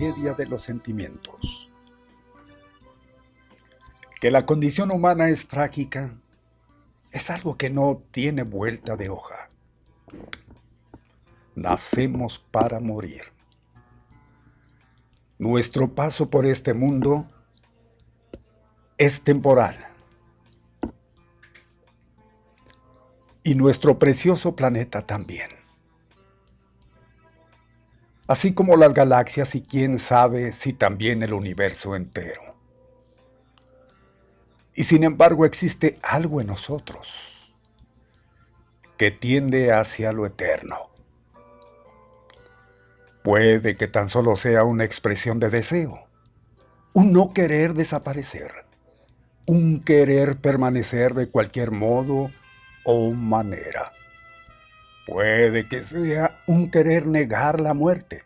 De los sentimientos. Que la condición humana es trágica es algo que no tiene vuelta de hoja. Nacemos para morir. Nuestro paso por este mundo es temporal. Y nuestro precioso planeta también así como las galaxias y quién sabe si también el universo entero. Y sin embargo existe algo en nosotros que tiende hacia lo eterno. Puede que tan solo sea una expresión de deseo, un no querer desaparecer, un querer permanecer de cualquier modo o manera. Puede que sea un querer negar la muerte.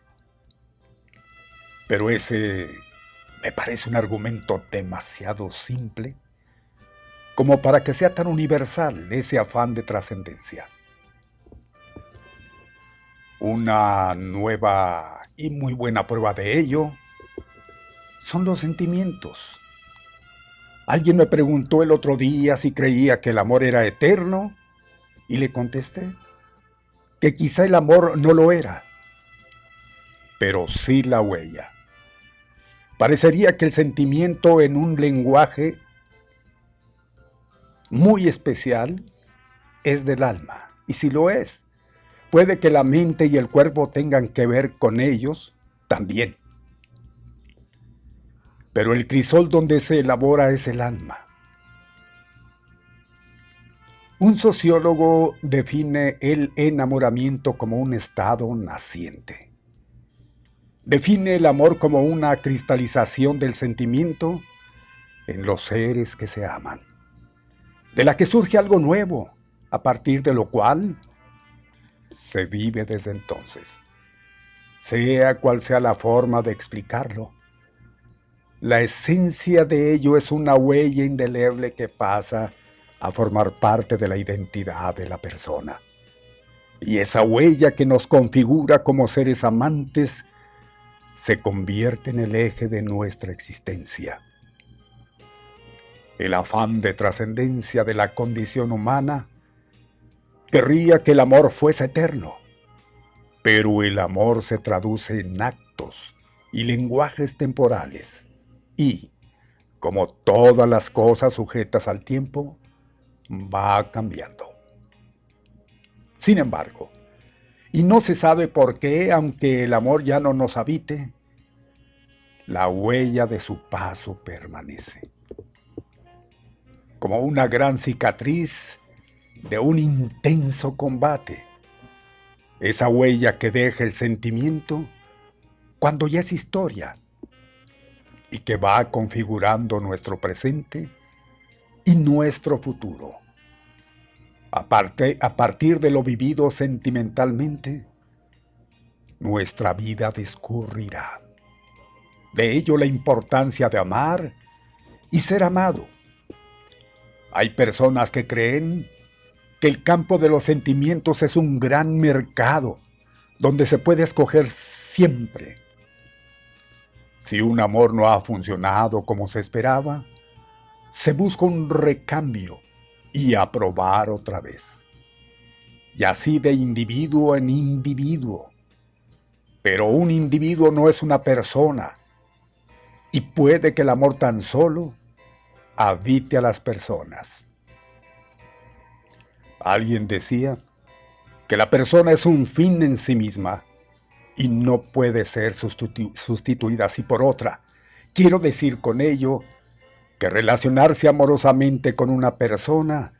Pero ese me parece un argumento demasiado simple como para que sea tan universal ese afán de trascendencia. Una nueva y muy buena prueba de ello son los sentimientos. Alguien me preguntó el otro día si creía que el amor era eterno y le contesté, que quizá el amor no lo era, pero sí la huella. Parecería que el sentimiento en un lenguaje muy especial es del alma. Y si lo es, puede que la mente y el cuerpo tengan que ver con ellos también. Pero el crisol donde se elabora es el alma. Un sociólogo define el enamoramiento como un estado naciente. Define el amor como una cristalización del sentimiento en los seres que se aman, de la que surge algo nuevo, a partir de lo cual se vive desde entonces. Sea cual sea la forma de explicarlo, la esencia de ello es una huella indeleble que pasa a formar parte de la identidad de la persona. Y esa huella que nos configura como seres amantes se convierte en el eje de nuestra existencia. El afán de trascendencia de la condición humana querría que el amor fuese eterno, pero el amor se traduce en actos y lenguajes temporales y, como todas las cosas sujetas al tiempo, va cambiando. Sin embargo, y no se sabe por qué, aunque el amor ya no nos habite, la huella de su paso permanece. Como una gran cicatriz de un intenso combate. Esa huella que deja el sentimiento cuando ya es historia y que va configurando nuestro presente y nuestro futuro. A partir de lo vivido sentimentalmente, nuestra vida discurrirá. De ello la importancia de amar y ser amado. Hay personas que creen que el campo de los sentimientos es un gran mercado donde se puede escoger siempre. Si un amor no ha funcionado como se esperaba, se busca un recambio y aprobar otra vez. Y así de individuo en individuo. Pero un individuo no es una persona. Y puede que el amor tan solo habite a las personas. Alguien decía que la persona es un fin en sí misma y no puede ser sustituida así por otra. Quiero decir con ello que relacionarse amorosamente con una persona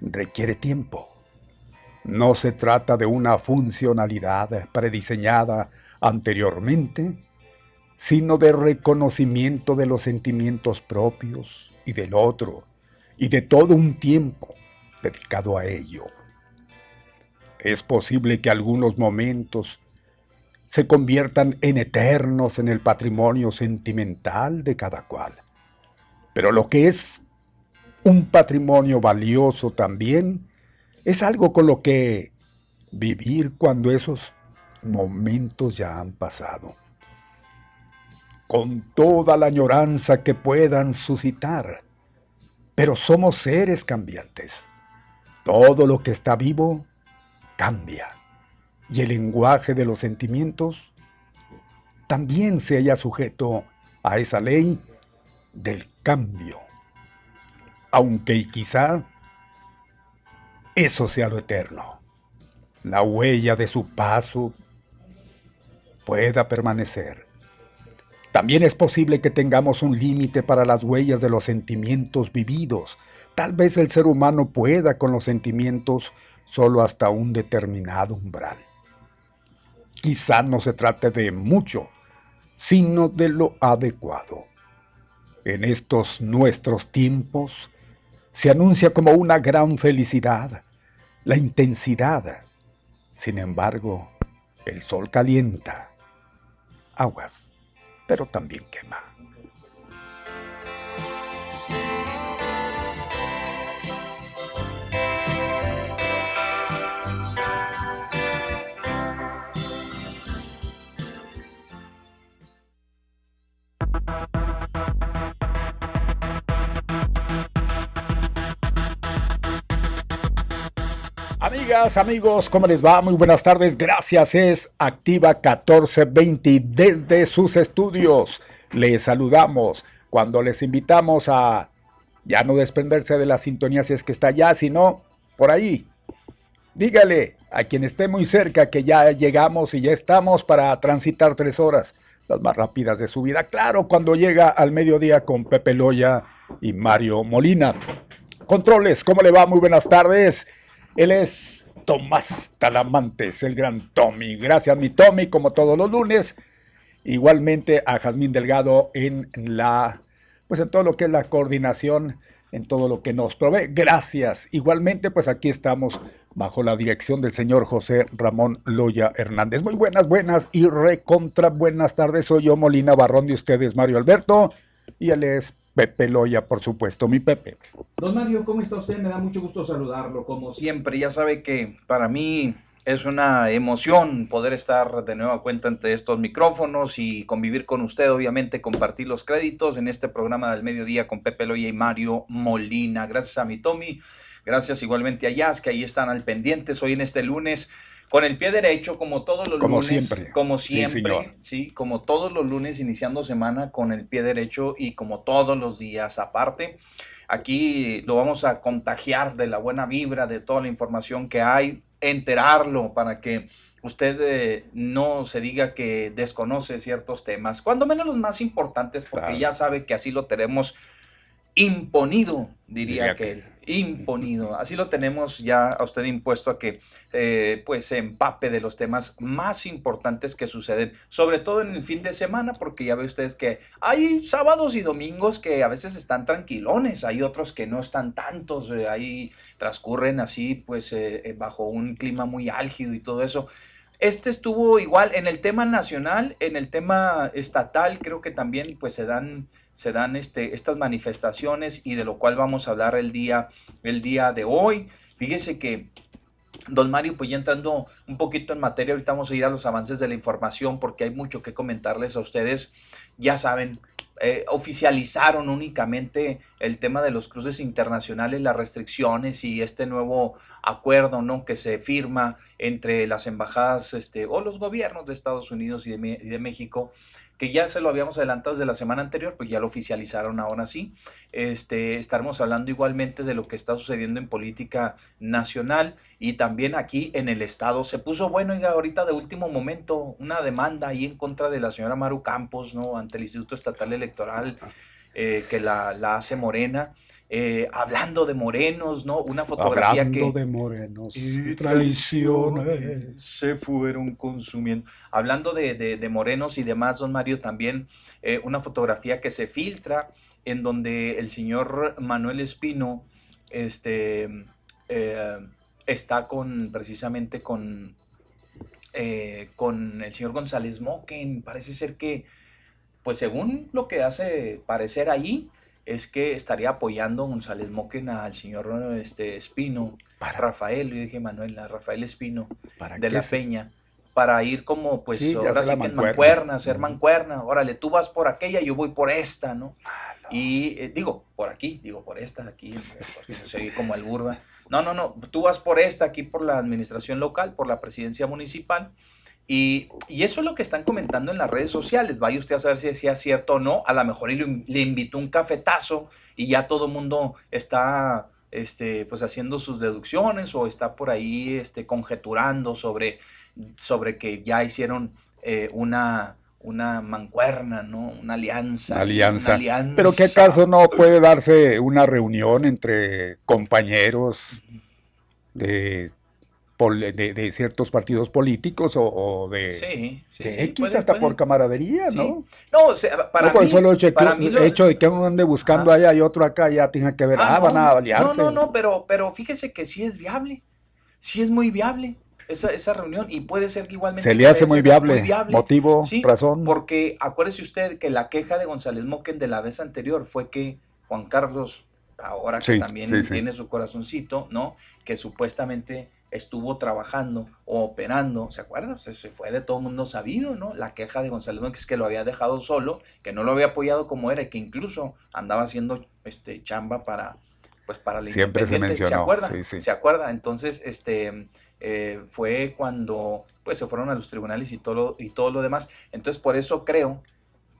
requiere tiempo. No se trata de una funcionalidad prediseñada anteriormente, sino de reconocimiento de los sentimientos propios y del otro, y de todo un tiempo dedicado a ello. Es posible que algunos momentos se conviertan en eternos en el patrimonio sentimental de cada cual pero lo que es un patrimonio valioso también es algo con lo que vivir cuando esos momentos ya han pasado. Con toda la añoranza que puedan suscitar. Pero somos seres cambiantes. Todo lo que está vivo cambia. Y el lenguaje de los sentimientos también se halla sujeto a esa ley del cambio. Aunque quizá eso sea lo eterno. La huella de su paso pueda permanecer. También es posible que tengamos un límite para las huellas de los sentimientos vividos. Tal vez el ser humano pueda con los sentimientos solo hasta un determinado umbral. Quizá no se trate de mucho, sino de lo adecuado en estos nuestros tiempos se anuncia como una gran felicidad, la intensidad. Sin embargo, el sol calienta, aguas, pero también quema. Amigas, amigos, ¿cómo les va? Muy buenas tardes. Gracias. Es Activa 1420 desde sus estudios les saludamos cuando les invitamos a ya no desprenderse de la sintonía si es que está allá, sino por ahí. Dígale a quien esté muy cerca que ya llegamos y ya estamos para transitar tres horas, las más rápidas de su vida. Claro, cuando llega al mediodía con Pepe Loya y Mario Molina. Controles, ¿cómo le va? Muy buenas tardes. Él es Tomás Talamantes, el gran Tommy. Gracias, mi Tommy, como todos los lunes. Igualmente a Jazmín Delgado en la, pues en todo lo que es la coordinación, en todo lo que nos provee. Gracias. Igualmente, pues aquí estamos bajo la dirección del señor José Ramón Loya Hernández. Muy buenas, buenas y recontra buenas tardes. Soy yo, Molina Barrón de ustedes, Mario Alberto, y él es Pepe Loya, por supuesto, mi Pepe. Don Mario, ¿cómo está usted? Me da mucho gusto saludarlo, como siempre. Ya sabe que para mí es una emoción poder estar de nueva cuenta ante estos micrófonos y convivir con usted, obviamente compartir los créditos en este programa del mediodía con Pepe Loya y Mario Molina. Gracias a mi Tommy, gracias igualmente a Jazz, que ahí están al pendiente. Hoy en este lunes con el pie derecho, como todos los como lunes. Siempre. Como siempre. Sí, sí, como todos los lunes iniciando semana con el pie derecho y como todos los días aparte. Aquí lo vamos a contagiar de la buena vibra, de toda la información que hay, enterarlo para que usted eh, no se diga que desconoce ciertos temas, cuando menos los más importantes, porque Claro. ya sabe que así lo tenemos imponido, diría, Diría que que- él, imponido. Así lo tenemos ya a usted impuesto a que eh, pues se empape de los temas más importantes que suceden, sobre todo en el fin de semana, porque ya ve ustedes que hay sábados y domingos que a veces están tranquilones, hay otros que no están tantos, eh, ahí transcurren así pues eh, eh, bajo un clima muy álgido y todo eso. Este estuvo igual en el tema nacional, en el tema estatal, creo que también pues se dan se dan este, estas manifestaciones y de lo cual vamos a hablar el día, el día de hoy. Fíjese que, don Mario, pues ya entrando un poquito en materia, ahorita vamos a ir a los avances de la información porque hay mucho que comentarles a ustedes. Ya saben, eh, oficializaron únicamente el tema de los cruces internacionales, las restricciones y este nuevo acuerdo ¿no? que se firma entre las embajadas este, o los gobiernos de Estados Unidos y de, Me- y de México que ya se lo habíamos adelantado desde la semana anterior, pues ya lo oficializaron ahora sí. Este, estaremos hablando igualmente de lo que está sucediendo en política nacional y también aquí en el estado. Se puso bueno, oiga, ahorita de último momento, una demanda ahí en contra de la señora Maru Campos, ¿no? Ante el Instituto Estatal Electoral, eh, que la, la hace Morena. Eh, hablando de morenos, ¿no? Una fotografía Hablando que de morenos y traiciones. se fueron consumiendo. Hablando de, de- de morenos y demás, don Mario, también eh, una fotografía que se filtra en donde el señor Manuel Espino este, eh, está con precisamente con, con el señor González Moquen. Parece ser que, pues según lo que hace parecer ahí, es que estaría apoyando González Moquen al señor este, Espino, Para- Rafael, yo dije Manuel, a Rafael Espino ¿Para de la Peña, para ir como, pues Sí, ahora sí que en mancuerna. hacer mancuerna, órale, tú vas por aquella, yo voy por esta, ¿no? Ah, no. Y eh, digo, por aquí, digo, por esta, aquí, porque se oye como el burba. No, no, no, tú vas por esta, aquí por la administración local, por la presidencia municipal. Y, y eso es lo que están comentando en las redes sociales. Vaya usted a saber si es cierto o no. A lo mejor y le, le invitó un cafetazo y ya todo el mundo está este, pues haciendo sus deducciones o está por ahí este, conjeturando sobre, sobre que ya hicieron eh, una, una mancuerna, ¿no? Una alianza. Una alianza. Una alianza. Pero qué caso no puede darse una reunión entre compañeros de, de, de ciertos partidos políticos o, o de, Sí, sí, de sí, X puede- hasta puede. por camaradería. ¿no? No, o sea, para no por mí, el solo hecho, de que- para mí lo- hecho de que uno ande buscando allá y otro acá ya tenga que ver, ah, Ah, van a aliarse. No, no, no, pero, pero fíjese que sí es viable. Sí es muy viable esa, esa reunión y puede ser que igualmente. Se le hace muy ser viable. Motivo, razón. Porque acuérdese usted que la queja de González Moquen de la vez anterior fue que Juan Carlos, ahora que también tiene su corazoncito, ¿no? Que supuestamente estuvo trabajando o operando, ¿se acuerda? Se, se fue de todo el mundo sabido, ¿no? La queja de González Moquen es que lo había dejado solo, que no lo había apoyado como era y que incluso andaba haciendo este chamba para pues para la Siempre se mencionó, acuerda? sí, sí. ¿Se acuerda? Entonces, este eh, fue cuando pues se fueron a los tribunales y todo lo, y todo lo demás. Entonces, por eso creo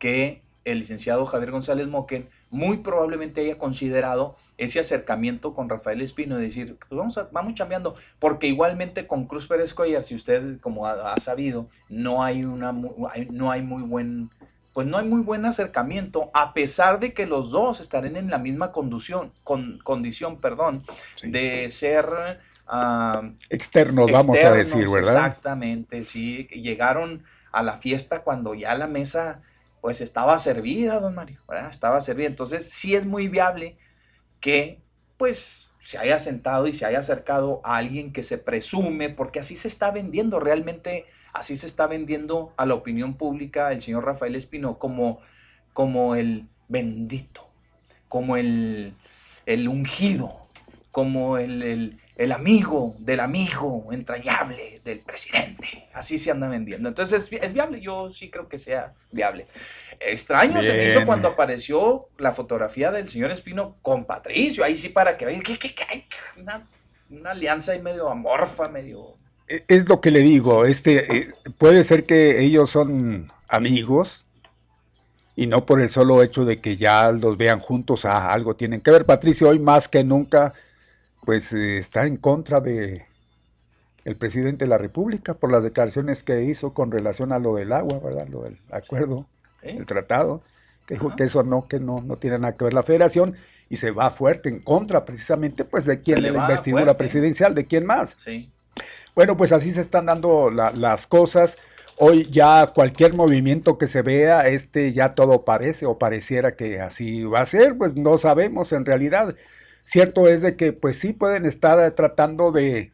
que el licenciado Javier González Moquen muy probablemente haya considerado ese acercamiento con Rafael Espino y decir, pues vamos, a, vamos chambeando, porque igualmente con Cruz Pérez Collar, si usted como ha, sabido, no hay, una, no hay muy buen, pues no hay muy buen acercamiento, a pesar de que los dos estarán en la misma condición, con, condición perdón, de ser... Uh, externos, vamos a decir, ¿verdad? Exactamente, sí, llegaron a la fiesta cuando ya la mesa pues estaba servida, don Mario, ¿verdad? Estaba servida. Entonces sí es muy viable que pues se haya sentado y se haya acercado a alguien que se presume, porque así se está vendiendo, realmente así se está vendiendo a la opinión pública el señor Rafael Espino como, como el bendito, como el, el ungido, como el, el amigo del amigo entrañable del presidente. Así se anda vendiendo. Entonces es, viable, yo sí creo que sea viable. Extraño se me hizo cuando apareció la fotografía del señor Espino con Patricio. Ahí sí para que vean que, una, una, alianza ahí medio amorfa, medio... E, es lo que le digo, este, eh, puede ser que ellos son amigos, y no por el solo hecho de que ya los vean juntos, a ah, algo tienen que ver. Patricio hoy más que nunca pues eh, está en contra de el presidente de la República por las declaraciones que hizo con relación a lo del agua, ¿verdad? Lo del acuerdo, el tratado, que dijo que eso no, que no, no tiene nada que ver la federación y se va fuerte en contra precisamente pues de quién de la investidura presidencial, de quién más. Sí. Bueno, pues así se están dando las cosas. Hoy ya cualquier movimiento que se vea, este ya todo parece o pareciera que así va a ser, pues no sabemos en realidad. Cierto es de que pues sí pueden estar tratando de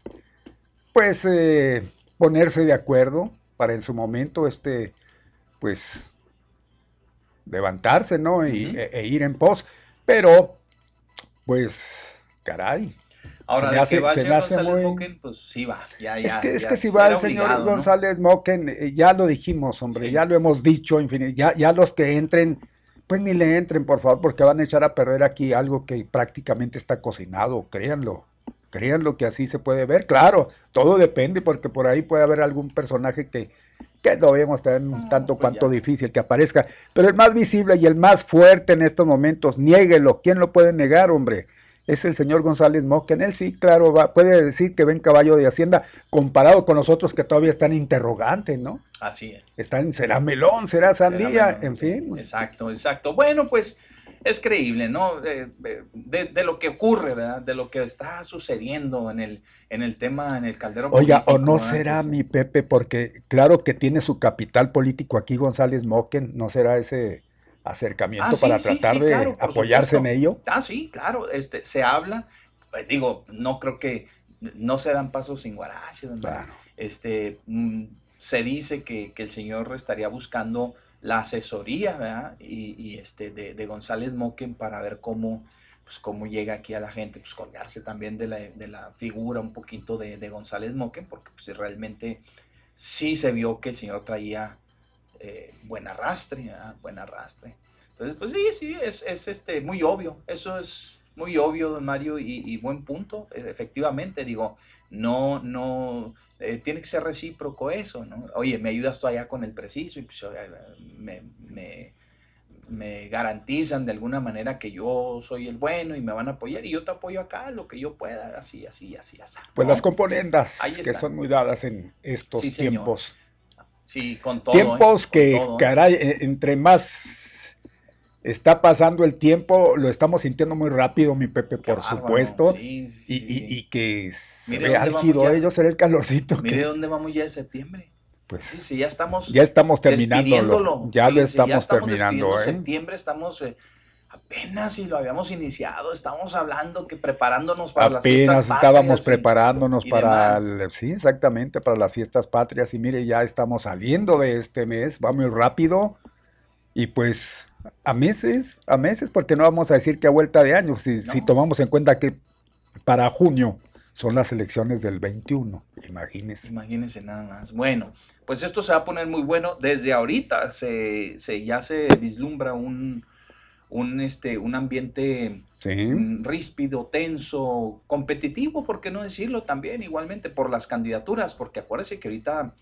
pues eh, ponerse de acuerdo para en su momento este pues levantarse, ¿no? Y, e, e, ir en pos. Pero pues caray. Ahora, que va el señor González Moquen, pues sí va. Ya, ya, es que, es que si va el señor González Moquen, eh, ya lo dijimos, hombre, ya lo hemos dicho, ya, ya los que entren pues ni le entren, por favor, porque van a echar a perder aquí algo que prácticamente está cocinado, créanlo. Créanlo que así se puede ver. Claro, todo depende, porque por ahí puede haber algún personaje que, que lo vemos tan, ah, tanto pues cuanto difícil que aparezca. Pero el más visible y el más fuerte en estos momentos, niéguelo. ¿Quién lo puede negar, hombre? Es el señor González Moquen. Él sí, claro, va, puede decir que ven caballo de Hacienda comparado con los otros que todavía están interrogantes, ¿no? Así es. Están, será melón, será sandía, en fin. Exacto, exacto. Bueno, pues es creíble, ¿no? De, de, lo que ocurre, ¿verdad? De lo que está sucediendo en el, en el tema, en el caldero Oiga, o no será mi Pepe, porque claro que tiene su capital político aquí González Moquen, ¿no será ese acercamiento ah, para tratar de apoyarse en ello. Ah, sí, claro, este, se habla, pues, digo, no creo que no se dan pasos sin guarache, este, mm, se dice que, el señor estaría buscando la asesoría ¿verdad? Y, este, de, González Moquen para ver cómo, pues, cómo llega aquí a la gente, pues colgarse también de la, de la figura un poquito de, González Moquen, porque pues, realmente sí se vio que el señor traía eh, buen arrastre, buen arrastre. Entonces, pues sí, sí, es, es, este, muy obvio, eso es muy obvio, don Mario, y, buen punto, e, efectivamente, digo, no, no, eh, tiene que ser recíproco eso, ¿no? Oye, me ayudas tú allá con el preciso y pues, me, me, me, garantizan de alguna manera que yo soy el bueno y me van a apoyar y yo te apoyo acá lo que yo pueda, así, así, así, así. Pues las componendas que son muy dadas en estos tiempos. Sí, con todo. Tiempos ¿eh? que, caray, e, entre más está pasando el tiempo, lo estamos sintiendo muy rápido, mi Pepe, por supuesto. y, y, que se ve álgido ellos, será el calorcito. Mire dónde vamos ya de septiembre. Pues sí, ya estamos. Ya estamos terminando. Ya lo estamos, terminando. ¿eh? septiembre estamos. Eh, apenas si lo habíamos iniciado, estábamos hablando que preparándonos para las fiestas Apenas estábamos preparándonos para, sí, exactamente, para las fiestas patrias y mire, ya estamos saliendo de este mes, va muy rápido y pues a meses, a meses, porque no vamos a decir que a vuelta de año, si, si tomamos en cuenta que para junio son las elecciones del 21, imagínense. Imagínense nada más. Bueno, pues esto se va a poner muy bueno. Desde ahorita se, se ya se vislumbra un, un, este, un ambiente mm, ríspido, tenso, competitivo, ¿por qué no decirlo también? Igualmente por las candidaturas, porque acuérdense que ahorita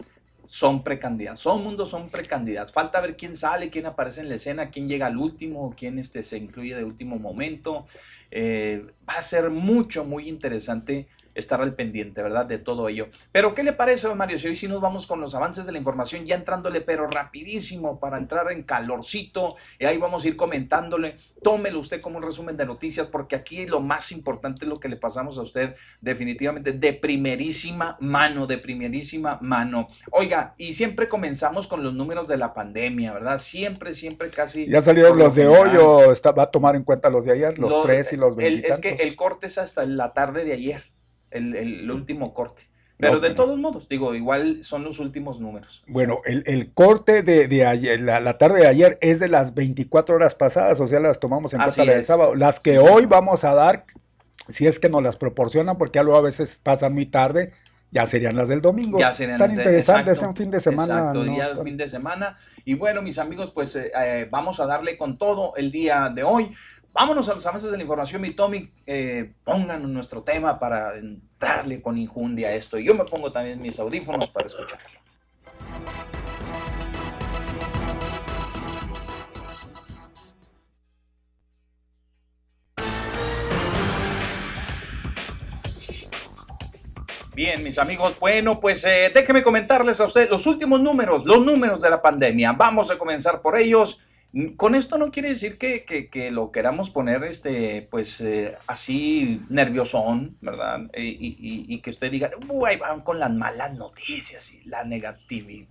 son precandidatos. Todo el mundo son precandidatos. Falta ver quién sale, quién aparece en la escena, quién llega al último, quién este, se incluye de último momento. Eh, va a ser mucho, muy interesante estar al pendiente, ¿verdad? De todo ello. Pero, ¿qué le parece, don Mario? Si hoy sí nos vamos con los avances de la información, ya entrándole, pero rapidísimo, para entrar en calorcito, y ahí vamos a ir comentándole. Tómelo usted como un resumen de noticias, porque aquí lo más importante es lo que le pasamos a usted, definitivamente, de primerísima mano, de primerísima mano. Oiga, y siempre comenzamos con los números de la pandemia, ¿verdad? Siempre, siempre casi. ¿Ya salieron los de hoy o está, va a tomar en cuenta los de ayer, los tres y los veinte? Es que el corte es hasta la tarde de ayer el, último corte. Pero de todos modos, digo, igual son los últimos números. Bueno, el, corte de, ayer, la, tarde de ayer es de las 24 horas pasadas, o sea, las tomamos en cuenta del sábado. Las que hoy vamos a dar, si es que nos las proporcionan, porque luego a veces pasan muy tarde, ya serían las del domingo. Ya serían Están interesantes, es un fin de semana. Exacto, el fin de semana. Y bueno, mis amigos, pues eh, eh, vamos a darle con todo el día de hoy. Vámonos a los avances de la información, mi Tommy. Eh, pongan nuestro tema para entrarle con injundia a esto. Y yo me pongo también mis audífonos para escucharlo. Bien, mis amigos, bueno, pues eh, déjenme comentarles a ustedes los últimos números, los números de la pandemia. Vamos a comenzar por ellos. Con esto no quiere decir que, que, lo queramos poner este, pues eh, así nerviosón, ¿verdad? Eh, y, y, que usted diga, uy, van con las malas noticias y la negatividad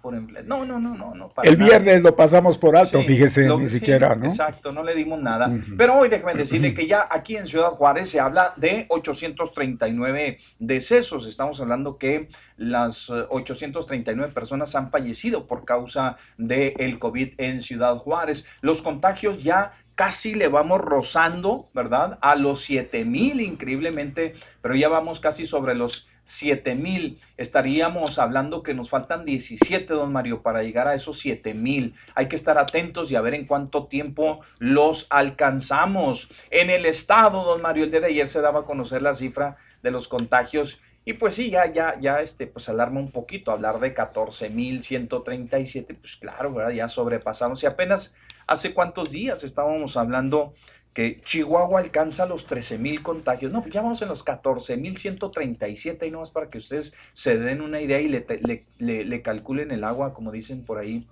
por ejemplo. No, no, no, no. no el viernes lo pasamos por alto, fíjese, ni siquiera, ¿no? Exacto, no le dimos nada. Pero hoy déjeme decirle que ya aquí en Ciudad Juárez se habla de 839 decesos. Estamos hablando que las 839 eh, personas han fallecido por causa del el COVID en Ciudad Juárez. Los contagios ya casi le vamos rozando, ¿verdad? A los 7 mil, increíblemente, pero ya vamos casi sobre los 7 mil. Estaríamos hablando que nos faltan 17, don Mario, para llegar a esos 7 mil. Hay que estar atentos y a ver en cuánto tiempo los alcanzamos. En el estado, don Mario, el día de ayer se daba a conocer la cifra de los contagios. Y pues sí, ya, ya, ya, este, pues alarma un poquito, hablar de 14.137, pues claro, ¿verdad? Ya sobrepasamos. Y apenas hace cuántos días estábamos hablando que Chihuahua alcanza los 13 mil contagios. No, pues ya vamos en los 14 mil 137 y no más para que ustedes se den una idea y le, calculen el agua, como dicen por ahí,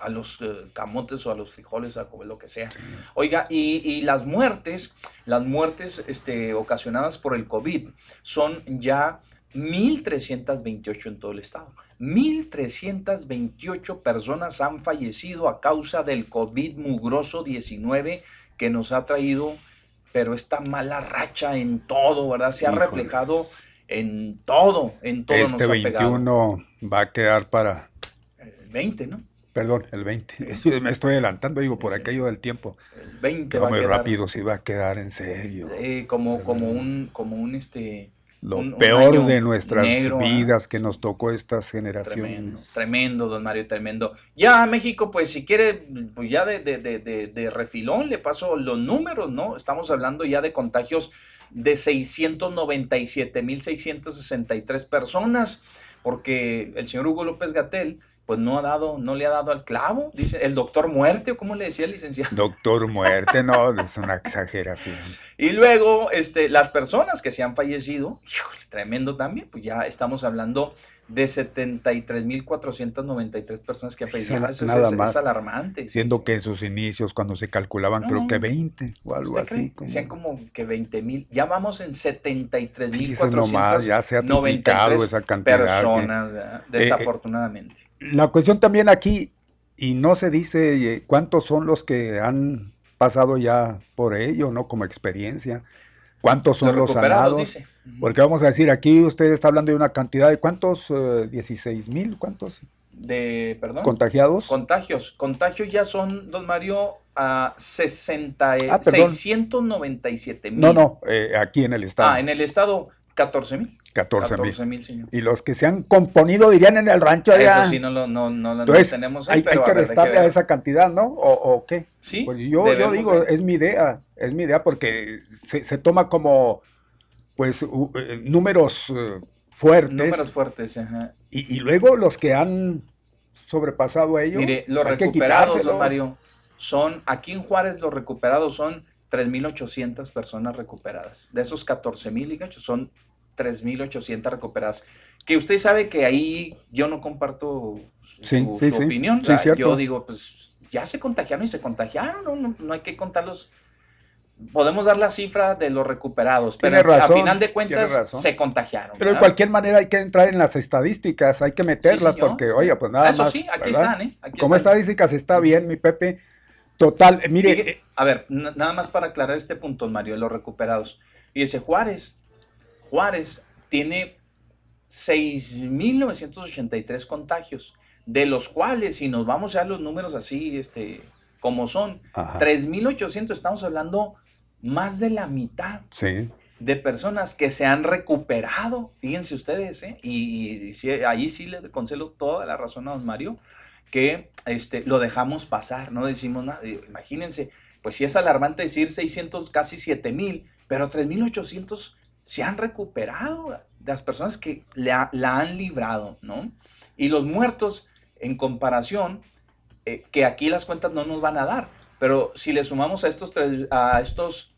a los eh, camotes o a los frijoles, a lo que sea. Oiga, y, las muertes, las muertes este, ocasionadas por el COVID son ya 1.328 en todo el estado. 1.328 personas han fallecido a causa del COVID mugroso 19 que nos ha traído, pero esta mala racha en todo, ¿verdad? Se ha reflejado en todo, en todo. Este 21 va a quedar para... El 20, ¿no? Perdón, el 20. Me estoy adelantando, digo, por aquello del tiempo. El 20 va muy rápido, sí va a quedar en serio. como, como un, como un este lo peor de nuestras vidas que nos tocó estas generaciones. Tremendo, don Mario, tremendo. Ya México, pues si quiere, pues ya de, de, de, de, refilón le paso los números, ¿no? Estamos hablando ya de contagios de 697.663 personas, porque el señor Hugo López Gatel pues no ha dado, no le ha dado al clavo, dice el doctor muerte, o como le decía el licenciado. Doctor muerte, no, es una exageración. Y luego, este, las personas que se han fallecido, tremendo también, pues ya estamos hablando de 73.493 personas que han fallecido. Eso, nada más. es alarmante. Siendo que en sus inicios, cuando se calculaban, creo que 20 o algo así. Como... Decían como que 20 mil. Ya vamos en 73.493 ya se ha esa cantidad. Personas, eh, eh, desafortunadamente. La cuestión también aquí, y no se dice eh, cuántos son los que han pasado ya por ello, ¿no? Como experiencia. ¿Cuántos son los sanados? Porque vamos a decir, aquí usted está hablando de una cantidad de cuántos, 16 eh, mil, ¿cuántos? De, perdón. ¿Contagiados? Contagios. Contagios ya son, don Mario, a 60, 697 mil. No, no, eh, aquí en el estado. Ah, en el estado, 14 mil. 14 mil. señor. Y los que se han componido dirían en el rancho allá. Eso sí, no lo no, no, tenemos ahí, hay, que restarle a, esa cantidad, ¿no? ¿O, qué? Sí. Pues yo, yo digo, es mi idea, es mi idea porque se, se toma como, pues, eh, números eh, fuertes. Números fuertes, ajá. Y, y luego los que han sobrepasado a ellos. Mire, los recuperados, don. Mario, son, aquí en Juárez los recuperados son 3.800 personas recuperadas. De esos 14.000, y cacho, son 3.800 recuperadas. Que usted sabe que ahí yo no comparto su, Sí, su sí, sí. opinión. Yo digo, pues ya se contagiaron y se contagiaron, no, no, no hay que contarlos. Podemos dar la cifra de los recuperados, pero razón, a final de cuentas se contagiaron. Pero de cualquier manera hay que entrar en las estadísticas, hay que meterlas porque, oye, pues nada Eso más. sí, aquí ¿verdad? están, ¿eh? Aquí Como están. estadísticas está bien, mi Pepe. Total, eh, mire, Fíjate, a ver, nada más para aclarar este punto, Mario, de los recuperados. Fíjese, Juárez, Juárez tiene 6.983 contagios, de los cuales, si nos vamos a los números así, este, como son, Ajá. 3.800, estamos hablando más de la mitad sí, de personas que se han recuperado, fíjense ustedes, ¿eh? y, y sí, ahí sí le concedo toda la razón a don Mario, que este, lo dejamos pasar, no decimos nada, Eh, imagínense, pues sí es alarmante decir 600, casi 7 mil, pero 3.800 se han recuperado, las personas que la, la han librado, ¿no? Y los muertos, en comparación, eh, que aquí las cuentas no nos van a dar, pero si le sumamos a estos, tres- a estos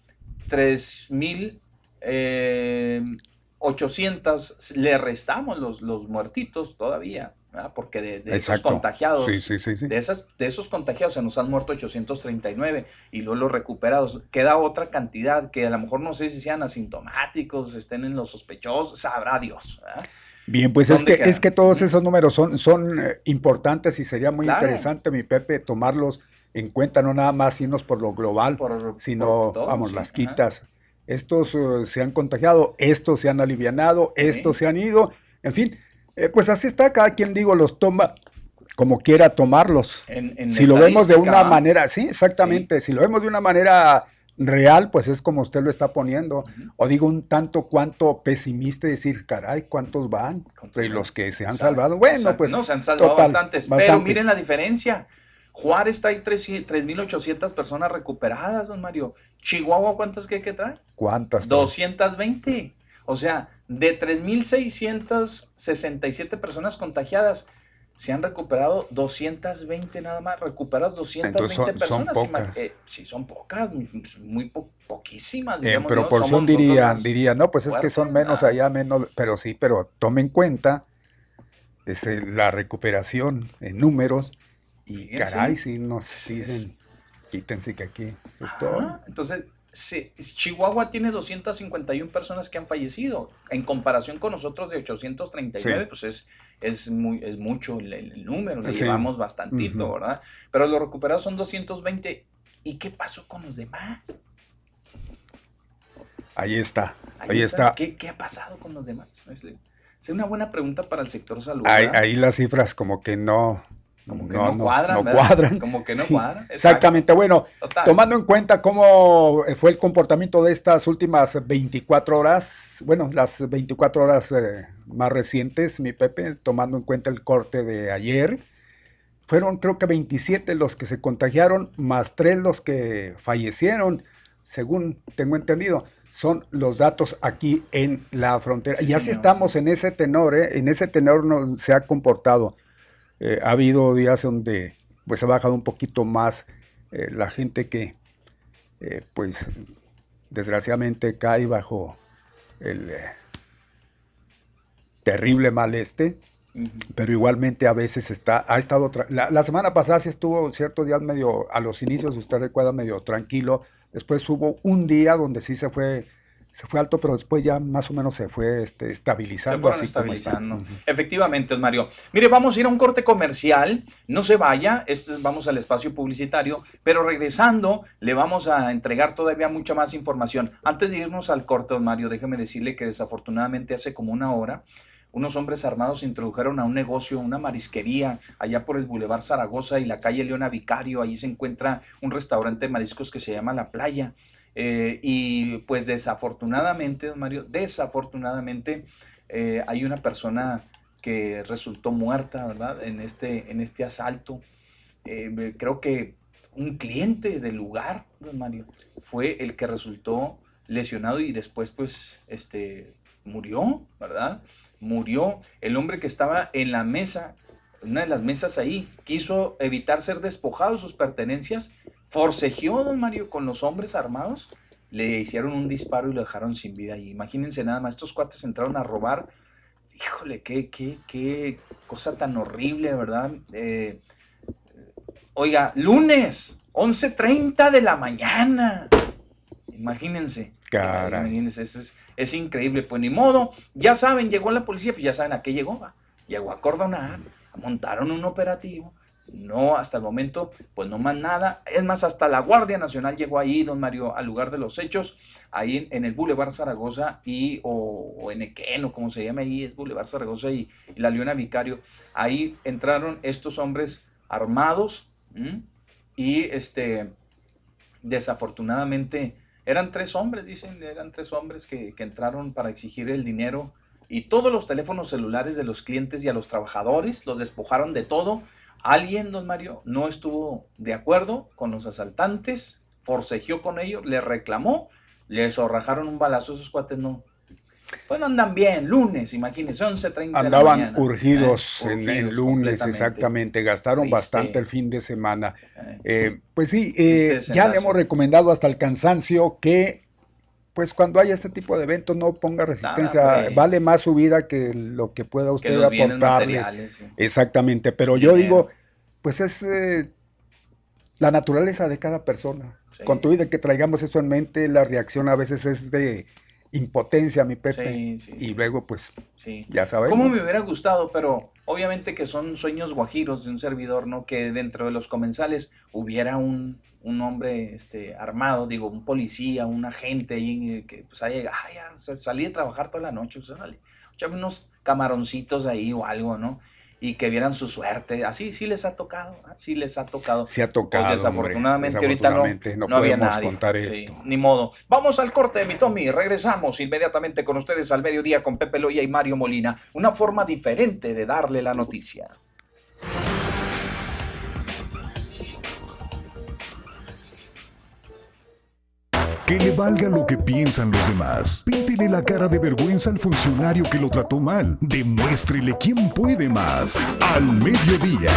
3.000 eh, 800 le restamos los, los muertitos todavía, ¿verdad? porque de, de esos contagiados, Sí, sí, sí, sí. de, esas, de esos contagiados se nos han muerto 839 y luego los recuperados. Queda otra cantidad que a lo mejor no sé si sean asintomáticos, estén en los sospechosos, sabrá Dios. ¿verdad? Bien, pues es ¿Dónde que, quedan? es que todos esos números son, son eh, importantes y sería muy Claro. interesante, mi Pepe, tomarlos en cuenta, no nada más irnos por lo global, Por- sino, por todo, vamos, las ajá. quitas. Estos eh, se han contagiado, estos se han alivianado, estos se han ido, en fin, eh, pues así está, cada quien, digo, los toma como quiera tomarlos. En- en Si lo vemos de una manera, sí, exactamente, si lo vemos de una manera real, pues es como usted lo está poniendo. O digo un tanto cuanto pesimista y decir, caray, ¿cuántos van? ¿Cuántos Y van? los que se han salvado. Bueno, pues No, se han salvado total, bastantes, Pero miren la diferencia. Juárez trae 300 3.800 personas recuperadas, don Mario. Chihuahua, ¿cuántas que, que trae? ¿cuántas? 220. O sea, de 3.667 personas contagiadas, se han recuperado 220 nada más. Recuperados 220 Entonces son- son personas. pocas. Ima- eh, sí, son pocas, muy po- poquísimas. En digamos, ¿no? proporción Somos dirían, nosotros las- dirían, no, pues es que son menos allá, menos, pero sí, pero tome en cuenta es, eh, la recuperación en números y Fíjense. caray, si nos Sí, dicen, es- quítense que aquí Ajá, estoy. Entonces, Chihuahua tiene 251 personas que han fallecido. En comparación con nosotros de 839, Sí. pues es, es, muy, es mucho el, el número, le Sí. llevamos bastantito, Ujú. ¿verdad? Pero los recuperados son 220. ¿Y qué pasó con los demás? Ahí está, ahí está. ¿Qué, qué ha pasado con los demás? Es, una buena pregunta para el sector salud. Ahí las cifras como que no, Como que no, cuadran. no ¿verdad? cuadran. Como que no Sí, cuadran. Exacto. Exactamente, bueno, Total. tomando en cuenta cómo fue el comportamiento de estas últimas 24 horas, bueno, las 24 horas eh, más recientes, mi Pepe, tomando en cuenta el corte de ayer, fueron creo que 27 los que se contagiaron, más 3 los que fallecieron, según tengo entendido. Son los datos aquí en la frontera. Sí, y así señor. estamos en ese tenor, ¿eh? en ese tenor nos, se ha comportado. Eh, ha habido días donde pues ha bajado un poquito más eh, la gente que eh, pues desgraciadamente cae bajo el terrible mal este, pero igualmente a veces está, ha estado, la, la semana pasada sí estuvo ciertos días medio, a los inicios, usted recuerda, medio tranquilo, después hubo un día donde sí se fue, se fue alto, pero después ya más o menos se fue este, Se estabilizando. fueron así como está. estabilizando. Efectivamente, Mario. Mire, vamos a ir a un corte comercial. No se vaya, este- vamos al espacio publicitario, pero regresando le vamos a entregar todavía mucha más información. Antes de irnos al corte, don Mario, déjeme decirle que desafortunadamente hace como una hora unos hombres armados se introdujeron a un negocio, una marisquería, allá por el Boulevard Zaragoza y la calle Leona Vicario. Allí se encuentra un restaurante de mariscos que se llama La Playa. Eh, y pues desafortunadamente, don Mario, desafortunadamente eh, hay una persona que resultó muerta, ¿verdad? En este, en este asalto. Eh, creo que un cliente del lugar, don Mario, fue el que resultó lesionado y después, pues, este, murió, ¿verdad? murió. El hombre que estaba en la mesa, una de las mesas ahí, quiso evitar ser despojado de sus pertenencias, forcejeó, don Mario, con los hombres armados, le hicieron un disparo y lo dejaron sin vida. Y imagínense nada más, estos cuates entraron a robar. Híjole, qué, qué, qué cosa tan horrible, ¿verdad? Eh, oiga, lunes, 11.30 de la mañana. Imagínense. Imagínense, es, es, increíble. Pues ni modo, ya saben, llegó la policía, pues ya saben a qué llegó. Va. Llegó a cordonar, montaron un operativo. No, hasta el momento, pues no más nada. Es más, hasta la Guardia Nacional llegó ahí, don Mario, al lugar de los hechos, ahí en, el Boulevard Zaragoza y, o, en Equén, o como se llama ahí, es Boulevard Zaragoza y, la Leona Vicario. Ahí entraron estos hombres armados y este, desafortunadamente, eran tres hombres, dicen, eran tres hombres que, entraron para exigir el dinero y todos los teléfonos celulares de los clientes y a los trabajadores los despojaron de todo. Alguien, don Mario, no estuvo de acuerdo con los asaltantes, forcejeó con ellos, les reclamó, les arrajaron un balazo, esos cuates no, pues andan bien, lunes, imagínense, 11.30 Andaban de la urgidos, eh, en, lunes, exactamente, gastaron bastante el fin de semana. Eh, eh, pues sí, ya le hemos recomendado hasta el cansancio que, pues cuando haya este tipo de eventos, no ponga resistencia, vale más su vida que lo que pueda usted aportarles. Exactamente, pero yo digo, pues es la naturaleza de cada persona. Con todo y de que traigamos eso en mente, la reacción a veces es de impotencia, mi Pepe. Y luego, pues, ya sabes. ¿Cómo me hubiera gustado? Pero obviamente que son sueños guajiros de un servidor, ¿no? Que dentro de los comensales hubiera un, un hombre este, armado, digo, un policía, un agente ahí, que pues haya, salí a trabajar toda la noche, o sea, unos camaroncitos ahí o algo, ¿no? Y que vieran su suerte. Así sí les ha tocado, sí les ha tocado. Sí ha tocado. Pues desafortunadamente, ahorita no, no, había nadie. contar esto. Ni modo. Vamos al corte, mi Tommy. Regresamos inmediatamente con ustedes al mediodía con Pepe Loya y Mario Molina. Una forma diferente de darle la noticia. Que le valga lo que piensan los demás. Píntele la cara de vergüenza al funcionario que lo trató mal. Demuéstrele quién puede más. Al mediodía.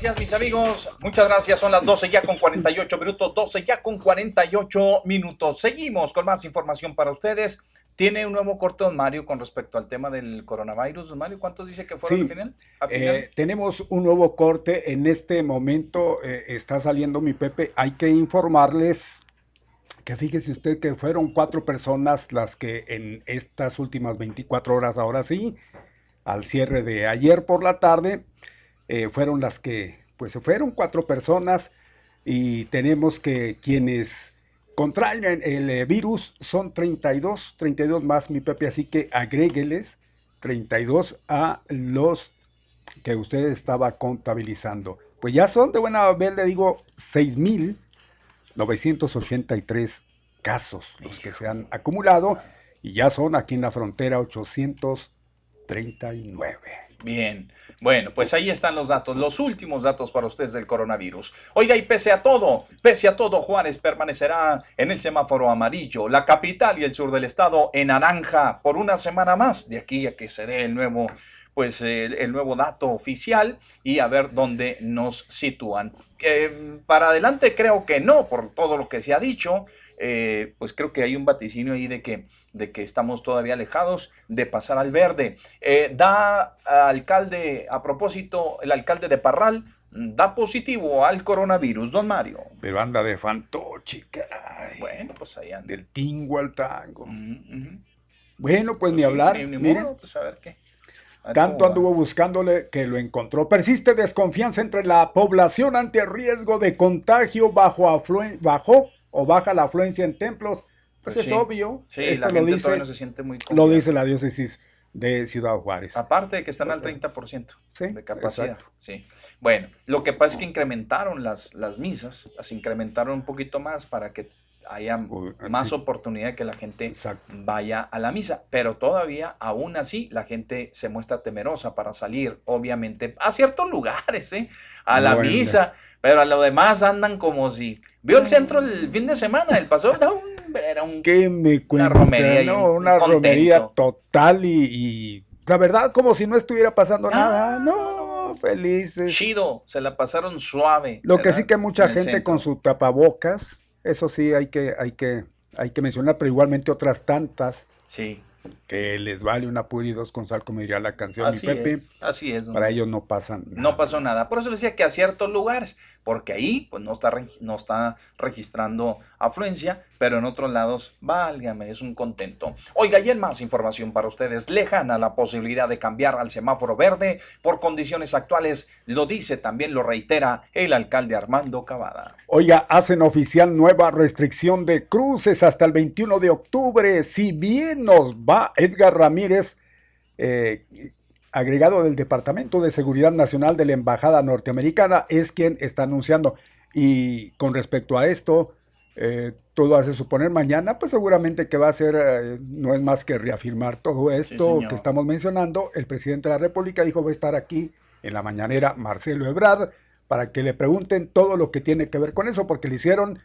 Gracias, mis amigos. Muchas gracias. Son las 12 ya con 48 minutos. 12 ya con 48 minutos. Seguimos con más información para ustedes. Tiene un nuevo corte, don Mario, con respecto al tema del coronavirus. Don Mario, ¿cuántos dice que fueron al final? Eh, tenemos un nuevo corte. En este momento eh, está saliendo mi Pepe. Hay que informarles que fíjese usted que fueron cuatro personas las que en estas últimas 24 horas, ahora sí, al cierre de ayer por la tarde, eh, fueron las que, pues se fueron cuatro personas y tenemos que quienes contraen el eh, virus son 32, 32 más mi Pepe, así que agrégueles 32 a los que usted estaba contabilizando. Pues ya son de buena vez, le digo, 6.983 casos los que se han acumulado y ya son aquí en la frontera 839. Bien. Bueno, pues ahí están los datos, los últimos datos para ustedes del coronavirus. Oiga, y pese a todo, pese a todo, Juárez permanecerá en el semáforo amarillo, la capital y el sur del estado en naranja por una semana más, de aquí a que se dé el nuevo pues el nuevo dato oficial y a ver dónde nos sitúan. Eh, para adelante creo que no, por todo lo que se ha dicho. Eh, pues creo que hay un vaticinio ahí de que, de que estamos todavía alejados de pasar al verde. Eh, da alcalde, a propósito, el alcalde de Parral da positivo al coronavirus, don Mario. Pero anda de fantoche, Bueno, pues ahí anda. Del tingo al tango. Bueno, pues, ni pues hablar. Ni, pues a ver qué. Tanto anduvo buscándole que lo encontró. Persiste desconfianza entre la población ante riesgo de contagio bajo, bajo o baja la afluencia en templos, pues, pues es obvio. Sí, Esto la lo dice, se siente muy Lo dice la diócesis de Ciudad Juárez. Aparte de que están al 30% de capacidad. Sí. Bueno, lo que pasa es que incrementaron las, las misas, las incrementaron un poquito más para que haya más oportunidad de que la gente vaya a la misa. Pero todavía, aún así, la gente se muestra temerosa para salir, obviamente, a ciertos lugares, ¿eh? a la misa. Pero a lo demás andan como si. Vio el centro el fin de semana, el pasado era un. Era un me una romería. No, una romería total y, La verdad, como si no estuviera pasando nada. No, felices. Chido, se la pasaron suave. Lo que sí que mucha gente con su tapabocas eso sí hay que, hay que, hay que mencionar, pero igualmente otras tantas. Sí que les vale una puri y dos con sal, como diría la canción así Pepe. Es, así es. Para ellos no pasan nada. No pasó nada. Por eso decía que a ciertos lugares, porque ahí pues no está, no está registrando afluencia, pero en otros lados, válgame, es un contento. Oiga, y en más información para ustedes, lejana la posibilidad de cambiar al semáforo verde por condiciones actuales, lo dice también, lo reitera el alcalde Armando Cavada. Oiga, hacen oficial nueva restricción de cruces hasta el 21 de octubre, si bien nos va Edgar Ramírez, eh, agregado del Departamento de Seguridad Nacional de la Embajada Norteamericana, es quien está anunciando. Y con respecto a esto, eh, todo hace suponer mañana, pues seguramente que va a ser, eh, no es más que reafirmar todo esto que estamos mencionando. El presidente de la República dijo va a estar aquí en la mañanera Marcelo Ebrard para que le pregunten todo lo que tiene que ver con eso, porque le hicieron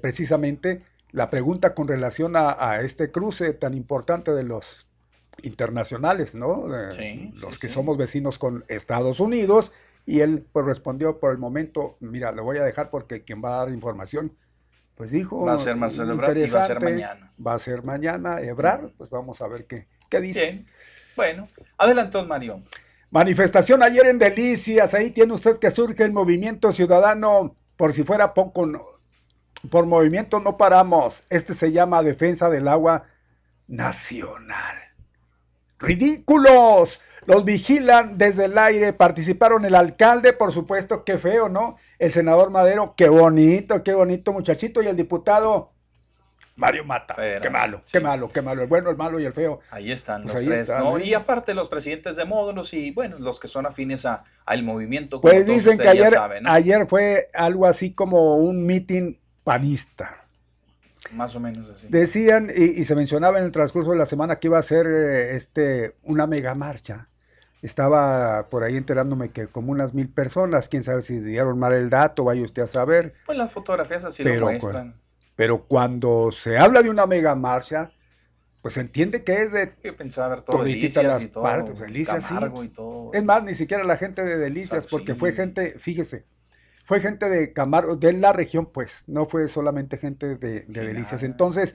precisamente la pregunta con relación a, este cruce tan importante de los internacionales, ¿no? los que somos vecinos con Estados Unidos. Y él pues respondió por el momento, mira, lo voy a dejar porque quien va a dar información, pues dijo... Va a ser Marcelo Ebrard y va a ser mañana. Va a ser mañana Ebrard, pues vamos a ver qué, qué dice. Bien. Bueno, adelante, Mario. Manifestación ayer en Delicias, ahí tiene usted que surge el movimiento ciudadano, por si fuera poco, por movimiento no paramos. Este se llama Defensa del Agua Nacional. ¡Ridículos! Los vigilan desde el aire. Participaron el alcalde, por supuesto, qué feo, ¿no? El senador Madero, qué bonito, qué bonito muchachito. Y el diputado Mario Mata. qué malo, qué malo, qué malo. El bueno, el malo y el feo. Ahí están pues los tres, ¿no? ¿eh? Y aparte los presidentes de módulos y, bueno, los que son afines al movimiento. Pues dicen que ayer, ayer fue algo así como un meeting panista. Más o menos así. Decían, y, se mencionaba en el transcurso de la semana que iba a ser eh, este, una mega marcha. Estaba por ahí enterándome que como unas mil personas, quién sabe si dieron mal el dato, vaya usted a saber. Pues las fotografías así lo muestran. Pero cuando se habla de una mega marcha, pues se entiende que es de Yo pensaba ver todo Delicias las y todo, partes. Delicias, sí. y todo. Es más, ni siquiera la gente de Delicias, porque fue gente, fíjese, fue gente de Camargo, de la región, pues, no fue solamente gente de, Delicias. Entonces,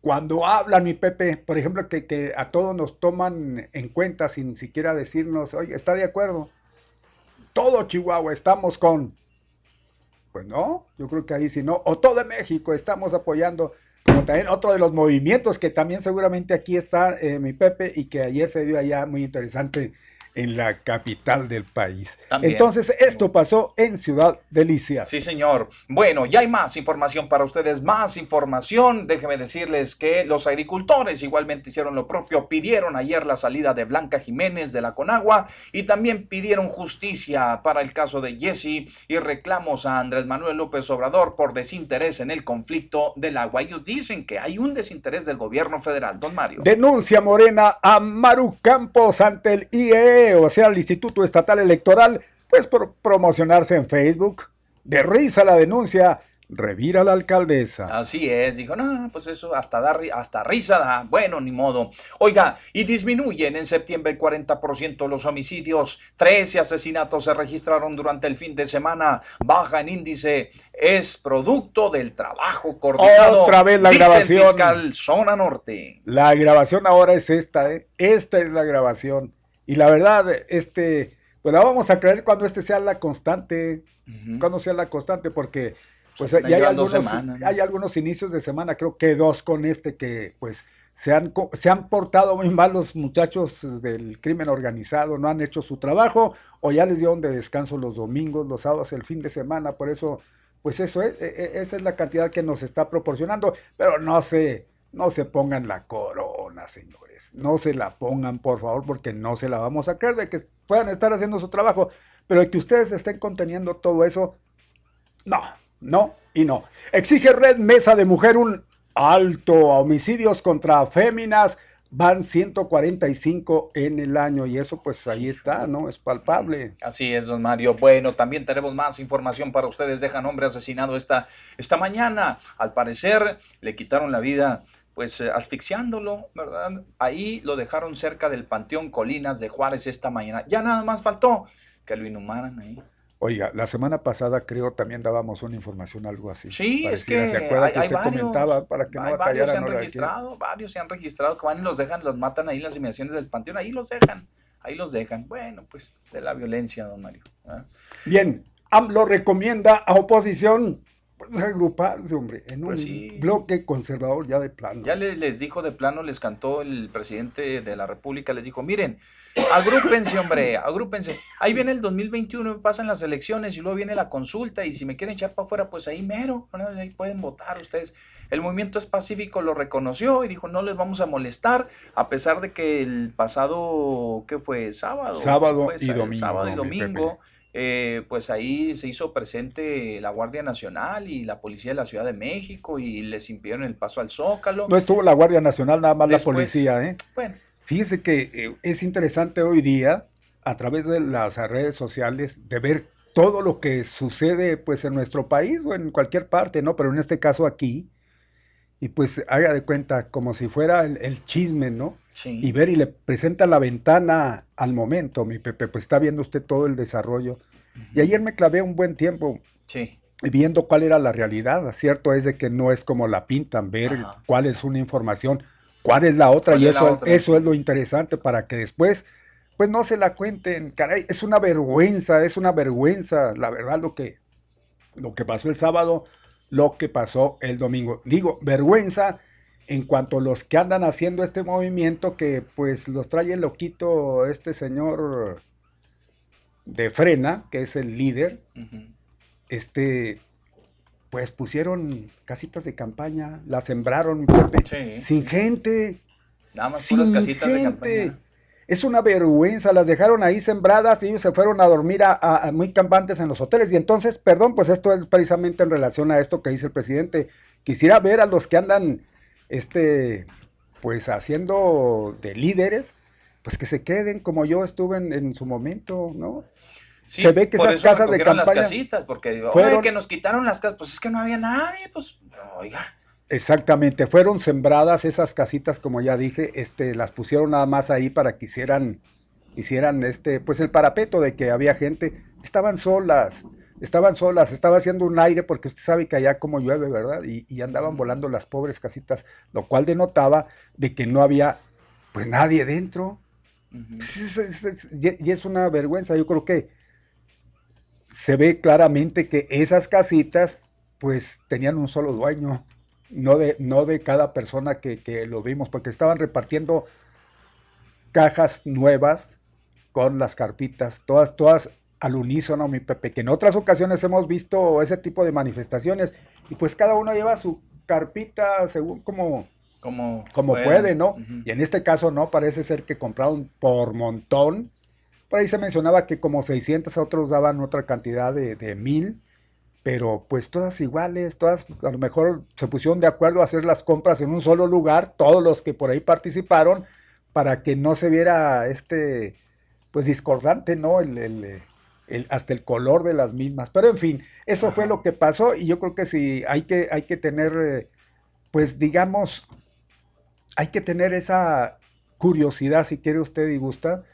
cuando hablan, mi Pepe, por ejemplo, que, a todos nos toman en cuenta sin siquiera decirnos, oye, ¿está de acuerdo? Todo Chihuahua estamos con. Pues no, yo creo que ahí sí no. O todo México estamos apoyando. Como también otro de los movimientos que también seguramente aquí está eh, mi Pepe y que ayer se dio allá muy interesante en la capital del país. Entonces, esto pasó en Ciudad Delicias. Sí, señor. Bueno, ya hay más información para ustedes, más información. Déjenme decirles que los agricultores igualmente hicieron lo propio, pidieron ayer la salida de Blanca Jiménez de la Conagua y también pidieron justicia para el caso de Jesse y reclamos a Andrés Manuel López Obrador por desinterés en el conflicto del agua. Ellos dicen que hay un desinterés del gobierno federal. Don Mario. Denuncia Morena a Maru Campos ante el IE o sea, el Instituto Estatal Electoral, pues por promocionarse en Facebook. De risa la denuncia, revira la alcaldesa. Así es, dijo, no, pues eso hasta, da, hasta risa da, bueno, ni modo. Oiga, y disminuyen en septiembre 40% los homicidios, 13 asesinatos se registraron durante el fin de semana, baja en índice, es producto del trabajo coordinado. Otra vez la grabación. fiscal Zona Norte. La grabación ahora es esta, ¿eh? esta es la grabación. Y la verdad, este, pues la vamos a creer cuando este sea la constante, cuando sea la constante, porque pues ya hay algunos, hay algunos inicios de semana, creo que dos con este que pues se han, se han portado muy mal los muchachos del crimen organizado, no han hecho su trabajo o ya les dieron de descanso los domingos, los sábados, el fin de semana, por eso, pues eso es, e, e, esa es la cantidad que nos está proporcionando, pero no se, no se pongan la corona, señor. No se la pongan, por favor, porque no se la vamos a creer de que puedan estar haciendo su trabajo, pero de que ustedes estén conteniendo todo eso, no, no y no. Exige Red Mesa de Mujer un alto a homicidios contra féminas. Van 145 en el año y eso pues ahí está, ¿no? Es palpable. Así es, don Mario. Bueno, también tenemos más información para ustedes. Dejan hombre asesinado esta, esta mañana. Al parecer le quitaron la vida pues eh, asfixiándolo, ¿verdad? Ahí lo dejaron cerca del Panteón Colinas de Juárez esta mañana. Ya nada más faltó que lo inhumaran ahí. Oiga, la semana pasada creo también dábamos una información algo así. Sí, es que, ¿Se acuerda que usted comentaba para que no varios se han registrado, varios se han registrado que van y los dejan, los matan ahí en las inmediaciones del panteón, ahí los dejan, ahí los dejan. Bueno, pues de la violencia, don Mario. Bien, AMLO recomienda a oposición agruparse, hombre, en pues un bloque conservador ya de plano. Ya les, dijo de plano, les cantó el presidente de la República, les dijo, miren, agrúpense, hombre, agrúpense. Ahí viene el 2021, pasan las elecciones y luego viene la consulta y si me quieren echar para afuera, pues ahí mero, ahí pueden votar ustedes. El movimiento es pacífico lo reconoció y dijo, no les vamos a molestar, a pesar de que el pasado, ¿qué fue? Sábado. Sábado y domingo. Sábado y domingo eh, pues ahí se hizo presente la Guardia Nacional y la Policía de la Ciudad de México y les impidieron el paso al Zócalo. No estuvo la Guardia Nacional, nada más la policía, ¿eh? Bueno. Fíjese que eh, es interesante hoy día, a través de las redes sociales, de ver todo lo que sucede pues en nuestro país o en cualquier parte, ¿no? Pero en este caso aquí, y pues haga de cuenta como si fuera el, chisme, ¿no? Sí. Y ver y le presenta la ventana al momento, mi Pepe, pues está viendo usted todo el desarrollo. Y ayer me clavé un buen tiempo sí. viendo cuál era la realidad. Cierto es de que no es como la pintan, ver cuál es una información, cuál es la otra, y eso, eso es lo interesante para que después, pues no se la cuenten. Caray, es una vergüenza, es una vergüenza, la verdad, lo que, lo que pasó el sábado lo que pasó el domingo. Digo, vergüenza en cuanto a los que andan haciendo este movimiento que pues los trae el loquito este señor de Frena, que es el líder. Este pues pusieron casitas de campaña, las sembraron sin gente. Nada más sin casitas de campaña. Es una vergüenza, las dejaron ahí sembradas y ellos se fueron a dormir a, muy campantes en los hoteles. Y entonces, perdón, pues esto es precisamente en relación a esto que dice el presidente. Quisiera ver a los que andan, este, pues haciendo de líderes, pues que se queden como yo estuve en, su momento, ¿no? se ve que esas casas de campaña. Las casitas, porque fueron, que nos quitaron las casas, pues es que no había nadie, pues, oiga. Exactamente, fueron sembradas esas casitas, como ya dije, este, las pusieron nada más ahí para que hicieran, hicieran este, pues el parapeto de que había gente, estaban solas, estaban solas, estaba haciendo un aire porque usted sabe que allá como llueve, ¿verdad? Y, andaban volando las pobres casitas, lo cual denotaba de que no había pues nadie dentro. Pues, y es una vergüenza, yo creo que se ve claramente que esas casitas pues tenían un solo dueño no de, no de cada persona que, lo vimos, porque estaban repartiendo cajas nuevas con las carpitas, todas, todas al unísono, mi Pepe, que en otras ocasiones hemos visto ese tipo de manifestaciones y pues cada uno lleva su carpita según como, como, como puede, ¿no? Y en este caso no, parece ser que compraron por montón. Por ahí se mencionaba que como 600 otros daban otra cantidad de, de mil pero pues todas iguales, todas a lo mejor se pusieron de acuerdo a hacer las compras en un solo lugar, todos los que por ahí participaron, para que no se viera este, pues discordante, ¿no? El, hasta el color de las mismas. Pero en fin, eso fue lo que pasó y yo creo que sí, hay que, hay que tener, eh, pues digamos, hay que tener esa curiosidad, si quiere usted y gusta,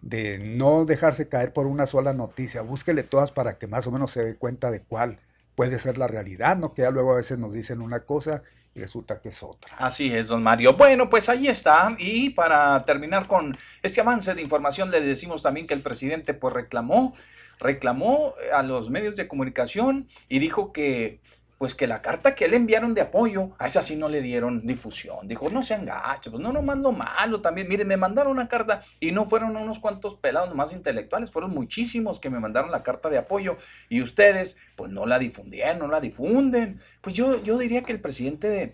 de no dejarse caer por una sola noticia, búsquele todas para que más o menos se dé cuenta de cuál puede ser la realidad, ¿no? Que ya luego a veces nos dicen una cosa y resulta que es otra. Así es, don Mario. Bueno, pues ahí está. Y para terminar con este avance de información, le decimos también que el presidente pues reclamó, reclamó a los medios de comunicación y dijo que pues que la carta que le enviaron de apoyo, a esa sí no le dieron difusión. Dijo, no sean gachos, pues no nomás lo malo también. Miren, me mandaron una carta y no fueron unos cuantos pelados más intelectuales, fueron muchísimos que me mandaron la carta de apoyo y ustedes, pues no la difundieron, no la difunden. Pues yo, yo diría que el presidente,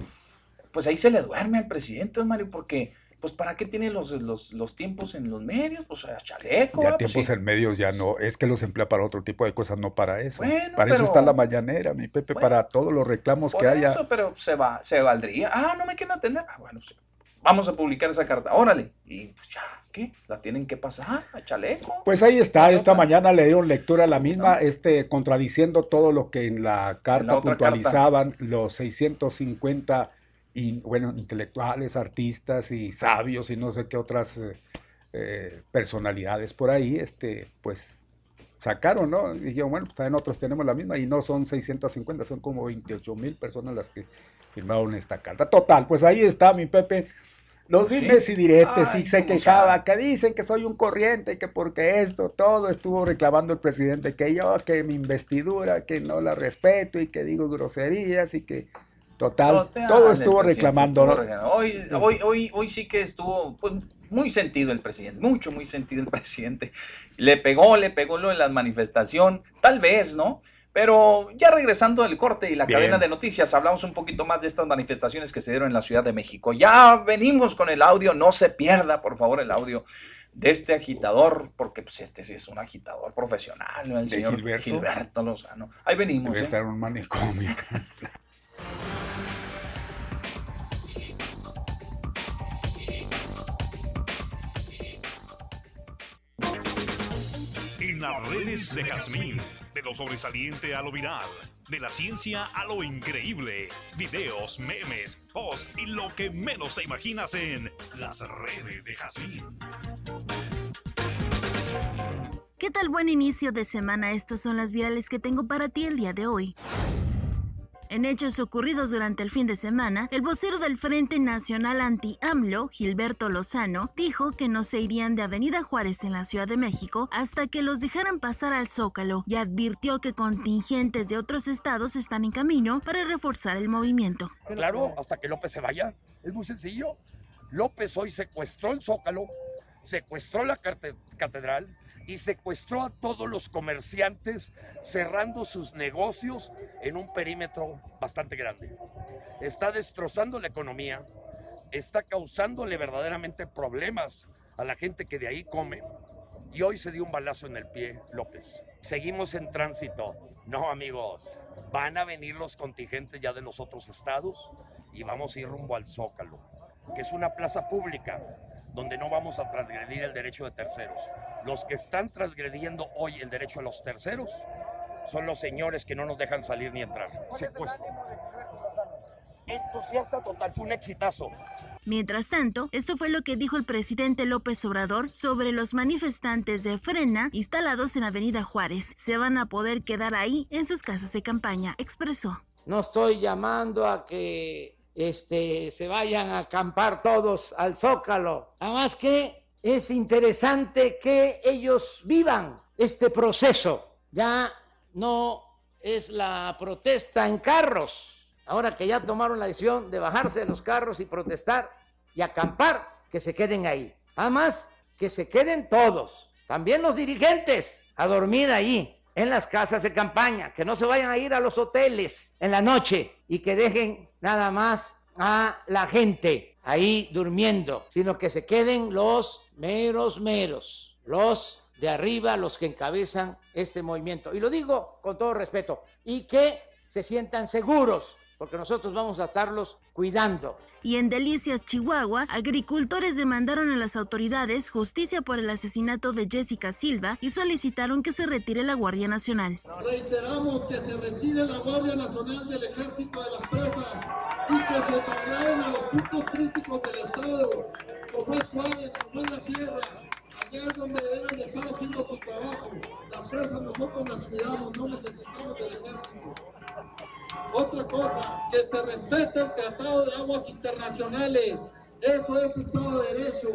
pues ahí se le duerme al presidente, Mario, porque pues ¿para qué tiene los, los, tiempos en los medios? Pues chaleco. Ya pues, tiempos en medios ya no, es que los emplea para otro tipo de cosas, no para eso. para eso está la mañanera, mi Pepe, para todos los reclamos que haya. Eso, pero se va, se valdría. Ah, no me quieren atender. Ah, bueno, vamos a publicar esa carta, órale. Y pues ya, ¿qué? La tienen que pasar a chaleco. Pues ahí está, esta mañana le dieron lectura a la misma, este, contradiciendo todo lo que en la carta puntualizaban los 650 y bueno, intelectuales, artistas y sabios y no sé qué otras eh, eh, personalidades por ahí, este, pues sacaron, ¿no? Y dijeron, bueno, pues también nosotros tenemos la misma y no son 650, son como 28 mil personas las que firmaron esta carta. Total, pues ahí está mi Pepe. Los dimes y diretes, y se quejaba, que dicen que soy un corriente, y que porque esto, todo estuvo reclamando el presidente, que yo, que mi investidura, que no la respeto y que digo groserías y que Total, todo estuvo reclamando. hoy, hoy, hoy, hoy sí que estuvo pues, muy sentido el presidente, mucho, muy sentido el presidente. Le pegó, le pegó lo de la manifestación, tal vez, ¿no? Pero ya regresando del corte y la cadena de noticias, hablamos un poquito más de estas manifestaciones que se dieron en la Ciudad de México. Ya venimos con el audio, no se pierda, por favor, el audio de este agitador, porque pues este sí es un agitador profesional, el señor Gilberto? Lozano. Ahí venimos. Debe ¿eh? estar en un manicomio. En las redes de Jazmín, de lo sobresaliente a lo viral, de la ciencia a lo increíble, videos, memes, posts y lo que menos te imaginas en las redes de Jazmín. ¿Qué tal buen inicio de semana? Estas son las virales que tengo para ti el día de hoy. En hechos ocurridos durante el fin de semana, el vocero del Frente Nacional Anti-AMLO, Gilberto Lozano, dijo que no se irían de Avenida Juárez en la Ciudad de México hasta que los dejaran pasar al Zócalo y advirtió que contingentes de otros estados están en camino para reforzar el movimiento. Claro, hasta que López se vaya. Es muy sencillo. López hoy secuestró el Zócalo, secuestró la catedral, y secuestró a todos los comerciantes cerrando sus negocios en un perímetro bastante grande. Está destrozando la economía, está causándole verdaderamente problemas a la gente que de ahí come y hoy se dio un balazo en el pie López. Seguimos en tránsito. No, amigos, van a venir los contingentes ya de los otros estados y vamos a ir rumbo al Zócalo, que es una plaza pública donde no vamos a transgredir el derecho de terceros. Los que están transgrediendo hoy el derecho de los terceros son los señores que no nos dejan salir ni entrar. Secuestro. Entusiasta total, fue un exitazo. Mientras tanto, esto fue lo que dijo el presidente López Obrador sobre los manifestantes de Frena instalados en Avenida Juárez. Se van a poder quedar ahí en sus casas de campaña, expresó. No estoy llamando a que este, se vayan a acampar todos al zócalo. Además que es interesante que ellos vivan este proceso. Ya no es la protesta en carros. Ahora que ya tomaron la decisión de bajarse de los carros y protestar y acampar, que se queden ahí. Además, que se queden todos, también los dirigentes, a dormir ahí en las casas de campaña, que no se vayan a ir a los hoteles en la noche y que dejen nada más a la gente ahí durmiendo, sino que se queden los meros meros, los de arriba, los que encabezan este movimiento. Y lo digo con todo respeto, y que se sientan seguros, porque nosotros vamos a estarlos cuidando. Y en Delicias, Chihuahua, agricultores demandaron a las autoridades justicia por el asesinato de Jessica Silva y solicitaron que se retire la Guardia Nacional. Reiteramos que se retire la Guardia Nacional del Ejército de las Presas y que se trasladen a los puntos críticos del Estado, como es Juárez, como es la Sierra. Allá es donde deben de estar haciendo su trabajo. Las presas nosotros las cuidamos, no necesitamos del ejército. Otra cosa, que se respete el Tratado de Aguas Internacionales. Eso es Estado de Derecho.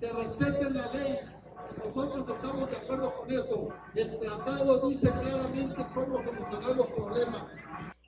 Que respeten la ley. Nosotros estamos de acuerdo con eso. El tratado dice claramente cómo solucionar los problemas.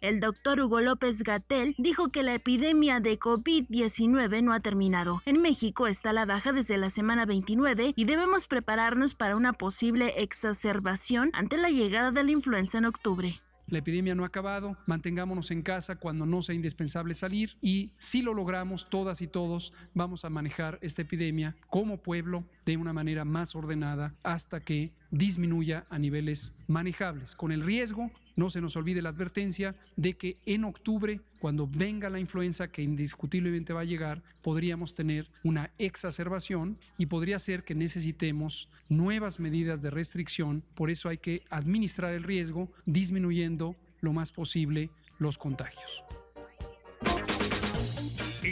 El doctor Hugo López Gatel dijo que la epidemia de COVID-19 no ha terminado. En México está la baja desde la semana 29 y debemos prepararnos para una posible exacerbación ante la llegada de la influenza en octubre. La epidemia no ha acabado, mantengámonos en casa cuando no sea indispensable salir y si lo logramos, todas y todos vamos a manejar esta epidemia como pueblo de una manera más ordenada hasta que disminuya a niveles manejables, con el riesgo no se nos olvide la advertencia de que en octubre, cuando venga la influenza, que indiscutiblemente va a llegar, podríamos tener una exacerbación y podría ser que necesitemos nuevas medidas de restricción. Por eso hay que administrar el riesgo disminuyendo lo más posible los contagios.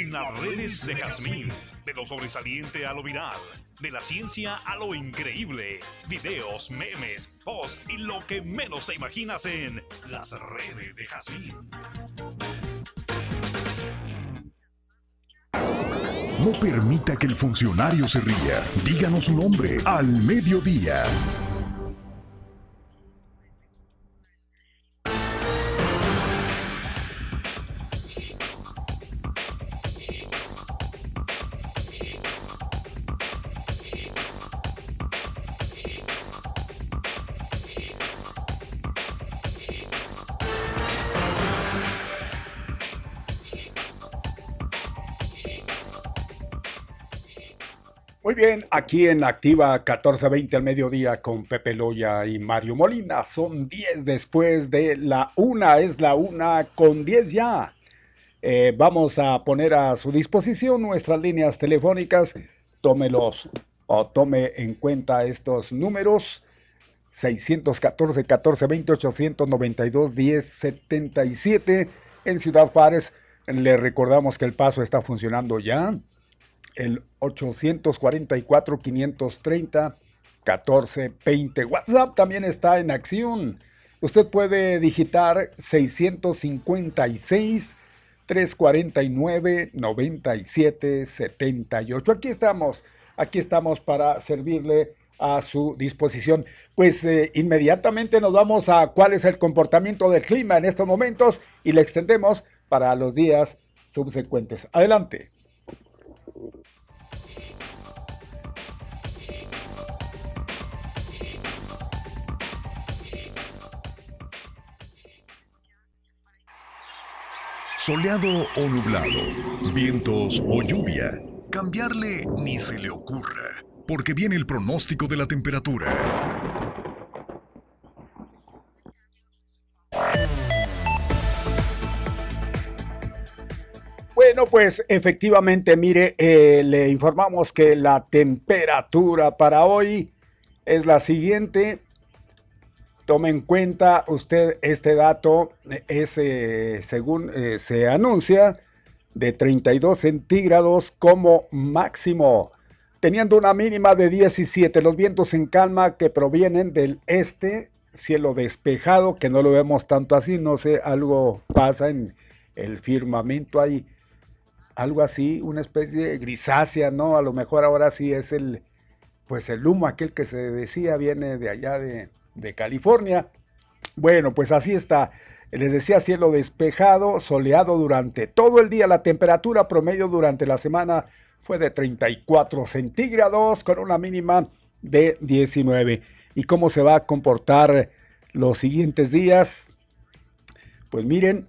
En las redes de Jazmín, de lo sobresaliente a lo viral, de la ciencia a lo increíble, videos, memes, posts y lo que menos te imaginas en las redes de Jazmín. No permita que el funcionario se ría. Díganos su nombre al mediodía. Muy bien, aquí en Activa 1420 al mediodía con Pepe Loya y Mario Molina. Son 10 después de la una, es la una con 10 ya. Eh, vamos a poner a su disposición nuestras líneas telefónicas. Tómelos o tome en cuenta estos números. 614 14 20 892 10 77 en Ciudad Juárez. Le recordamos que el paso está funcionando ya el 844-530-1420. WhatsApp también está en acción. Usted puede digitar 656 349 9778. Aquí estamos, aquí estamos para servirle a su disposición. Pues eh, inmediatamente nos vamos a cuál es el comportamiento del clima en estos momentos y le extendemos para los días subsecuentes. Adelante. Soleado o nublado, vientos o lluvia, cambiarle ni se le ocurra, porque viene el pronóstico de la temperatura. Bueno, pues efectivamente, mire, eh, le informamos que la temperatura para hoy es la siguiente. Tome en cuenta usted este dato, eh, según eh, se anuncia, de 32 centígrados como máximo, teniendo una mínima de 17. Los vientos en calma que provienen del este, cielo despejado, que no lo vemos tanto así, no sé, algo pasa en el firmamento ahí, algo así, una especie de grisácea, ¿no? A lo mejor ahora sí es el, pues el humo aquel que se decía viene de allá de de California. Bueno, pues así está. Les decía cielo despejado, soleado durante todo el día. La temperatura promedio durante la semana fue de 34 centígrados con una mínima de 19. ¿Y cómo se va a comportar los siguientes días? Pues miren,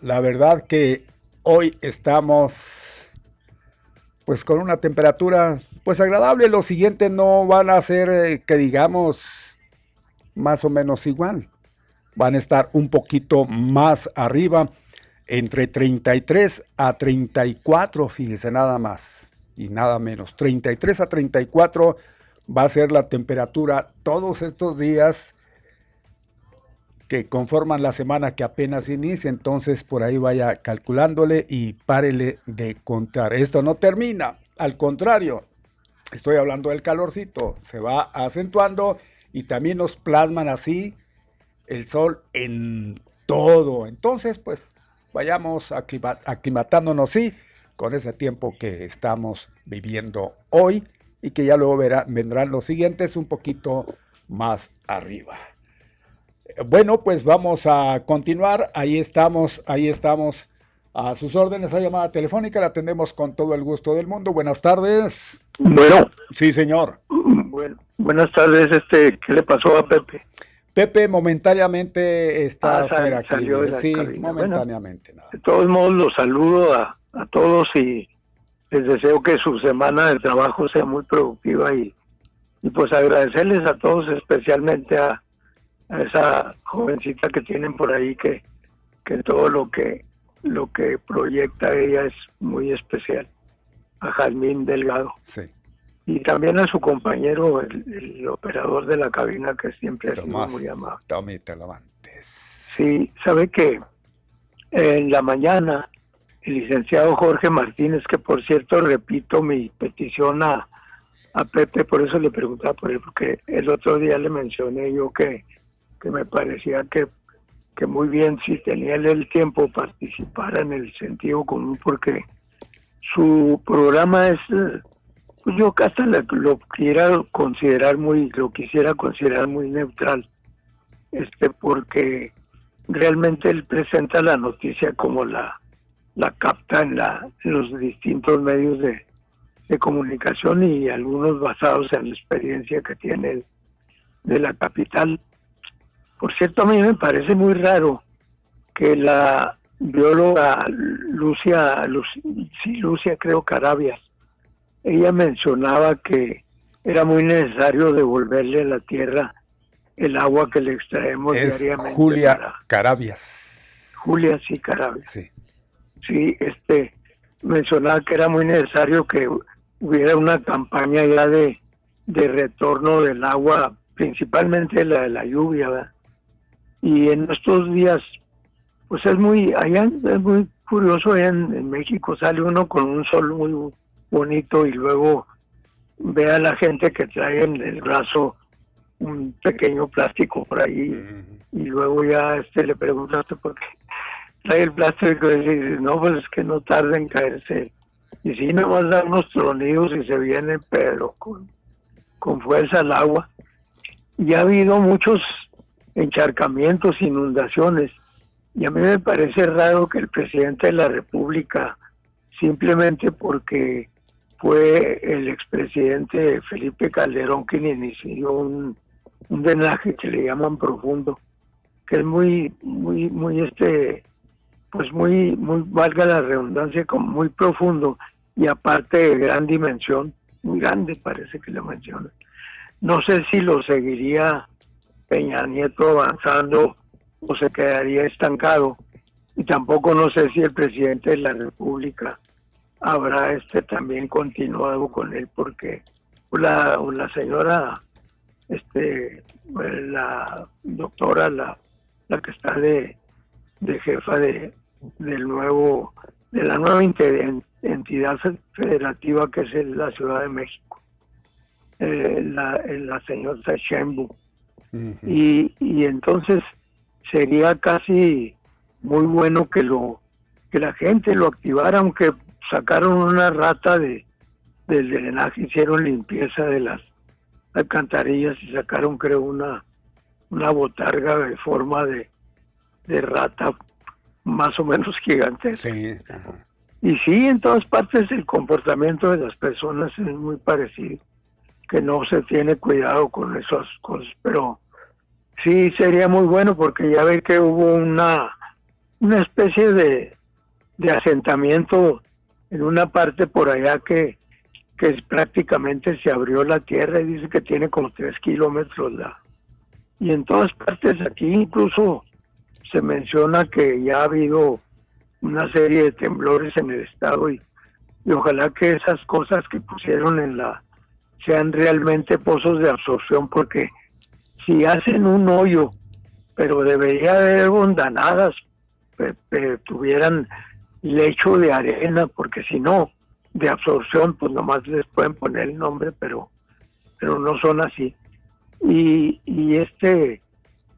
la verdad que hoy estamos pues con una temperatura pues agradable. Los siguientes no van a ser eh, que digamos más o menos igual. Van a estar un poquito más arriba, entre 33 a 34, fíjese nada más y nada menos. 33 a 34 va a ser la temperatura todos estos días que conforman la semana que apenas inicia, entonces por ahí vaya calculándole y párele de contar. Esto no termina, al contrario, estoy hablando del calorcito, se va acentuando y también nos plasman así el sol en todo. Entonces, pues vayamos aclimatándonos, sí, con ese tiempo que estamos viviendo hoy y que ya luego vendrán los siguientes un poquito más arriba. Bueno, pues vamos a continuar. Ahí estamos, ahí estamos a sus órdenes. A llamada telefónica la atendemos con todo el gusto del mundo. Buenas tardes. Bueno. Sí, señor. Bueno, buenas tardes. Este, ¿qué le pasó a Pepe? Pepe momentáneamente está Ah, fuera salió de la sí, cabina. momentáneamente. De todos modos, los saludo a, a todos y les deseo que su semana de trabajo sea muy productiva y, y pues agradecerles a todos, especialmente a, a esa jovencita que tienen por ahí que, que todo lo que lo que proyecta ella es muy especial, a Jazmín Delgado. Sí. Y también a su compañero, el, el operador de la cabina, que siempre ha sido Tomás, muy amable. Tommy Televantes. Sí, sabe que en la mañana el licenciado Jorge Martínez, que por cierto repito mi petición a, a Pepe, por eso le preguntaba por él, porque el otro día le mencioné yo que, que me parecía que, que muy bien si tenía el tiempo participara en el sentido común, porque su programa es, pues yo hasta lo, quiera considerar muy, lo quisiera considerar muy neutral, este, porque realmente él presenta la noticia como la, la capta en, la, en los distintos medios de, de comunicación y algunos basados en la experiencia que tiene de la capital. Por cierto, a mí me parece muy raro que la bióloga Lucia, Luc- sí, Lucia creo Carabias, ella mencionaba que era muy necesario devolverle a la tierra el agua que le extraemos Es diariamente. Julia para- Carabias. Julia sí, Carabias. Sí. Sí, este, mencionaba que era muy necesario que hubiera una campaña ya de, de retorno del agua, principalmente la de la lluvia, ¿verdad? Y en estos días, pues es muy, allá es muy curioso, allá en, en México sale uno con un sol muy bonito y luego ve a la gente que trae en el brazo un pequeño plástico por ahí y luego ya este le pregunta a usted por qué trae el plástico y dice, no, pues es que no tarda en caerse. Y sí, nomás da unos tronidos y se viene, pero con, con fuerza al agua. Y ha habido muchos encharcamientos, inundaciones. Y a mí me parece raro que el presidente de la República, simplemente porque fue el expresidente Felipe Calderón quien inició un, un drenaje que le llaman profundo, que es muy, muy, muy este, pues muy, muy, valga la redundancia, como muy profundo y aparte de gran dimensión, muy grande parece que le menciona. No sé si lo seguiría Peña Nieto avanzando o se quedaría estancado. Y tampoco no sé si el presidente de la República habrá este también continuado con él porque la, la señora este la doctora la, la que está de, de jefa de del nuevo de la nueva entidad fe- federativa que es la Ciudad de México eh, la, la señora Y, y entonces sería casi muy bueno que lo que la gente lo activara aunque sacaron una rata de del drenaje hicieron limpieza de las alcantarillas y sacaron creo una una botarga de forma de, de rata más o menos gigantesca. Sí. y sí, en todas partes el comportamiento de las personas es muy parecido, que no se tiene cuidado con esas cosas, pero sí sería muy bueno porque ya ve que hubo una, una especie de, de asentamiento en una parte por allá que, que es- prácticamente se abrió la tierra y dice que tiene como tres kilómetros la... Y en todas partes aquí incluso se menciona que ya ha habido una serie de temblores en el estado y, y ojalá que esas cosas que pusieron en la sean realmente pozos de absorción porque si hacen un hoyo pero debería haber bondanadas tuvieran lecho de arena porque si no de absorción pues nomás les pueden poner el nombre pero pero no son así. Y, y este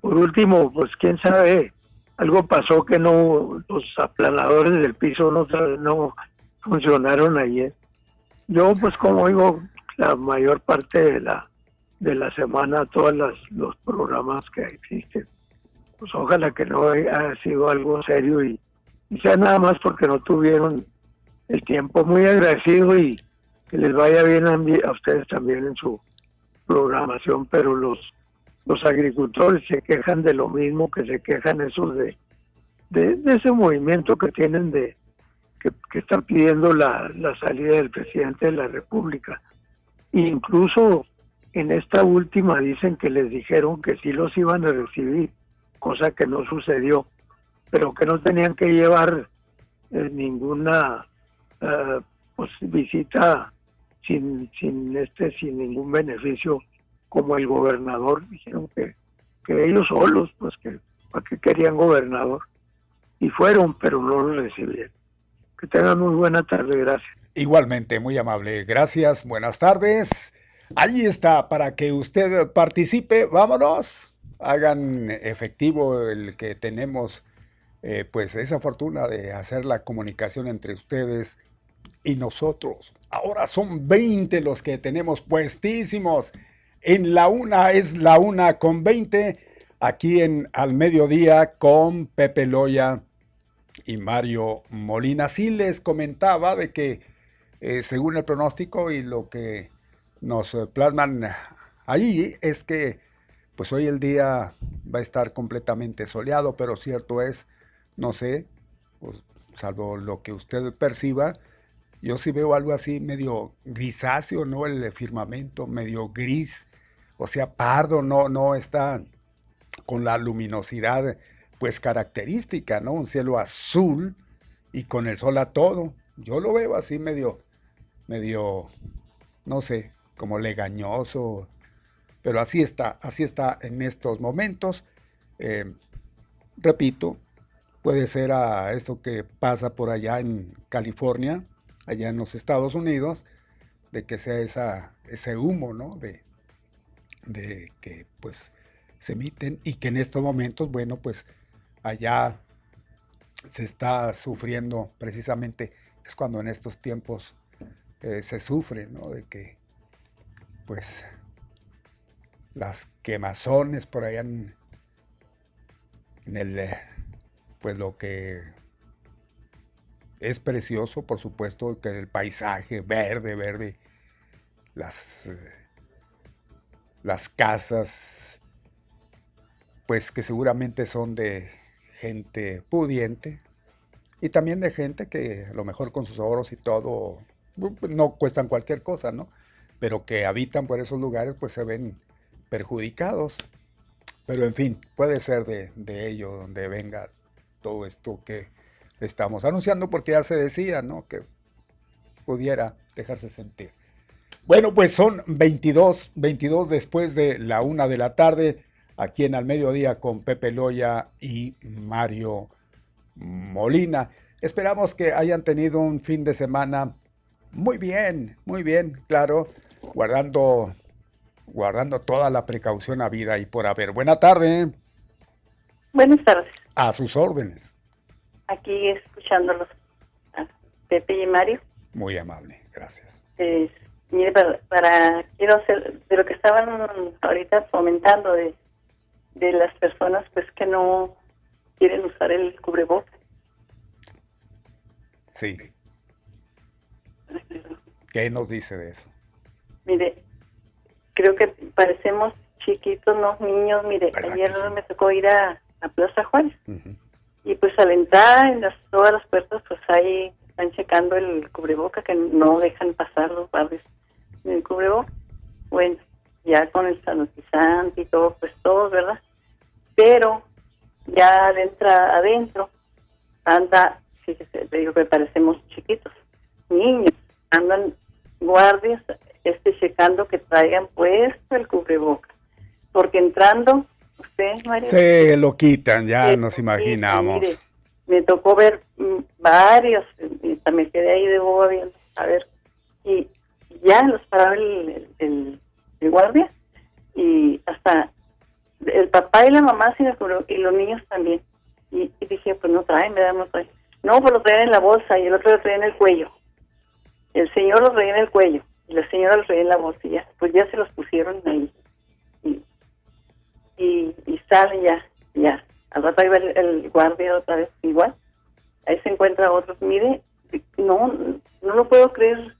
por último pues quién sabe algo pasó que no los aplanadores del piso no no funcionaron ayer yo pues como digo la mayor parte de la de la semana todos los programas que existen pues ojalá que no haya sido algo serio y, sea nada más porque no tuvieron el tiempo muy agradecido y que les vaya bien a ustedes también en su programación pero los los agricultores se quejan de lo mismo que se quejan esos de, de, ese movimiento que tienen de que, que están pidiendo la, la, salida del presidente de la República. Incluso en esta última dicen que les dijeron que sí los iban a recibir, cosa que no sucedió, pero que no tenían que llevar eh, ninguna eh, pues, visita sin, sin este sin ningún beneficio como el gobernador. Dijeron que, que ellos solos pues que para qué querían gobernador y fueron pero no lo recibieron. Que tengan muy buena tarde gracias igualmente muy amable gracias buenas tardes allí está para que usted participe vámonos hagan efectivo el que tenemos eh, pues esa fortuna de hacer la comunicación entre ustedes y nosotros. Ahora son 20 los que tenemos puestísimos. En la una es la una con 20. Aquí en Al Mediodía con Pepe Loya y Mario Molina. Sí les comentaba de que eh, según el pronóstico y lo que nos plasman allí es que pues hoy el día va a estar completamente soleado, pero cierto es, no sé, pues, salvo lo que usted perciba, yo sí veo algo así medio grisáceo, ¿no? El firmamento, medio gris, o sea, pardo, no, no está con la luminosidad pues característica, ¿no? Un cielo azul y con el sol a todo. Yo lo veo así medio, medio, no sé, como legañoso, pero así está, así está en estos momentos. Eh, repito, puede ser a esto que pasa por allá en California, allá en los Estados Unidos, de que sea esa, ese humo, ¿no? De, de que pues se emiten y que en estos momentos, bueno, pues allá se está sufriendo precisamente, es cuando en estos tiempos eh, se sufre, ¿no? De que pues las quemazones por allá en, en el, eh, pues lo que es precioso, por supuesto, que el paisaje verde, verde, las, eh, las casas, pues que seguramente son de gente pudiente y también de gente que a lo mejor con sus ahorros y todo no cuestan cualquier cosa, ¿no? Pero que habitan por esos lugares pues se ven perjudicados. Pero en fin, puede ser de, ello donde venga todo esto que estamos anunciando porque ya se decía, ¿no? Que pudiera dejarse sentir. Bueno, pues son 22, 22 después de la una de la tarde, aquí en Al Mediodía con Pepe Loya y Mario Molina. Esperamos que hayan tenido un fin de semana muy bien, muy bien, claro, guardando, guardando toda la precaución a vida y por haber. Buena tarde. Buenas tardes. A sus órdenes aquí escuchándolos, Pepe y Mario. Muy amable, gracias. mire, para, quiero hacer, de lo que estaban ahorita comentando de, de las personas pues que no quieren usar el cubrebocas. Sí. ¿Qué nos dice de eso? Mire, creo que parecemos chiquitos, los niños. Mire, ayer me tocó ir a, a Plaza Juárez. Y pues al entrar en las, todas las puertas, pues ahí están checando el cubreboca, que no dejan pasar los padres en el cubreboca. Bueno, ya con el sanitizante y todo, pues todo, ¿verdad? Pero ya adentro, adentro anda, fíjese, te digo que parecemos chiquitos, niños, andan guardias este checando que traigan puesto el cubreboca. Porque entrando se lo quitan, ya nos imaginamos. me tocó ver mm, varios, y me quedé ahí de boba viendo, a ver, y ya los paraba el, el, guardia y hasta el papá y la mamá se y los niños también. Y, dije, pues no traen, ¿verdad? No traen. No, pues lo traen en la bolsa y el otro lo traen en el cuello. El señor lo traía en el cuello y la señora lo traía en la ya, pues ya se los pusieron ahí y, y sale ya, ya. Al rato ahí va el, guardia otra vez igual. Ahí se encuentra otro. Mire, no, no lo puedo creer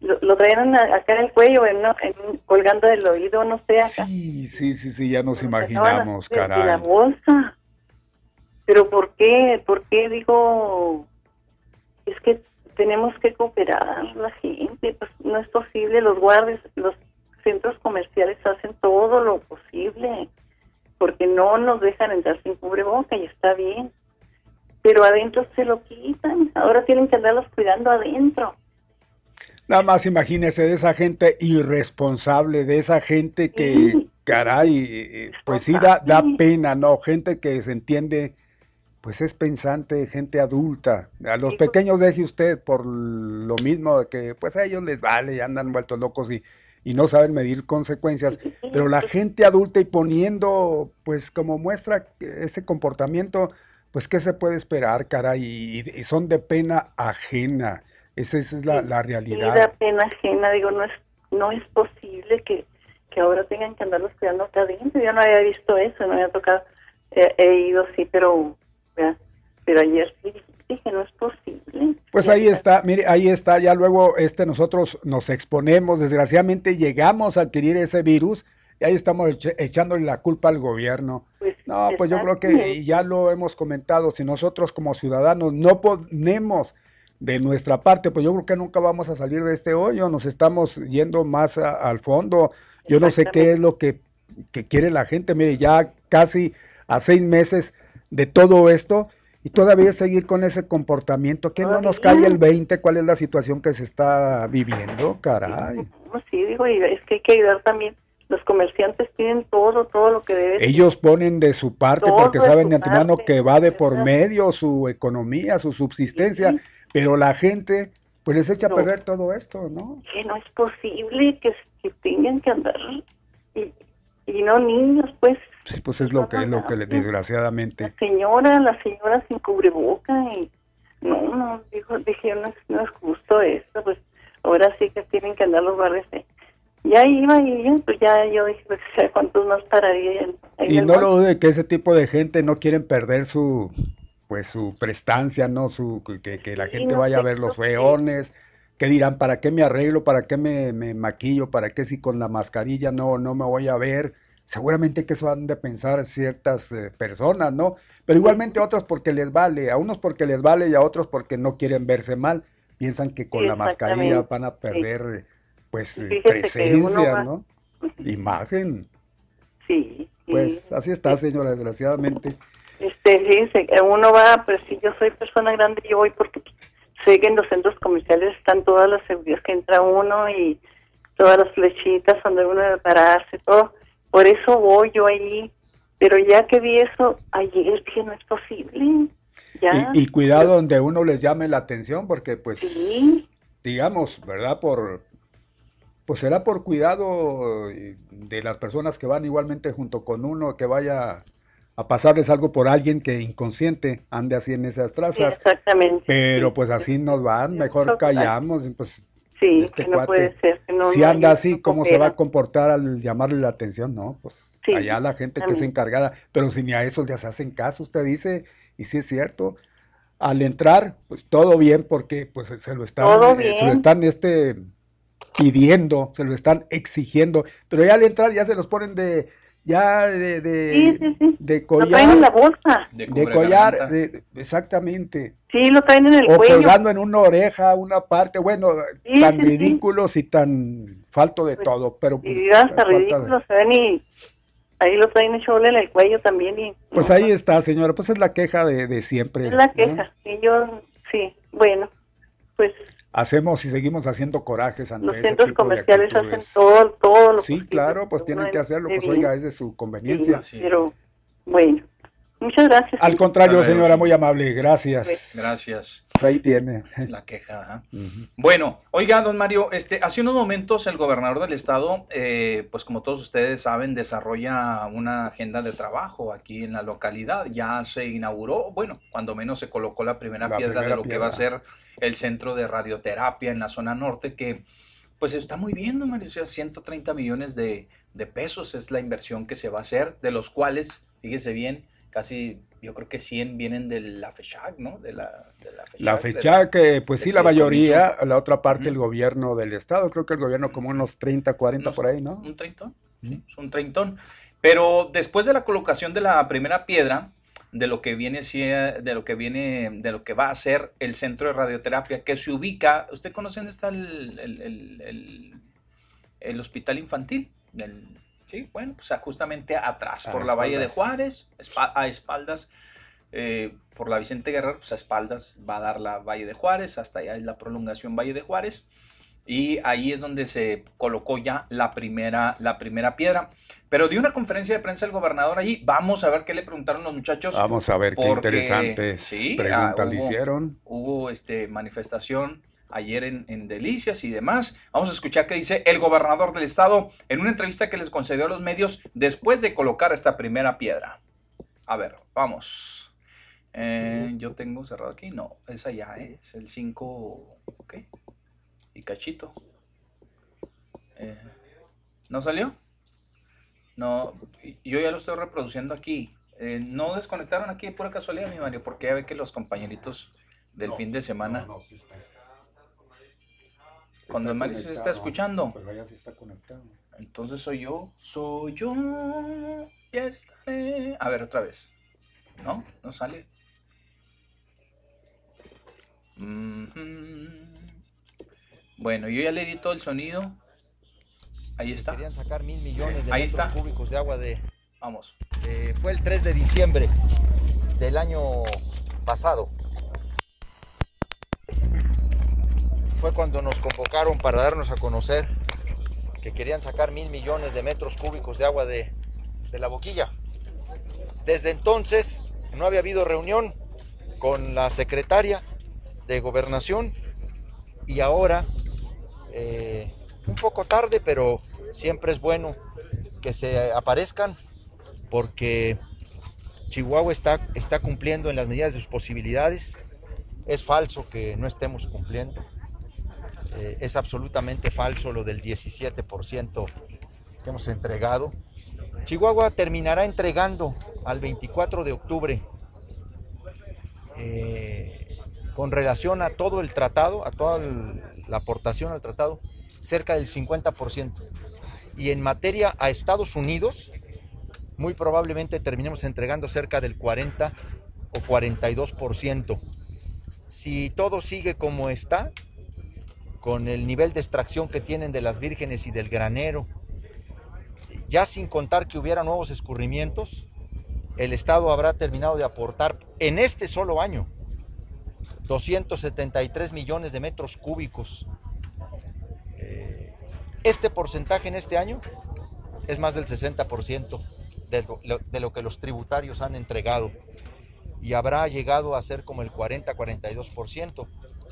lo, traían acá en el cuello, en, en, colgando del oído, no sé, acá. Sí, sí, sí, sí, ya nos imaginamos, caray. la bolsa. Pero ¿por qué? ¿Por qué digo? Es que tenemos que cooperar la gente, pues no es posible, los guardias, los centros comerciales hacen todo lo posible, porque no nos dejan entrar sin cubreboca y está bien, pero adentro se lo quitan, ahora tienen que andarlos cuidando adentro. Nada más imagínese de esa gente irresponsable, de esa gente que, caray, eh, pues sí da, da pena, ¿no? Gente que se entiende pues es pensante, gente adulta. A los pequeños deje usted por lo mismo que pues a ellos les vale y andan vueltos locos y, y no saben medir consecuencias, pero la gente adulta y poniendo pues como muestra ese comportamiento, pues qué se puede esperar, cara, y, son de pena ajena. Esa, es la, la realidad. de pena ajena, digo, no es, no es posible que, que ahora tengan que andarlos cuidando acá adentro. Yo no había visto eso, no había tocado, he ido sí, pero pero ayer sí dije, no es posible. Pues ahí está, mire, ahí está, ya luego este nosotros nos exponemos, desgraciadamente llegamos a adquirir ese virus y ahí estamos echándole la culpa al gobierno. Pues, no, pues yo creo que ya lo hemos comentado, si nosotros como ciudadanos no ponemos de nuestra parte, pues yo creo que nunca vamos a salir de este hoyo, nos estamos yendo más al fondo. Yo no sé qué es lo que, que quiere la gente, mire, ya casi a seis meses de todo esto y todavía seguir con ese comportamiento, que no nos cae el 20, cuál es la situación que se está viviendo, caray. Sí, digo, es que hay que ayudar también. Los comerciantes tienen todo, todo lo que deben. Ellos ponen de su parte porque saben de antemano que va de por medio su economía, su subsistencia, pero la gente pues les echa a perder todo esto, ¿no? Que no es posible que, tengan que andar y, y no niños, pues Sí, pues es lo que es lo que le, desgraciadamente. La señora, la señora sin cubreboca y no, no, dijo, dije, no, no es justo esto, pues ahora sí que tienen que andar los barrios Ya iba y ya, pues ya yo dije, pues cuántos más pararía. y no lo dude que ese tipo de gente no quieren perder su pues su prestancia, no su que, que la gente vaya a ver los feones, que dirán, ¿para qué me arreglo? ¿Para qué me, me maquillo? ¿Para qué si con la mascarilla no no me voy a ver? Seguramente que eso han de pensar ciertas eh, personas, ¿no? Pero igualmente otros porque les vale, a unos porque les vale y a otros porque no quieren verse mal, piensan que con la mascarilla van a perder, pues, eh, presencia, ¿no? Imagen. Sí. Pues así está, señora, desgraciadamente. Este, fíjense, uno va, pero si yo soy persona grande, yo voy porque sé que en los centros comerciales están todas las seguridades que entra uno y todas las flechitas donde uno debe pararse, todo por eso voy yo ahí. Pero ya que vi eso ayer, dije, no es posible. Ya. Y, cuidado donde uno les llame la atención, porque pues, digamos, ¿verdad? Por, pues será por cuidado de las personas que van igualmente junto con uno, que vaya a pasarles algo por alguien que inconsciente ande así en esas trazas. exactamente. Pero pues así nos van, mejor callamos, pues Sí, este que no puede ser. si anda así, ¿cómo se va a comportar al llamarle la atención? No, pues allá la gente que es encargada, pero si ni a eso les hacen caso, usted dice, y sí es cierto, al entrar, pues todo bien, porque pues se lo están, eh, se lo están este, pidiendo, se lo están exigiendo, pero ya al entrar ya se los ponen de ya de, de, de collar. Lo traen en la bolsa. De, collar, exactamente. Sí, lo traen en el cuello. O colgando en una oreja, una parte, bueno, tan ridículos y tan falto de pues, todo, pero... Y hasta ridículos, se ven y ahí lo traen hecho en el cuello también y... Pues ahí está, señora, pues es la queja de, siempre. Es la queja, y yo, sí, bueno, pues hacemos y seguimos haciendo corajes ante Los centros comerciales hacen todo, todo lo Sí, claro, pues tienen que hacerlo, pues oiga, es de su conveniencia. Pero bueno, muchas gracias. Al contrario, señora, muy amable, gracias. Gracias. Pues ahí tiene. La queja. Bueno, oiga, don Mario, este, hace unos momentos el gobernador del estado, eh, pues como todos ustedes saben, desarrolla una agenda de trabajo aquí en la localidad. Ya se inauguró, bueno, cuando menos se colocó la primera piedra de lo que va a ser el centro de radioterapia en la zona norte, que pues está muy bien, don Mario, o sea, 130 millones de, de pesos es la inversión que se va a hacer, de los cuales, fíjese bien, casi, yo creo que 100 vienen de la FECHAC, ¿no? De la, de la FECHAC. La que, pues sí, la mayoría, fideicomiso. la otra parte el gobierno del estado, creo que el gobierno como unos 30, 40 Unos- por ahí, ¿no? Un treintón, sí, es un treintón. Pero después de la colocación de la primera piedra, de lo que viene si- de lo que viene, de lo que va a ser el centro de radioterapia, que se ubica, ¿usted conoce dónde está el, el- el- el- el hospital infantil? Del- sí, bueno, pues justamente atrás, A por la Valle de. Juárez, a espaldas, eh, por la Vicente Guerrero, pues a espaldas va a dar la Valle de Juárez, hasta allá es la prolongación Valle de Juárez. Y ahí es donde se colocó ya la primera, la primera piedra. Pero dio una conferencia de prensa el gobernador allí. Vamos a ver qué le preguntaron los muchachos. Vamos a ver qué interesantes sí, preguntas ah, le hicieron. Hubo este, manifestación ayer en, en Delicias y demás. Vamos a escuchar qué dice el gobernador del estado en una entrevista que les concedió a los medios después de colocar esta primera piedra. A ver, vamos. Eh, yo tengo cerrado aquí. No, es allá, ¿eh? es el 5. Ok. Y cachito. Eh, ¿No salió? No, yo ya lo estoy reproduciendo aquí. No desconectaron aquí de pura casualidad, mi Mario, porque ya ve que los compañeritos del fin de semana. Cuando el Mario se está escuchando, Pues vaya si está conectado. entonces soy yo, soy yo, ya estaré. A ver, otra vez. ¿No? ¿No sale? Bueno, yo ya le di todo el sonido. Ahí está. Querían sacar mil millones de Ahí metros está. cúbicos de agua de... Vamos. eh, fue el 3 de diciembre del año pasado. Fue cuando nos convocaron para darnos a conocer que querían sacar mil millones de metros cúbicos de agua de, la boquilla. Desde entonces no había habido reunión con la secretaria de gobernación y ahora, eh, un poco tarde, pero siempre es bueno que se aparezcan porque Chihuahua está cumpliendo en las medidas de sus posibilidades. Es falso que no estemos cumpliendo. Eh, es absolutamente falso lo del 17% que hemos entregado. Chihuahua terminará entregando al 24 de octubre eh, con relación a todo el tratado, a toda la aportación al tratado, cerca del 50%. Y en materia a Estados Unidos, muy probablemente terminemos entregando cerca del 40 o 42%. Si todo sigue como está, con el nivel de extracción que tienen de las vírgenes y del granero, ya sin contar que hubiera nuevos escurrimientos, el Estado habrá terminado de aportar en este solo año 273 millones de metros cúbicos. Eh, Este porcentaje en este año es más del 60% de lo, de lo que los tributarios han entregado y habrá llegado a ser como el 40-42%,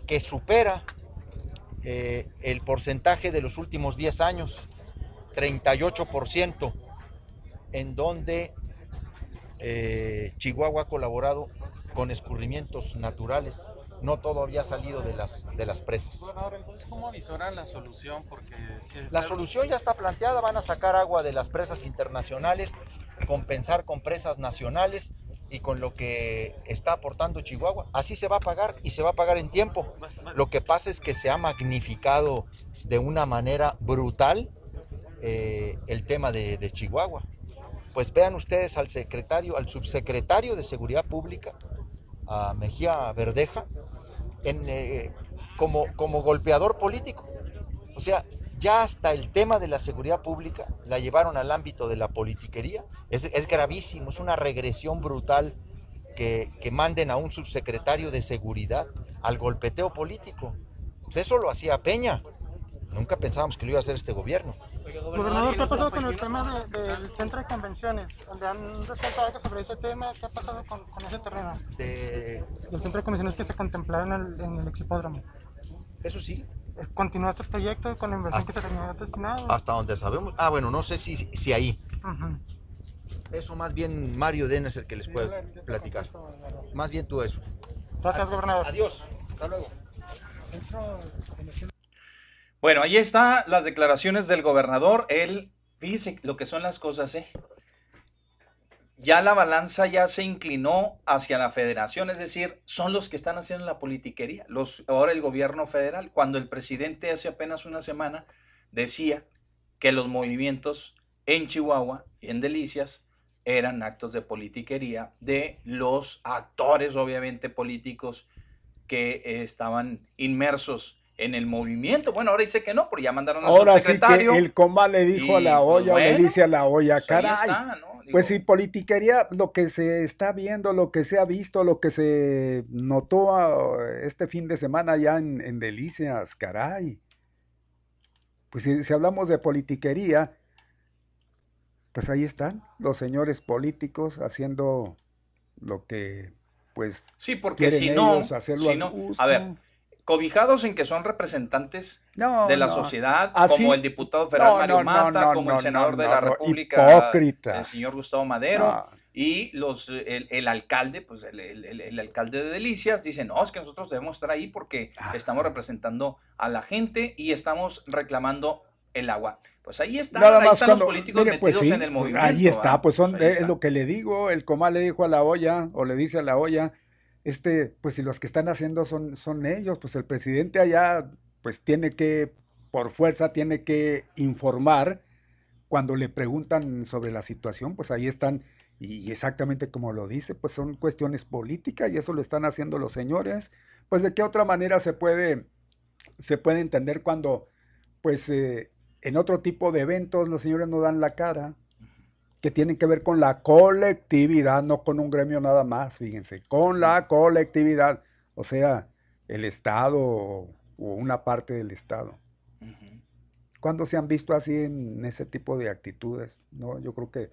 que supera eh, el porcentaje de los últimos 10 años, 38%, en donde eh, Chihuahua ha colaborado con escurrimientos naturales. No todo había salido de las, de las presas. Gobernador, entonces, ¿cómo avisoran la solución? Porque si La solución ya está planteada, van a sacar agua de las presas internacionales, compensar con presas nacionales y con lo que está aportando Chihuahua. Así se va a pagar y se va a pagar en tiempo. Lo que pasa es que se ha magnificado de una manera brutal eh, el tema de, Chihuahua. Pues vean ustedes al secretario, al subsecretario de Seguridad Pública, a Mejía Verdeja, en, eh, como, como golpeador político. O sea, ya hasta el tema de la seguridad pública la llevaron al ámbito de la politiquería. Es, es gravísimo, es una regresión brutal que, que manden a un subsecretario de seguridad al golpeteo político. Pues eso lo hacía Peña. Nunca pensábamos que lo iba a hacer este gobierno. Gobernador, ¿qué ha pasado con el tema de- del centro de convenciones? Donde han resuelto algo sobre ese tema, ¿qué ha pasado con, con ese terreno? De- Del centro de convenciones que se contemplaba en el, en el exhipódromo. Eso sí. ¿Continúa este proyecto con la inversión Hasta- que se tenía destinado? Hasta donde sabemos. Ah, bueno, no sé si, si ahí. Eso más bien Mario Den es el que les puede platicar. Más bien tú eso. Gracias, gobernador. Adiós. Hasta luego. Bueno, ahí están las declaraciones del gobernador. Él, fíjese lo que son las cosas, ¿eh? Ya la balanza ya se inclinó hacia la federación, es decir, son los que están haciendo la politiquería, los, ahora el gobierno federal, cuando el presidente hace apenas una semana decía que los movimientos en Chihuahua y en Delicias eran actos de politiquería de los actores, obviamente, políticos que eh, estaban inmersos en el movimiento. Bueno, ahora dice que no, porque ya mandaron a ahora su secretario. sí que el coma le dijo a la y, pues, olla, o le bueno, dice a la olla, pues ahí caray. está, ¿no? Digo, Pues sí, politiquería, lo que se está viendo, lo que se ha visto, lo que se notó ah, este fin de semana ya en, en Delicias, caray. Pues si, si hablamos de politiquería, pues ahí están los señores políticos haciendo lo que, pues, Sí, porque quieren si no, ellos hacerlo si a no- gusto. a ver, cobijados en que son representantes No, de la no. sociedad, Así- como el diputado federal No, Mario Mata, como el senador de la República, hipócritas. el señor Gustavo Madero, No. y los el, el alcalde, pues el, el- alcalde de Delicias, dice, no, es que nosotros debemos estar ahí porque estamos representando a la gente y estamos reclamando el agua. Pues ahí están, Nada ahí están cuando- los políticos mire, pues metidos sí, en el movimiento. Ahí está, ¿verdad? pues son, es está. lo que le digo, el coma le dijo a la olla, o le dice a la olla, este, pues si los que están haciendo son, son ellos, pues el presidente allá, pues tiene que, por fuerza, tiene que informar cuando le preguntan sobre la situación, pues ahí están, y exactamente como lo dice, pues son cuestiones políticas y eso lo están haciendo los señores, pues de qué otra manera se puede, se puede entender cuando, pues, eh, en otro tipo de eventos los señores no dan la cara, que tienen que ver con la colectividad, no con un gremio nada más, fíjense, con la colectividad, o sea, el Estado o una parte del Estado. ¿Cuándo se han visto así en ese tipo de actitudes? No, yo creo que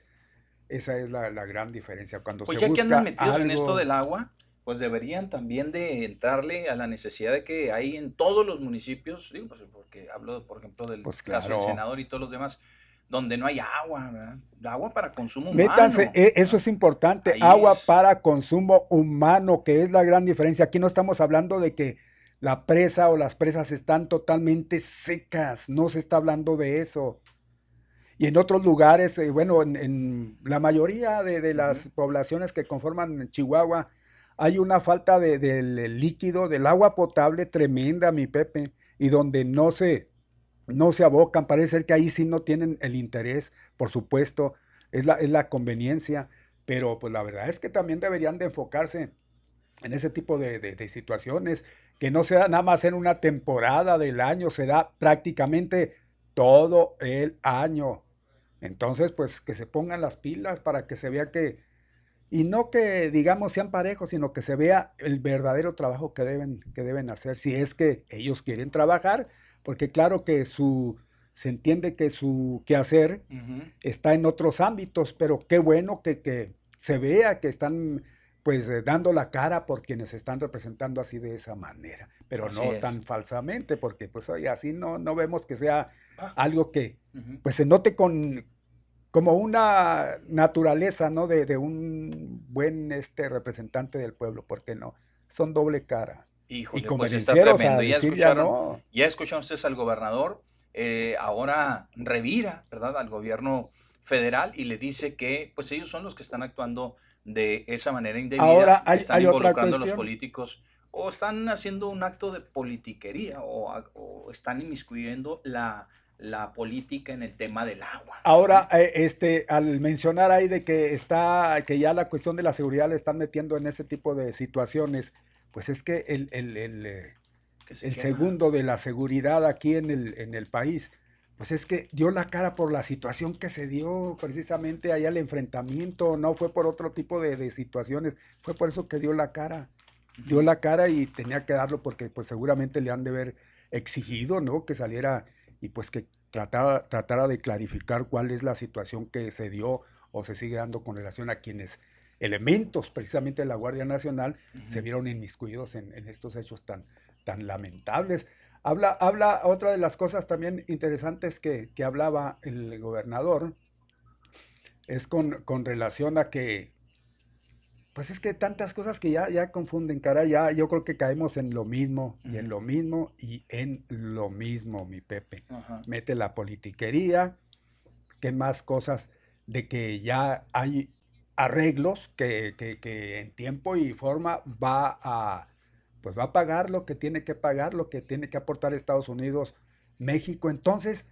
esa es la, la gran diferencia. Cuando Pues se ya que andan busca metidos en esto algo- del agua, pues deberían también de entrarle a la necesidad de que hay en todos los municipios, digo, pues porque hablo, por ejemplo, del Pues caso del claro. senador y todos los demás, donde no hay agua, ¿verdad? Agua para consumo Métanse, humano. e- eso es importante, Ahí agua es. para consumo humano, que es la gran diferencia. Aquí no estamos hablando de que la presa o las presas están totalmente secas, no se está hablando de eso. Y en otros lugares, eh, bueno, en, en la mayoría de, de las poblaciones que conforman Chihuahua, hay una falta de- del líquido, del agua potable tremenda, mi Pepe, y donde no se, no se abocan, parece ser que ahí sí no tienen el interés, por supuesto, es la, es la conveniencia, pero pues la verdad es que también deberían de enfocarse en ese tipo de, de- situaciones, que no sea nada más en una temporada del año, se da prácticamente todo el año. Entonces, pues que se pongan las pilas para que se vea que, y no que digamos sean parejos, sino que se vea el verdadero trabajo que deben, que deben hacer, si es que ellos quieren trabajar, porque claro que su, se entiende que su quehacer Ujú. está en otros ámbitos, pero qué bueno que, que se vea que están pues eh, dando la cara por quienes están representando así de esa manera, pero Así no es. tan falsamente, porque pues oye, así no, no vemos que sea Ah. algo que pues se note con como una naturaleza, ¿no? De, de un buen este representante del pueblo, porque no, son doble cara. Híjole, y pues está tremendo. Ya escucharon, no. ya escucharon ustedes al gobernador, eh, ahora revira, ¿verdad? Al gobierno federal y le dice que pues ellos son los que están actuando de esa manera indebida, Ahora, hay- están hay otra involucrando a los políticos o están haciendo un acto de politiquería o están inmiscuyendo la, la política en el tema del agua. Ahora, eh, este, al mencionar ahí de que está, que ya la cuestión de la seguridad le están metiendo en ese tipo de situaciones, pues es que el, el, el, eh, se el segundo de la seguridad aquí en el, en el país, pues es que dio la cara por la situación que se dio precisamente allá el enfrentamiento, no fue por otro tipo de, de situaciones, fue por eso que dio la cara, dio la cara y tenía que darlo porque pues seguramente le han de haber exigido, ¿no? Que saliera y pues que tratara, tratara de clarificar cuál es la situación que se dio o se sigue dando con relación a quienes elementos precisamente de la Guardia Nacional se vieron inmiscuidos en, en estos hechos tan, tan lamentables. Habla, habla otra de las cosas también interesantes que, que hablaba el gobernador, es con, con relación a que, pues es que tantas cosas que ya, ya confunden, cara, ya yo creo que caemos en lo mismo, y en lo mismo, y en lo mismo, mi Pepe. Mete la politiquería, que más cosas de que ya hay arreglos que, que, que en tiempo y forma va a, pues va a pagar lo que tiene que pagar, lo que tiene que aportar Estados Unidos, México. Entonces,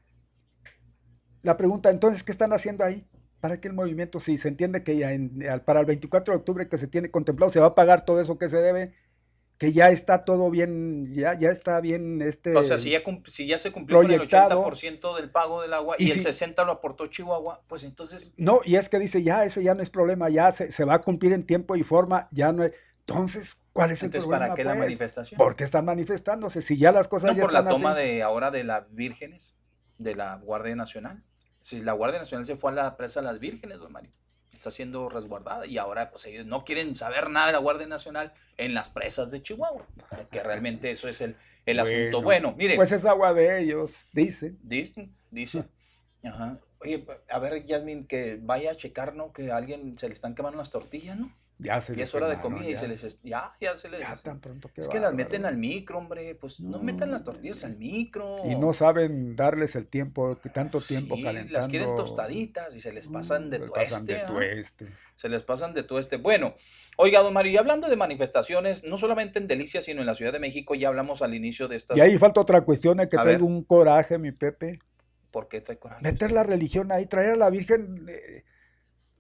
la pregunta, entonces, ¿qué están haciendo ahí? ¿Para qué el movimiento? Si se entiende que en- para el 24 de octubre que se tiene contemplado se va a pagar todo eso que se debe, que ya está todo bien, ya, ya está bien este... O sea, si ya, si ya se cumplió con el proyectado. 80% del pago del agua Y y, el si- 60% lo aportó Chihuahua, pues entonces No, y es que dice, ya, ese ya no es problema, ya se, se va a cumplir en tiempo y forma, ya no es... Entonces, ¿cuál es el Entonces, problema? ¿para qué la pues? manifestación? ¿Por qué están manifestándose? Si ya las cosas no ya por la toma así. de ahora de las vírgenes, de la Guardia Nacional. Si la Guardia Nacional se fue a la presa de las vírgenes, don Mario, está siendo resguardada y ahora pues ellos no quieren saber nada de la Guardia Nacional en las presas de Chihuahua, que realmente eso es el, el asunto. Bueno, mire, Pues es agua de ellos, dice. Dicen, dice. Ajá. Oye, a ver, Yasmin, que vaya a checar, ¿no? Que a alguien se le están quemando las tortillas, ¿no? Ya se Y es hora de comida y se les... Ya, ya se les... Ya tan pronto que es que las meten al micro, hombre. Pues no, metan las tortillas al micro. Y no saben darles el tiempo, que tanto tiempo Sí, calentando. las quieren tostaditas y se les pasan de les tueste. pasan de tueste. Se les pasan de tueste. Bueno, oiga, don Mario, y hablando de manifestaciones, no solamente en Delicia, sino en la Ciudad de México, ya hablamos al inicio de estas... Y ahí falta otra cuestión, es que A traigo ver. un coraje, mi Pepe. ¿Por qué trae coraje? Meter la religión ahí, traer a la Virgen de,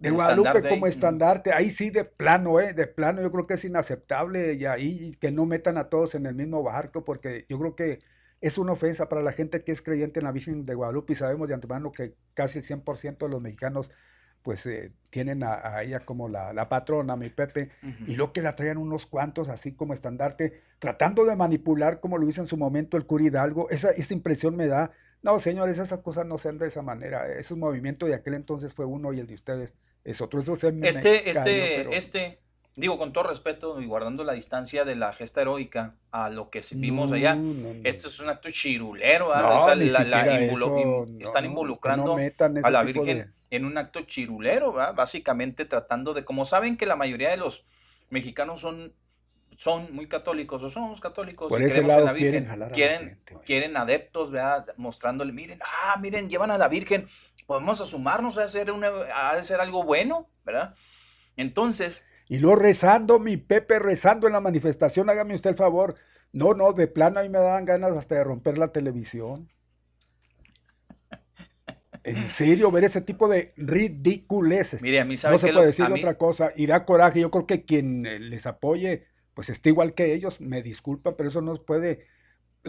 de Guadalupe estandarte como ahí. estandarte. Ahí sí, de plano, ¿eh? De plano, yo creo que es inaceptable y ahí que no metan a todos en el mismo barco, porque yo creo que es una ofensa para la gente que es creyente en la Virgen de Guadalupe y sabemos de antemano que casi el 100% de los mexicanos pues eh, tienen a, a ella como la, la patrona, mi Pepe, y lo que la traían unos cuantos así como estandarte, tratando de manipular como lo hizo en su momento el cura Hidalgo, esa, esa impresión me da, no señores, esas cosas no sean de esa manera, ese movimiento de aquel entonces fue uno y el de ustedes es otro, eso se me- me Este, cayó, este, pero- este, digo con todo respeto y guardando la distancia de la gesta heroica a lo que vimos No, allá, no, no. este es un acto chirulero, ¿verdad? No, O sea, la- la involu- eso, están involucrando a la Virgen de- en un acto chirulero, ¿verdad? Básicamente tratando de, como saben que la mayoría de los mexicanos son, son muy católicos o somos católicos Por y ese lado en la quieren Virgen, jalar a la quieren, quieren adeptos, ¿verdad? Mostrándole, miren, ah, miren, llevan a la Virgen, podemos asumarnos a hacer, una, a hacer algo bueno, ¿verdad? Entonces, Y luego rezando, mi Pepe, rezando en la manifestación, hágame usted el favor. No, no, de plano ahí me daban ganas hasta de romper la televisión. En serio, ver ese tipo de ridiculeces. Mire, a mí, ¿sabe no se puede lo- decir a mí- otra cosa. Y da coraje. Yo creo que quien eh, les apoye, pues está igual que ellos. Me disculpan, pero eso no puede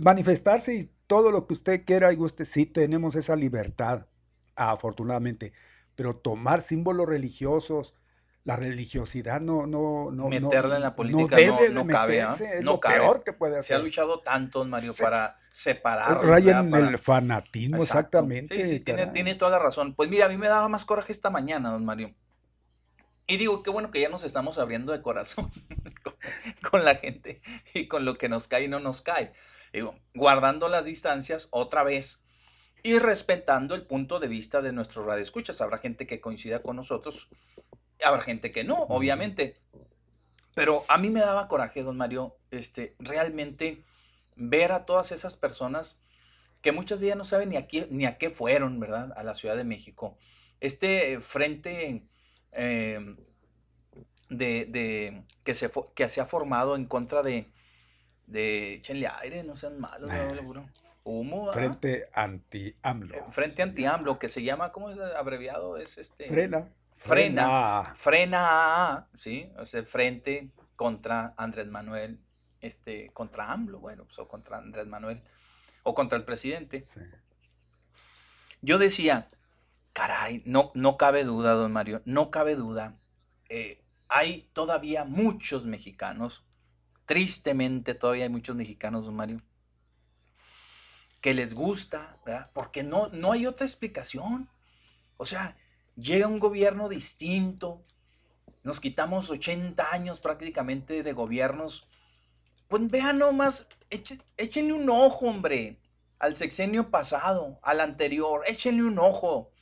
manifestarse y todo lo que usted quiera y guste. Sí, tenemos esa libertad, afortunadamente. Pero tomar símbolos religiosos, la religiosidad no, no, no. no- meterla en la política no no, debe de no cabe, ¿ah? meterse, es no lo cabe. peor que puede Se ha hacer. luchado tanto, don Mario, para separar. Raya en el fanatismo, Exacto. exactamente. Sí, sí, tiene, tiene toda la razón. Pues mira, a mí me daba más coraje esta mañana, don Mario. Y digo, qué bueno que ya nos estamos abriendo de corazón con, con la gente y con lo que nos cae y no nos cae. Digo, guardando las distancias otra vez y respetando el punto de vista de nuestros radioescuchas. Habrá gente que coincida con nosotros, habrá gente que no, obviamente. Pero a mí me daba coraje, don Mario, este, realmente ver a todas esas personas que muchas de ellas no saben ni a qué, ni a qué fueron, ¿verdad? A la Ciudad de México. Este frente eh, de, de- que, se, que se ha formado en contra de, de échenle aire, no sean malos, no, seguro. Humo, ¿ah? Frente anti-AMLO. Eh, Frente anti-AMLO, que se llama, ¿cómo es abreviado? Es este... Frena. Frena. Frena, ¿sí? O sea, frente contra Andrés Manuel, este, contra AMLO, bueno, pues, o contra Andrés Manuel, o contra el presidente. Yo decía, caray, no, no cabe duda, don Mario, no cabe duda. eh, hay todavía muchos mexicanos, tristemente todavía hay muchos mexicanos, don Mario, que les gusta, ¿verdad? Porque no, no hay otra explicación. O sea, llega un gobierno distinto, nos quitamos 80 años prácticamente de gobiernos. Pues vean nomás, échenle un ojo, hombre, al sexenio pasado, al anterior, échenle un ojo.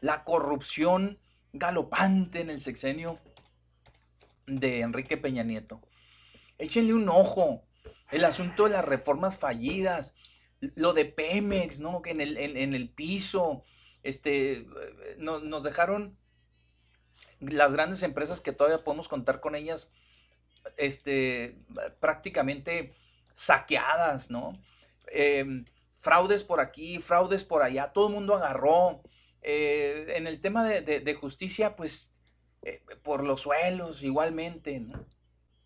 La corrupción galopante en el sexenio de Enrique Peña Nieto. Échenle un ojo. El asunto de las reformas fallidas, lo de Pemex, ¿no? Que en el, en- en el piso, este, eh, nos, dejaron las grandes empresas que todavía podemos contar con ellas, este, prácticamente saqueadas, ¿no? Em, fraudes por aquí, fraudes por allá, todo el mundo agarró. Eh, en el tema de, justicia, pues, eh, por los suelos igualmente, ¿no?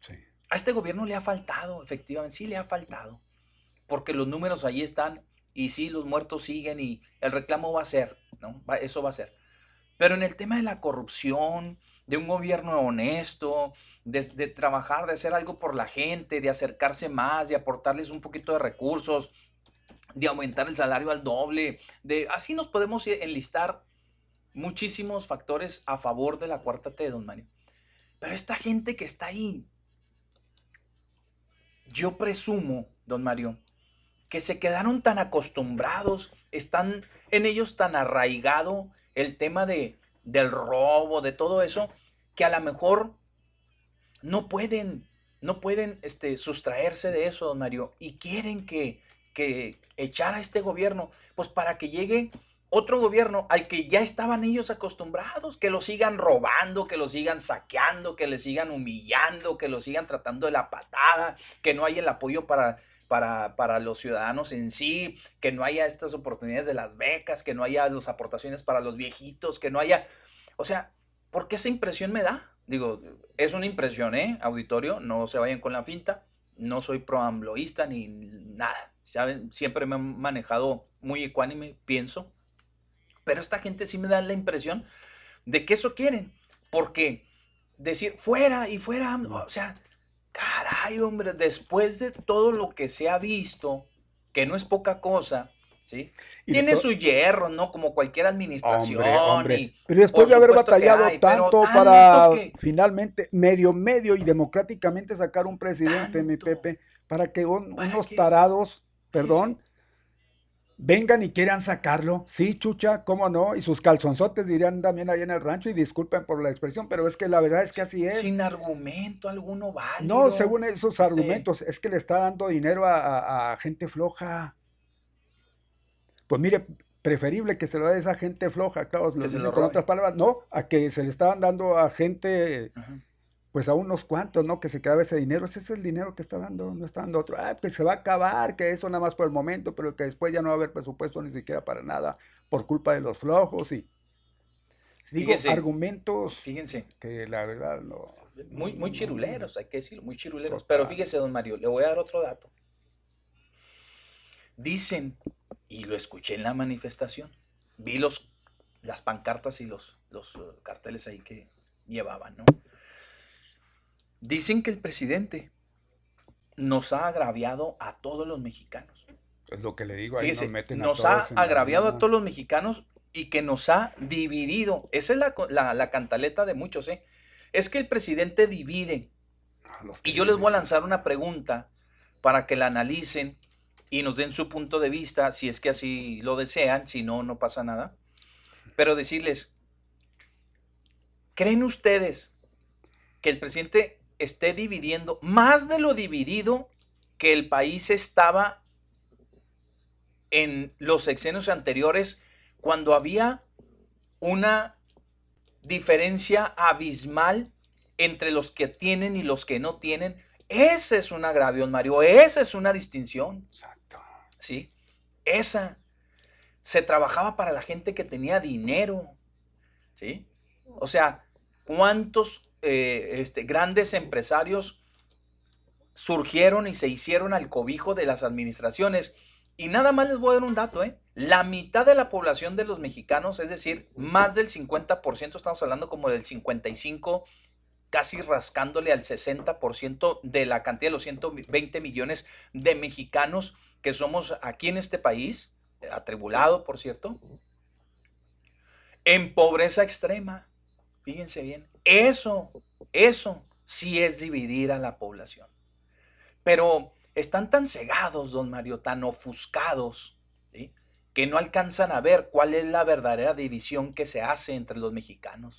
Sí. A este gobierno le ha faltado, efectivamente, sí le ha faltado, porque los números ahí están y sí, los muertos siguen y el reclamo va a ser, ¿no? eso va a ser. Pero en el tema de la corrupción, de un gobierno honesto, de, trabajar, de hacer algo por la gente, de acercarse más, de aportarles un poquito de recursos, de aumentar el salario al doble, de así nos podemos enlistar muchísimos factores a favor de la cuarta T, don Mario. Pero esta gente que está ahí, yo presumo, don Mario, que se quedaron tan acostumbrados, están en ellos tan arraigado el tema de, del robo, de todo eso, que a lo mejor no pueden, no pueden este, sustraerse de eso, don Mario, y quieren que, que echar a este gobierno, pues para que llegue otro gobierno al que ya estaban ellos acostumbrados, que lo sigan robando, que lo sigan saqueando, que le sigan humillando, que lo sigan tratando de la patada, que no haya el apoyo para, para, para, los ciudadanos en sí, que no haya estas oportunidades de las becas, que no haya las aportaciones para los viejitos, que no haya, o sea, ¿Por qué esa impresión me da? Digo, es una impresión, ¿eh? Auditorio, no se vayan con la finta. No soy proambloísta ni nada. ¿Saben? Siempre me han manejado muy ecuánime, pienso. Pero esta gente sí me da la impresión de que eso quieren. Porque decir fuera y fuera, o sea, caray, hombre, después de todo lo que se ha visto, que no es poca cosa, tiene su hierro, ¿no? Como cualquier administración. pero después de haber batallado tanto para finalmente, medio, medio y democráticamente sacar un presidente, mi Pepe, para que unos tarados, perdón, vengan y quieran sacarlo. Sí, chucha, cómo no. Y sus calzonzotes dirían también ahí en el rancho, y disculpen por la expresión, pero es que la verdad es que así es. Sin argumento alguno válido. No, según esos argumentos, es que le está dando dinero a gente floja. Pues mire, preferible que se lo dé a esa gente floja, claro, lo con otras palabras, no, a que se le estaban dando a gente, pues a unos cuantos, ¿no? Que se quedaba ese dinero, ese es el dinero que está dando, no está dando otro, ah, que se va a acabar, que eso nada más por el momento, pero que después ya no va a haber presupuesto ni siquiera para nada por culpa de los flojos y... Digo, argumentos fíjense, que la verdad no... Muy, muy chiruleros, hay que decirlo, muy chiruleros. Pero fíjese, don Mario, le voy a dar otro dato. Dicen y lo escuché en la manifestación. Vi los, las pancartas y los, los uh, carteles ahí que llevaban, ¿no? Dicen que el presidente nos ha agraviado a todos los mexicanos. Es lo que le digo, ahí nos meten Nos ha agraviado a todos los mexicanos y que nos ha dividido. Esa es la, la, cantaleta de muchos, ¿eh? Es que el presidente divide. Y yo les voy a lanzar una pregunta para que la analicen y nos den su punto de vista, si es que así lo desean, si no, no pasa nada. Pero decirles, ¿creen ustedes que el presidente esté dividiendo más de lo dividido que el país estaba en los sexenios anteriores cuando había una diferencia abismal entre los que tienen y los que no tienen? Ese es un agravio, Mario, esa es una distinción. ¿sí? Esa se trabajaba para la gente que tenía dinero, ¿sí? O sea, ¿cuántos eh, este, grandes empresarios surgieron y se hicieron al cobijo de las administraciones? Y nada más les voy a dar un dato, ¿eh? La mitad de la población de los mexicanos, es decir, más del 50%, estamos hablando como del 55, casi rascándole al 60% de la cantidad de los 120 millones de mexicanos que somos aquí en este país, atribulado, por cierto, en pobreza extrema. Fíjense bien, eso, eso sí es dividir a la población. Pero están tan cegados, don Mario, tan ofuscados, que no alcanzan a ver cuál es la verdadera división que se hace entre los mexicanos.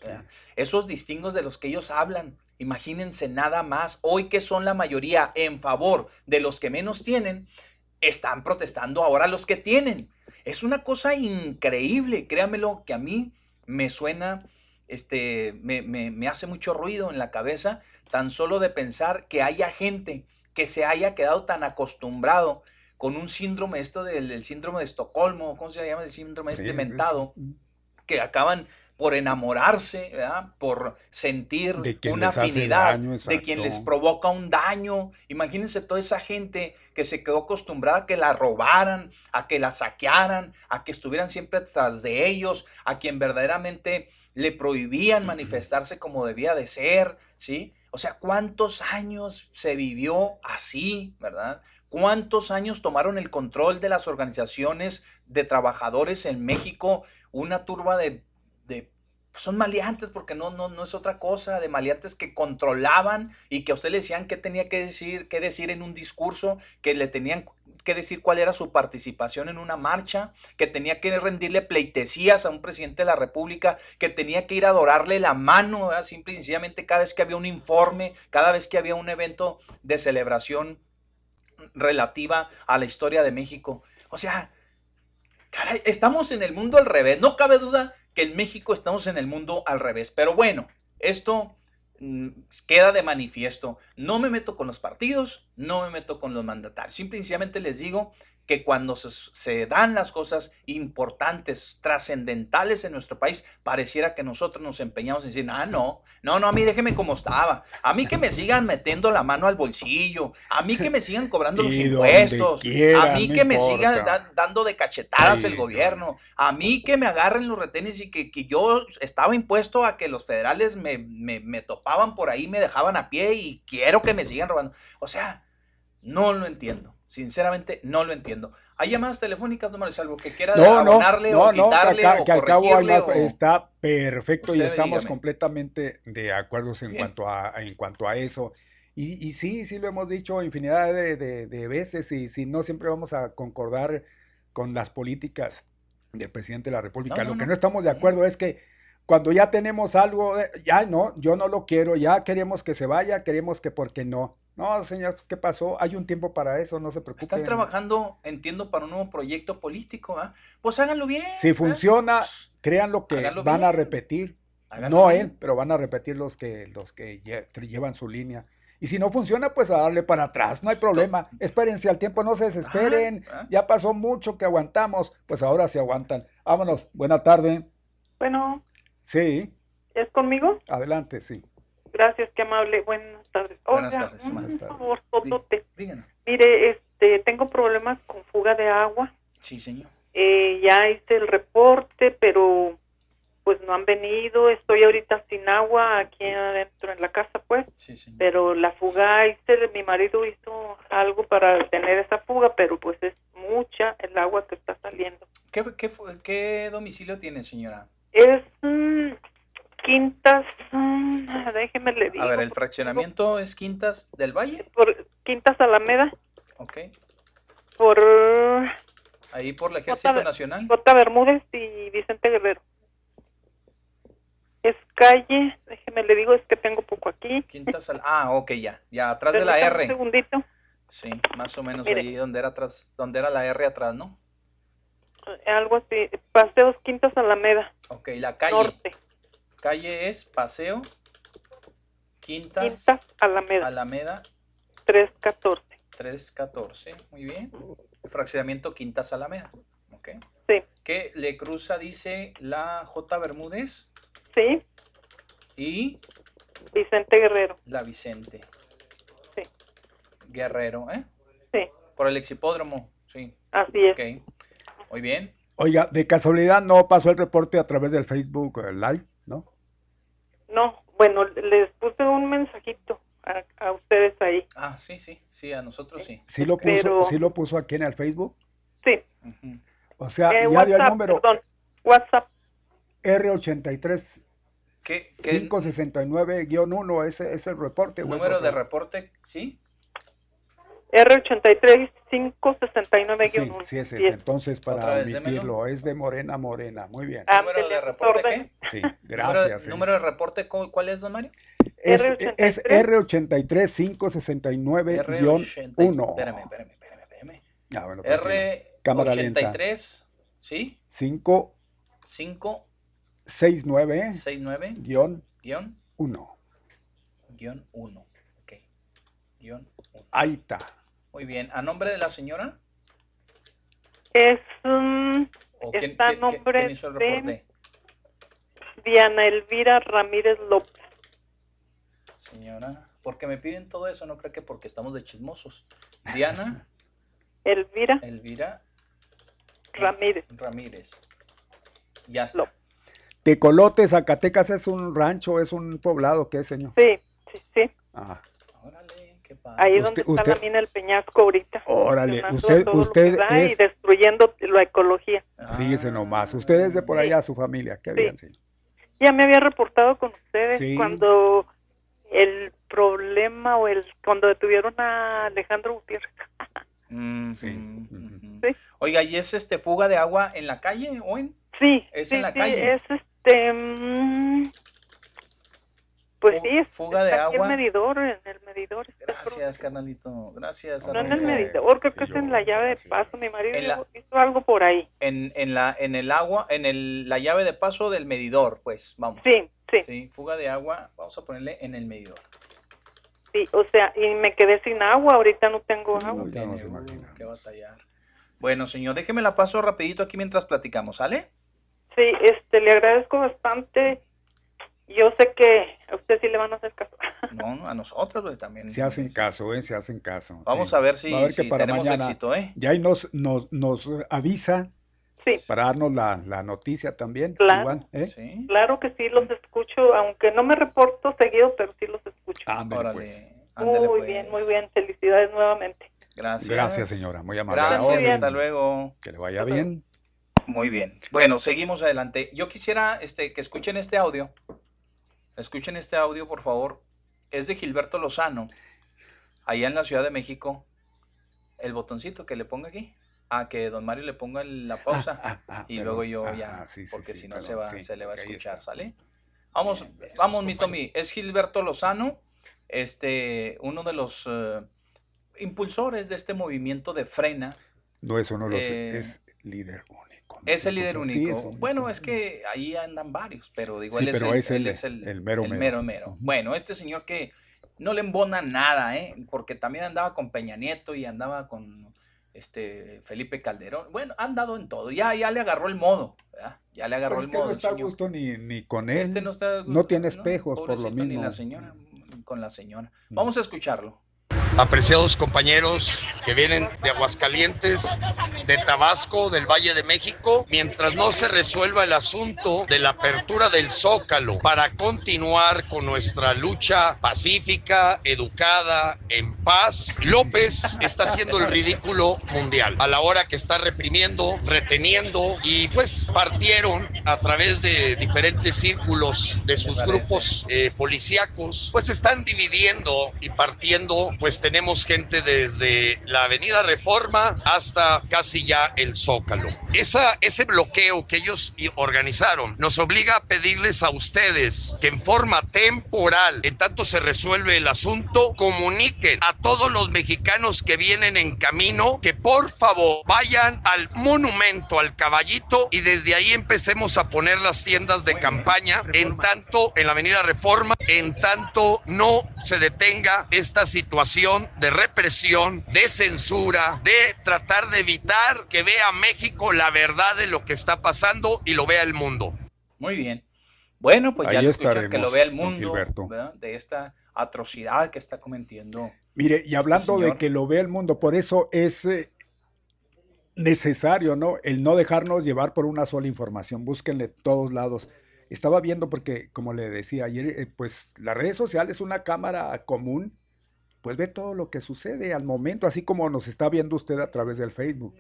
Esos distingos de los que ellos hablan, imagínense nada más, hoy que son la mayoría en favor de los que menos tienen, están protestando ahora los que tienen. Es una cosa increíble, créamelo, que a mí me suena este, me, me, me hace mucho ruido en la cabeza tan solo de pensar que haya gente que se haya quedado tan acostumbrado con un síndrome, esto del, del síndrome de Estocolmo, ¿cómo se llama el síndrome Sí, este sí, mentado? Que acaban por enamorarse, ¿verdad? por sentir una afinidad, daño, de quien les provoca un daño. Imagínense toda esa gente que se quedó acostumbrada a que la robaran, a que la saquearan, a que estuvieran siempre tras de ellos, a quien verdaderamente le prohibían manifestarse como debía de ser, ¿sí? O sea, ¿cuántos años se vivió así, verdad? ¿Cuántos años tomaron el control de las organizaciones de trabajadores en México? Una turba de, de son maleantes porque no, no, no es otra cosa, de maleantes que controlaban y que a usted le decían qué tenía que decir, qué decir en un discurso, que le tenían que decir cuál era su participación en una marcha, que tenía que rendirle pleitesías a un presidente de la República, que tenía que ir a adorarle la mano, ¿verdad? simple y sencillamente cada vez que había un informe, cada vez que había un evento de celebración relativa a la historia de México. O sea, caray, estamos en el mundo al revés. No cabe duda que en México estamos en el mundo al revés. Pero bueno, esto mm, queda de manifiesto. No me meto con los partidos, no me meto con los mandatarios. Simple y sencillamente les digo que cuando se, se dan las cosas importantes, trascendentales en nuestro país, pareciera que nosotros nos empeñamos en decir, ah, no, no, no, a mí déjeme como estaba, a mí que me sigan metiendo la mano al bolsillo, a mí que me sigan cobrando los impuestos, quiera, a mí que me importa. sigan da- dando de cachetadas Sí, el gobierno, a mí que me agarren los retenes y que, que yo estaba impuesto a que los federales me, me, me topaban por ahí, me dejaban a pie y quiero que me sigan robando. O sea, no lo entiendo. Sinceramente, no lo entiendo. ¿Hay llamadas telefónicas, no me algo que quiera No, abonarle no, o no, que, quitarle acá- o que al cabo hay corregirle más- o- está perfecto y estamos dígame. completamente de acuerdo en Bien. cuanto a, en cuanto a eso. Y, y sí, sí lo hemos dicho infinidad de, de- de veces y si no siempre vamos a concordar con las políticas del presidente de la República. No, lo que no. no estamos de acuerdo es que cuando ya tenemos algo, eh, ya no, yo no lo quiero, ya queremos que se vaya, queremos que porque no. No, señor, pues, ¿qué pasó? Hay un tiempo para eso, no se preocupen. Están trabajando, entiendo, para un nuevo proyecto político, ¿ah? Pues háganlo bien. Si funciona, créanlo que Háganlo van a repetir. Háganlo no bien. él, pero van a repetir los que, los que lle- llevan su línea. Y si no funciona, pues a darle para atrás, no hay problema. Espérense al tiempo, no se desesperen. Ya pasó mucho que aguantamos, pues ahora se aguantan. Vámonos, buena tarde. Bueno, Sí, ¿es conmigo? adelante, sí. Gracias, qué amable. Buenas tardes. Buenas Oiga, tardes, un buenas tardes. favor, totote. Díganos. Mire, este, tengo problemas con fuga de agua. Sí, señor. Eh, ya hice el reporte, pero pues no han venido. Estoy ahorita sin agua aquí adentro en la casa, pues. Sí, señor. Pero la fuga, hice, mi marido hizo algo para detener esa fuga, pero pues es mucha el agua que está saliendo. ¿Qué, qué, qué domicilio tiene, señora? Es mm, Quintas, mm, déjeme le digo. A ver, el fraccionamiento es Quintas del Valle. Por Quintas Alameda, Ok. por Ahí por el Ejército J. Nacional. J. Bermúdez y Vicente Guerrero. Es calle, déjeme le digo, es que tengo poco aquí. Quintas al... Ah, ok, ya. Ya, atrás de la R. Un segundito, Sí, más o menos Mire. ahí donde era atrás, donde era la R atrás, ¿no? Algo así. Paseos Quintas Alameda, Ok, la calle. norte. Calle es Paseo Quintas, Quintas Alameda, Alameda 314. 314. Muy bien. Fraccionamiento Quintas Alameda. Ok. Sí. Que le cruza, dice la J. Bermúdez Sí, y Vicente Guerrero. la Vicente. Sí. Guerrero, ¿eh? Sí, Por el exhipódromo, sí. así es. Ok. Muy bien. Oiga, de casualidad no pasó el reporte a través del Facebook eh, Live, ¿no? No, bueno, les puse un mensajito a, a ustedes ahí. Ah, sí, sí, sí, a nosotros sí. Sí lo puso, Pero- sí lo puso aquí en el Facebook. Sí, Ujú. O sea, eh, ya dio el WhatsApp, número perdón, WhatsApp. R83 ¿Qué, qué 569-1, ese es el reporte. número de reporte? Sí. R83 569 Sí, sí es este. Entonces, para vez, démelo. emitirlo, es de Morena Morena. Muy bien. ¿Número de reporte qué? Sí, ¿Número, gracias. eh. número de reporte cu- cuál es, don Mario? Es, R83. es R83 569-1. R80. Espérame, espérame, espérame, espérame. Ah, bueno, tranquilo. R83, Cámara lenta. ¿sí? 5 5 69 69 guion guion 1. guion 1. Ok. Guión 1. Ahí está. Muy bien. ¿A nombre de la señora? Es un... ¿O quién, está a nombre quién hizo el de? Diana Elvira Ramírez López. Señora, porque me piden todo eso, no creo que porque estamos de chismosos. Diana Elvira Elvira Ramírez. Ramírez. Ya está. Tecolote, Zacatecas es un rancho, es un poblado, ¿qué señor? Sí, sí, sí. Ah, Ahí Usted- donde está usted- la mina del Peñasco ahorita. Órale, usted- usted es- Y destruyendo la ecología. fíjese nomás. Usted es de por allá, su familia. Qué bien, sí. Ya me había reportado con ustedes Sí. cuando el problema o el cuando detuvieron a Alejandro Gutiérrez. Mm, mm, mm. Oiga, ¿y es este fuga de agua en la calle o en? Sí, Es sí, en la sí, calle. es este mm, pues sí, es, fuga de está aquí agua. el medidor, en el medidor. Gracias, carnalito. Gracias. No en el medidor, creo que es en la llave de paso. Mi marido En la- hizo algo por ahí. En, en la en el agua, en el, la llave de paso del medidor, pues, vamos. Sí, sí. Sí, fuga de agua, vamos a ponerle en el medidor. Sí, o sea, y me quedé sin agua, ahorita no tengo agua. Tiene, uh, qué batallar. Bueno, señor, déjeme la paso rapidito aquí mientras platicamos, ¿sale? Sí, este, le agradezco bastante. Yo sé que a usted sí le van a hacer caso. No, no, a nosotros también. Se hacen caso, ¿eh? Se hacen caso. Vamos sí. a ver si- Va a ver que si para tenemos mañana éxito, ¿eh? Ya ahí nos, nos, nos avisa Sí. para darnos la, la noticia también. Claro. igual, ¿eh? Claro que sí, los escucho, aunque no me reporto seguido, pero sí los escucho. Ándale, Órale, pues. ándale, muy pues. bien, muy bien. Felicidades nuevamente. Gracias. Gracias, señora. Muy amable. Gracias, hasta luego. Que le vaya bien. Muy bien. Bueno, seguimos adelante. Yo quisiera este, que escuchen este audio. Escuchen este audio, por favor. Es de Gilberto Lozano, allá en la Ciudad de México. El botoncito que le ponga aquí. A que don Mario le ponga la pausa. y perdón. luego yo Ah, ya, ah, sí, sí, porque sí, si no se, va, se le va a escuchar. ¿sale? Vamos, vamos, mi Tommy. Es Gilberto Lozano, este, uno de los eh, impulsores de este movimiento de frena. No es uno de los. Eh, es líder. Es el líder Sí, único. es bueno, es que ahí andan varios, pero digo, Sí, él, es el, es él el- es el, el mero mero. mero. Bueno, este señor que no le embona nada, ¿eh? Porque también andaba con Peña Nieto y andaba con este Felipe Calderón. Bueno, ha andado en todo. Ya, ya le agarró el modo, ¿verdad? Ya le agarró Pues el es que modo. no está a gusto ni, ni con él. Este no está No tiene ¿no? espejos, por lo mismo. Ni la señora, con la señora. Vamos a escucharlo. Apreciados compañeros que vienen de Aguascalientes, de Tabasco, del Valle de México, mientras no se resuelva el asunto de la apertura del Zócalo para continuar con nuestra lucha pacífica, educada, en paz, López está haciendo el ridículo mundial. A la hora que está reprimiendo, reteniendo y pues partieron a través de diferentes círculos de sus grupos eh, policíacos, pues están dividiendo y partiendo, pues tenemos gente desde la Avenida Reforma hasta casi ya el Zócalo. Esa, ese bloqueo que ellos organizaron nos obliga a pedirles a ustedes que en forma temporal, en tanto se resuelve el asunto, comuniquen a todos los mexicanos que vienen en camino que por favor vayan al monumento al caballito y desde ahí empecemos a poner las tiendas de campaña en tanto en la avenida Reforma, en tanto no se detenga esta situación de represión, de censura, de tratar de evitar que vea México la verdad de lo que está pasando y lo vea el mundo. Muy bien. Bueno, pues ya Ahí lo escuchan, que lo vea el mundo de esta atrocidad que está cometiendo. Mire, y hablando de que lo vea el mundo, por eso es eh, necesario, ¿no? El no dejarnos llevar por una sola información, búsquenle todos lados. Estaba viendo porque, como le decía ayer, eh, pues las redes sociales, una cámara común, pues ve todo lo que sucede al momento, así como nos está viendo usted a través del Facebook.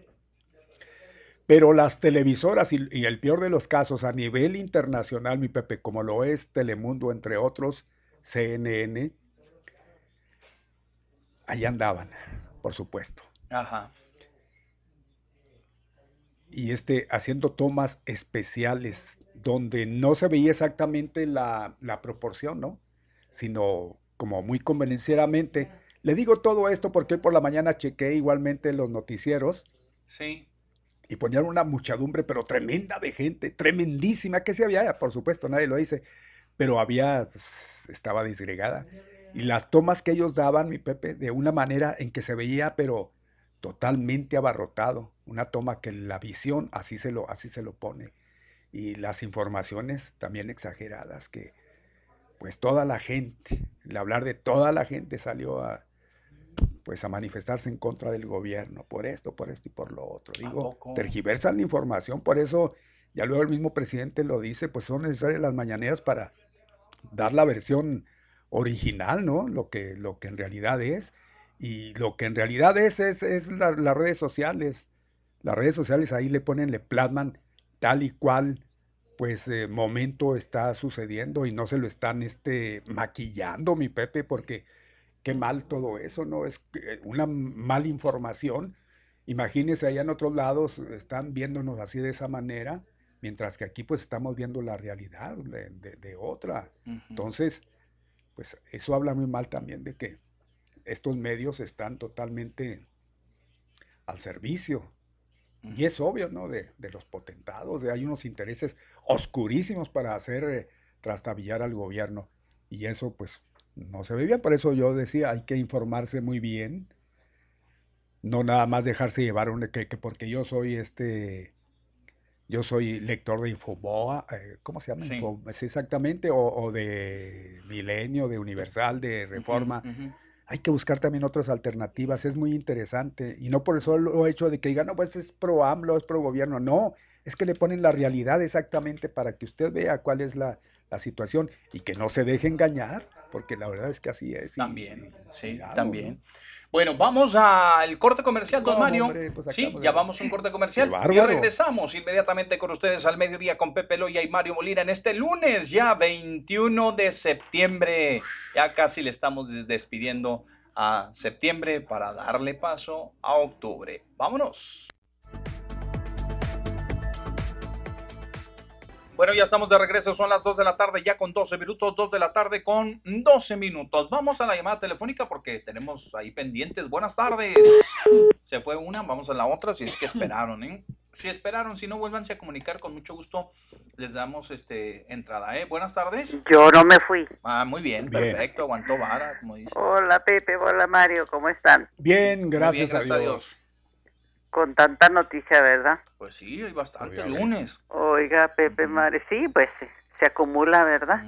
Pero las televisoras y, y el peor de los casos a nivel internacional, mi Pepe, como lo es Telemundo, entre otros, CNN, ahí andaban, por supuesto. Ajá. Y este, haciendo tomas especiales donde no se veía exactamente la, la proporción, ¿no? Sino como muy convenencieramente. Le digo todo esto porque hoy por la mañana chequé igualmente los noticieros Sí. y ponían una muchedumbre, pero tremenda de gente, tremendísima, que se había, por supuesto, nadie lo dice, pero había, estaba disgregada. Y las tomas que ellos daban, mi Pepe, de una manera en que se veía, pero totalmente abarrotado, una toma que la visión así se lo, así se lo pone. Y las informaciones también exageradas, que pues toda la gente, el hablar de toda la gente salió a, pues a manifestarse en contra del gobierno, por esto, por esto y por lo otro. Digo, tergiversan la información, por eso, ya luego el mismo presidente lo dice, pues son necesarias las mañaneras para dar la versión original, ¿no? Lo que, lo que en realidad es. Y lo que en realidad es, es, es las redes sociales. Las redes sociales ahí le ponen, le plasman tal y cual, pues, eh, momento está sucediendo y no se lo están este, maquillando, mi Pepe, porque qué mal todo eso, ¿no? Es una mala información. Imagínense allá en otros lados están viéndonos así de esa manera, mientras que aquí pues estamos viendo la realidad de, otra. Entonces, pues eso habla muy mal también de que estos medios están totalmente al servicio. Y es obvio, ¿no? De, los potentados, de hay unos intereses oscurísimos para hacer eh, trastabillar al gobierno. Y eso, pues, no se ve bien. Por eso yo decía, hay que informarse muy bien. No nada más dejarse llevar un, que, porque yo soy este, yo soy lector de Infoboa, eh, ¿cómo se llama? Sí. exactamente, o, de Milenio, de Universal, de Reforma. Hay que buscar también otras alternativas, es muy interesante. Y no por eso lo hecho de que digan, no, pues es pro AMLO, es pro gobierno. No, es que le ponen la realidad exactamente para que usted vea cuál es la, la situación y que no se deje engañar porque la verdad es que así es. También, sí, también. Bueno, vamos al corte comercial, don Mario. Pues sí, ya vamos a un corte comercial. Y regresamos inmediatamente con ustedes al mediodía con Pepe Loya y Mario Molina en este lunes, ya 21 de septiembre. Ya casi le estamos despidiendo a septiembre para darle paso a octubre. Vámonos. Bueno, ya estamos de regreso, son las 2 de la tarde, ya con 12 minutos, 2 de la tarde con 12 minutos. Vamos a la llamada telefónica porque tenemos ahí pendientes. Buenas tardes. Se fue una, vamos a la otra, si es que esperaron, ¿eh? Si esperaron, si no, vuélvanse a comunicar, con mucho gusto les damos este entrada, ¿eh? Buenas tardes. Yo no me fui. Ah, muy bien, perfecto, aguantó vara, como dice. Hola Pepe, hola Mario, ¿cómo están? Bien, gracias, a Dios con tanta noticia, ¿verdad? Pues sí, hay bastante lunes. Oiga, Pepe, Mario, sí, pues se acumula, ¿verdad?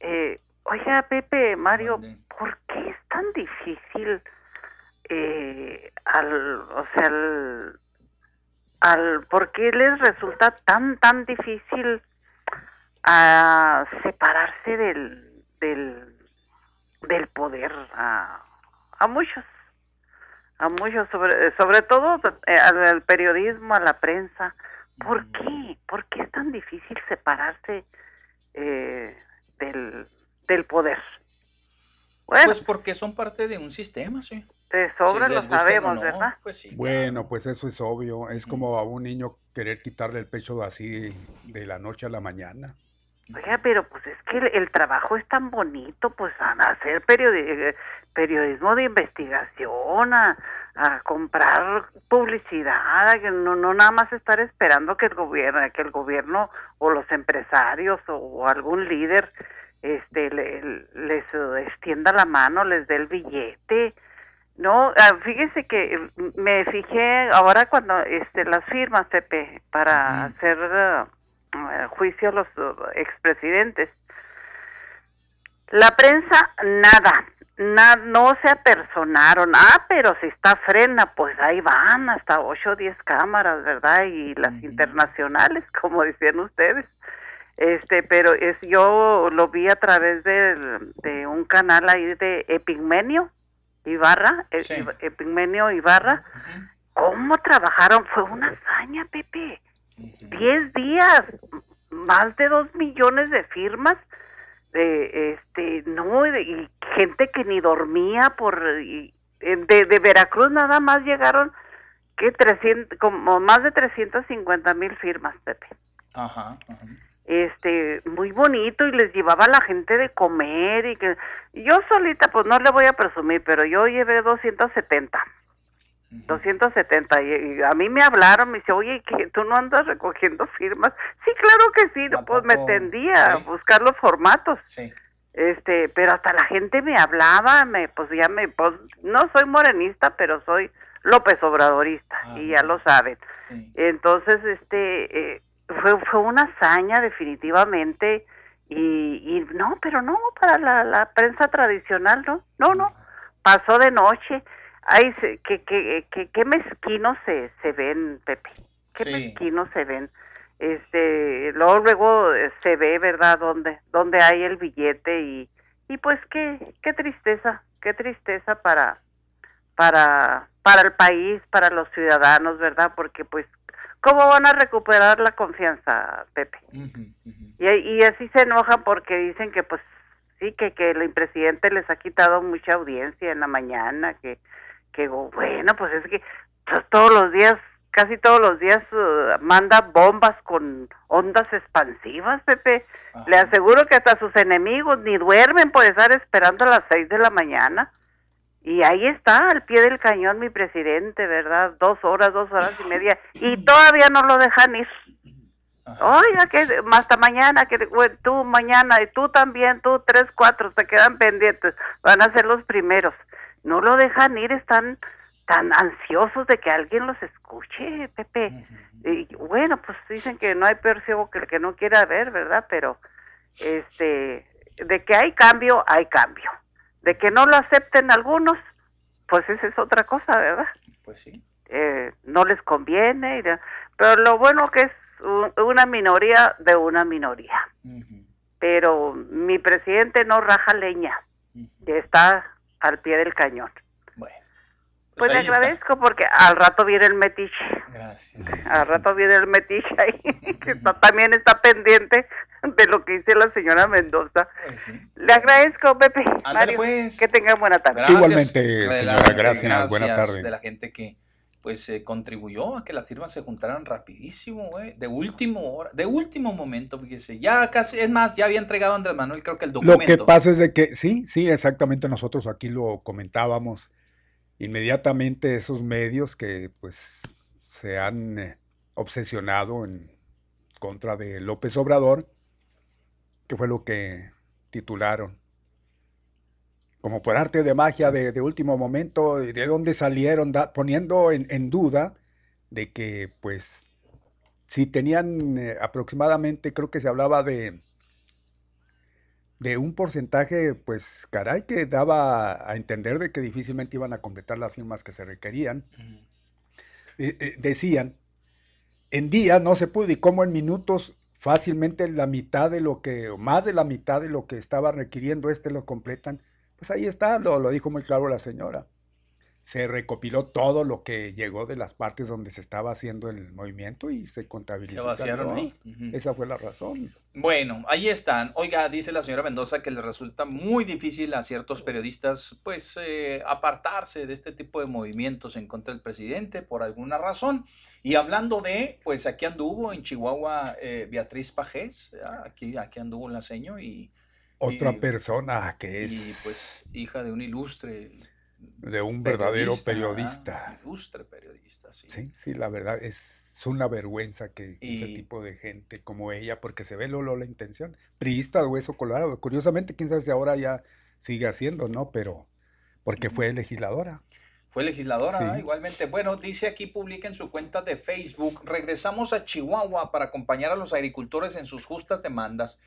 eh, oiga, Pepe, Mario, ¿por qué es tan difícil eh, al, o sea, al, al, ¿por qué les resulta tan, tan difícil a separarse del, del, del poder a, a muchos? A muchos, sobre, sobre todo eh, al, periodismo, a la prensa. ¿Por qué? ¿Por qué es tan difícil separarse eh, del, del poder? pues porque son parte de un sistema, sí. De sobra lo sabemos, ¿verdad? Pues sí, bueno, pues eso es obvio. Es como a un niño querer quitarle el pecho así de la noche a la mañana. Oiga, pero pues es que el, trabajo es tan bonito, pues a hacer periodismo de investigación, a, comprar publicidad, no, no nada más estar esperando que el gobierno, que el gobierno o los empresarios o, algún líder este les extienda la mano, les dé el billete. No, ah, fíjese que me fijé ahora cuando este las firmas Pepe para hacer eh, juicio a los uh, expresidentes. La prensa, nada, no se apersonaron. Ah, pero si está frena, pues ahí van hasta 8 o 10 cámaras, ¿verdad? Y las internacionales, como decían ustedes. Este, pero es yo lo vi a través de, un canal ahí de Epigmenio Ibarra, e, Epigmenio Ibarra. ¿Cómo trabajaron? Fue una hazaña, Pepe. 10 días, más de 2 millones de firmas, de, este, no, y gente que ni dormía por, de, de Veracruz nada más llegaron, que 300, como más de 350 mil firmas, Pepe. Ajá, Este, muy bonito y les llevaba a la gente de comer y que yo solita, pues no le voy a presumir, pero yo llevé 270. 270 y, y a mí me hablaron, me dice, oye, que tú no andas recogiendo firmas. Sí, claro que sí, pues me tendía a buscar los formatos. Sí. Este, pero hasta la gente me hablaba, me, pues ya me, pues no soy morenista, pero soy López Obradorista y ya lo saben. Entonces, este, eh, fue, fue una hazaña definitivamente y, y no, pero no para la, la prensa tradicional, no, no, no, pasó de noche. Ay, que, que, que, qué mezquinos se, se ven, Pepe, qué Sí. mezquinos se ven. Este, luego, luego eh, se ve, ¿verdad?, dónde, dónde hay el billete y, y pues qué, qué tristeza, qué tristeza para, para, para el país, para los ciudadanos, ¿verdad? Porque pues, ¿cómo van a recuperar la confianza, Pepe? Y, y así se enojan porque dicen que pues sí, que, que el presidente les ha quitado mucha audiencia en la mañana, que, que bueno, pues es que to- todos los días, casi todos los días eh, manda bombas con ondas expansivas, Pepe. Le aseguro que hasta sus enemigos ni duermen por estar esperando a las seis de la mañana. Y ahí está, al pie del cañón, mi presidente, ¿verdad? Dos horas, dos horas y media. Y todavía no lo dejan ir. Oiga, que hasta mañana, que bueno, tú mañana y tú también, tú tres, cuatro, se quedan pendientes. Van a ser los primeros. No lo dejan ir, están tan ansiosos de que alguien los escuche, Pepe. Y bueno, pues dicen que no hay peor ciego que el que no quiera ver, ¿verdad? Pero, este, de que hay cambio, hay cambio. De que no lo acepten algunos, pues esa es otra cosa, ¿verdad? Pues sí. eh, no les conviene, pero lo bueno que es un- una minoría de una minoría. Pero mi presidente no raja leña, que está al pie del cañón. Pues, le ahí está. agradezco porque al rato viene el metiche. Gracias. Al rato viene el metiche ahí, que está- también está pendiente de lo que dice la señora Mendoza. Le agradezco, Pepe. Mario, pues. que tengan buena tarde. Gracias Igualmente, la señora, gente, gracias, buena tarde. De la gente que pues eh, contribuyó a que las firmas se juntaran rapidísimo, güey, de último hora, de último momento, fíjese, ya casi, es más, ya había entregado a Andrés Manuel creo que el Lo documento. que pasa es de que, sí, sí, exactamente, nosotros aquí lo comentábamos, inmediatamente esos medios que pues se han eh, obsesionado en contra de López Obrador, que fue lo que titularon. Como por arte de magia de, último momento, de dónde salieron, poniendo en, en duda de que pues si tenían eh, aproximadamente, creo que se hablaba de de un porcentaje, pues caray, que daba a entender de que difícilmente iban a completar las firmas que se requerían. Eh, eh, decían, en días no se pudo y como en minutos fácilmente la mitad de lo que, o más de la mitad de lo que estaba requiriendo este lo completan. Pues ahí está, lo, lo dijo muy claro la señora. Se recopiló todo lo que llegó de las partes donde se estaba haciendo el movimiento y se contabilizó. Se vaciaron. Esa fue la razón. Bueno, ahí están. Oiga, dice la señora Mendoza que le resulta muy difícil a ciertos periodistas, pues, eh, apartarse de este tipo de movimientos en contra del presidente por alguna razón. Y hablando de, pues, aquí anduvo en Chihuahua eh, Beatriz Pajés, aquí, aquí anduvo la señor y, Otra y- persona que es y, pues, hija de un ilustre de un verdadero ¿verdad? periodista. Ilustre periodista, sí. Sí, sí, la verdad es, una vergüenza que ese tipo de gente como ella, porque se ve Lolo la intención, priista de hueso colorado. Curiosamente, quién sabe si ahora ya sigue haciendo, ¿no? Pero porque fue legisladora. Fue legisladora, Sí. igualmente. Bueno, dice aquí, publica en su cuenta de Facebook, regresamos a Chihuahua para acompañar a los agricultores en sus justas demandas.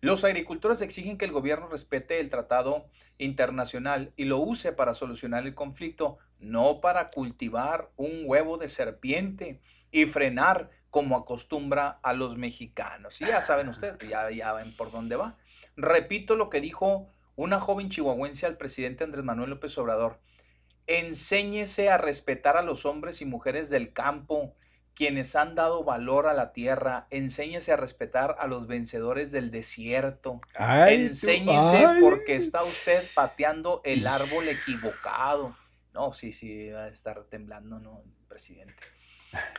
Los agricultores exigen que el gobierno respete el tratado internacional y lo use para solucionar el conflicto, no para cultivar un huevo de serpiente y frenar como acostumbra a los mexicanos. Y ya saben ustedes, ya, ya ven por dónde va. Repito lo que dijo una joven chihuahuense al presidente Andrés Manuel López Obrador enséñese a respetar a los hombres y mujeres del campo, quienes han dado valor a la tierra, enséñese a respetar a los vencedores del desierto, Ay, enséñese ay. porque está usted pateando el árbol equivocado. No, sí, sí, va a estar temblando, ¿no, presidente?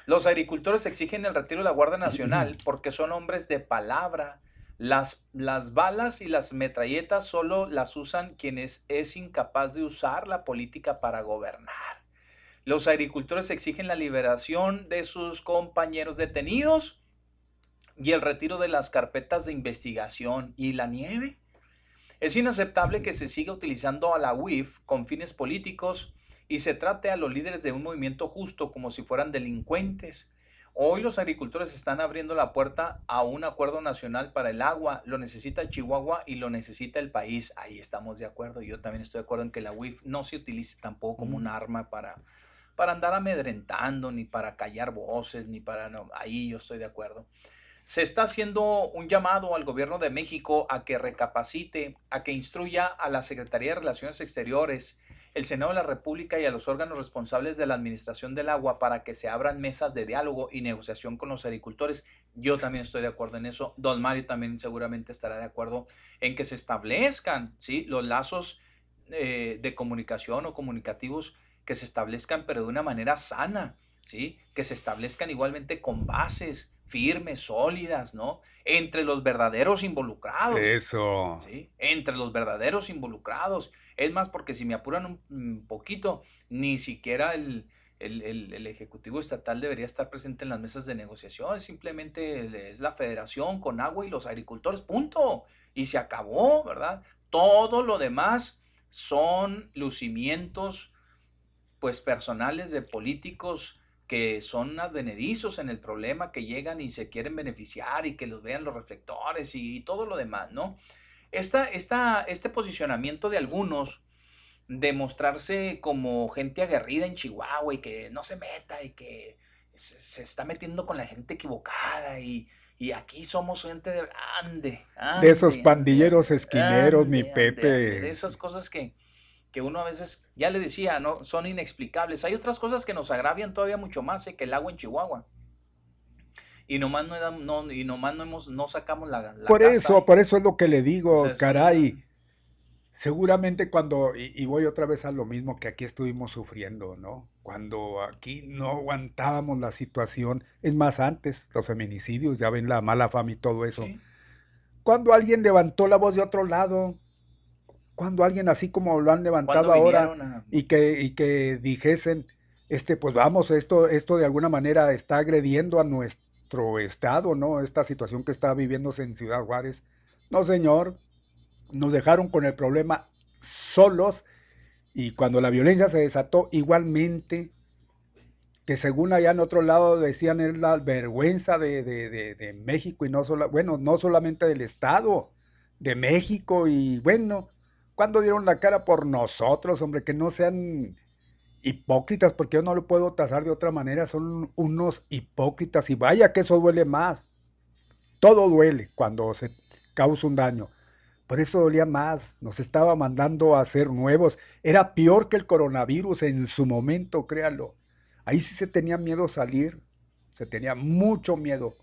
Los agricultores exigen el retiro de la Guardia Nacional porque son hombres de palabra. Las, las balas y las metralletas solo las usan quienes es incapaz de usar la política para gobernar. Los agricultores exigen la liberación de sus compañeros detenidos y el retiro de las carpetas de investigación y la nieve. Es inaceptable que se siga utilizando a la UIF con fines políticos y se trate a los líderes de un movimiento justo como si fueran delincuentes. Hoy los agricultores están abriendo la puerta a un acuerdo nacional para el agua. Lo necesita Chihuahua y lo necesita el país. Ahí estamos de acuerdo. Yo también estoy de acuerdo en que la UIF no se utilice tampoco como un arma para, para andar amedrentando, ni para callar voces, ni para... No, ahí yo estoy de acuerdo. Se está haciendo un llamado al gobierno de México a que recapacite, a que instruya a la Secretaría de Relaciones Exteriores el Senado de la República y a los órganos responsables de la administración del agua para que se abran mesas de diálogo y negociación con los agricultores. Yo también estoy de acuerdo en eso. Don Mario también seguramente estará de acuerdo en que se establezcan ¿sí? los lazos eh, de comunicación o comunicativos que se establezcan, pero de una manera sana, ¿sí? que se establezcan igualmente con bases firmes, sólidas, ¿no? Entre los verdaderos involucrados. Eso. ¿sí? Entre los verdaderos involucrados. Es más, porque si me apuran un, poquito, ni siquiera el, el, Ejecutivo Estatal debería estar presente en las mesas de negociación. Simplemente es la federación con agua y los agricultores, punto. Y se acabó, ¿verdad? Todo lo demás son lucimientos, pues, personales de políticos que son advenedizos en el problema, que llegan y se quieren beneficiar y que los vean los reflectores y, todo lo demás, ¿no? Esta, esta, este posicionamiento de algunos de mostrarse como gente aguerrida en Chihuahua y que no se meta y que se, está metiendo con la gente equivocada y, y aquí somos gente de ande, de esos pandilleros esquineros, mi Pepe. de esas cosas que, que uno a veces, ya le decía, no son inexplicables. Hay otras cosas que nos agravian todavía mucho más eh, que el agua en Chihuahua. Y nomás no, no, y nomás no, hemos, no sacamos la, Por eso, por eso es lo que le digo, caray. Seguramente cuando, y, voy otra vez a lo mismo que aquí estuvimos sufriendo, ¿no? Cuando aquí no aguantábamos la situación, es más antes, los feminicidios, ya ven la mala fama y todo eso. Cuando alguien levantó la voz de otro lado, cuando alguien así como lo han levantado ahora y que, y que dijesen, este, pues vamos, esto, esto de alguna manera está agrediendo a nuestro estado, ¿no? Esta situación que está viviéndose en Ciudad Juárez. No, señor, nos dejaron con el problema solos y cuando la violencia se desató igualmente, que según allá en otro lado decían es la vergüenza de, de México y no solo, bueno, no solamente del Estado, de México y bueno, cuando dieron la cara por nosotros, hombre? Que no sean hipócritas, porque yo no lo puedo tasar de otra manera, son unos hipócritas y vaya que eso duele más. Todo duele cuando se causa un daño. Por eso dolía más, nos estaba mandando a ser nuevos. Era peor que el coronavirus en su momento, créalo. Ahí sí se tenía miedo salir, se tenía mucho miedo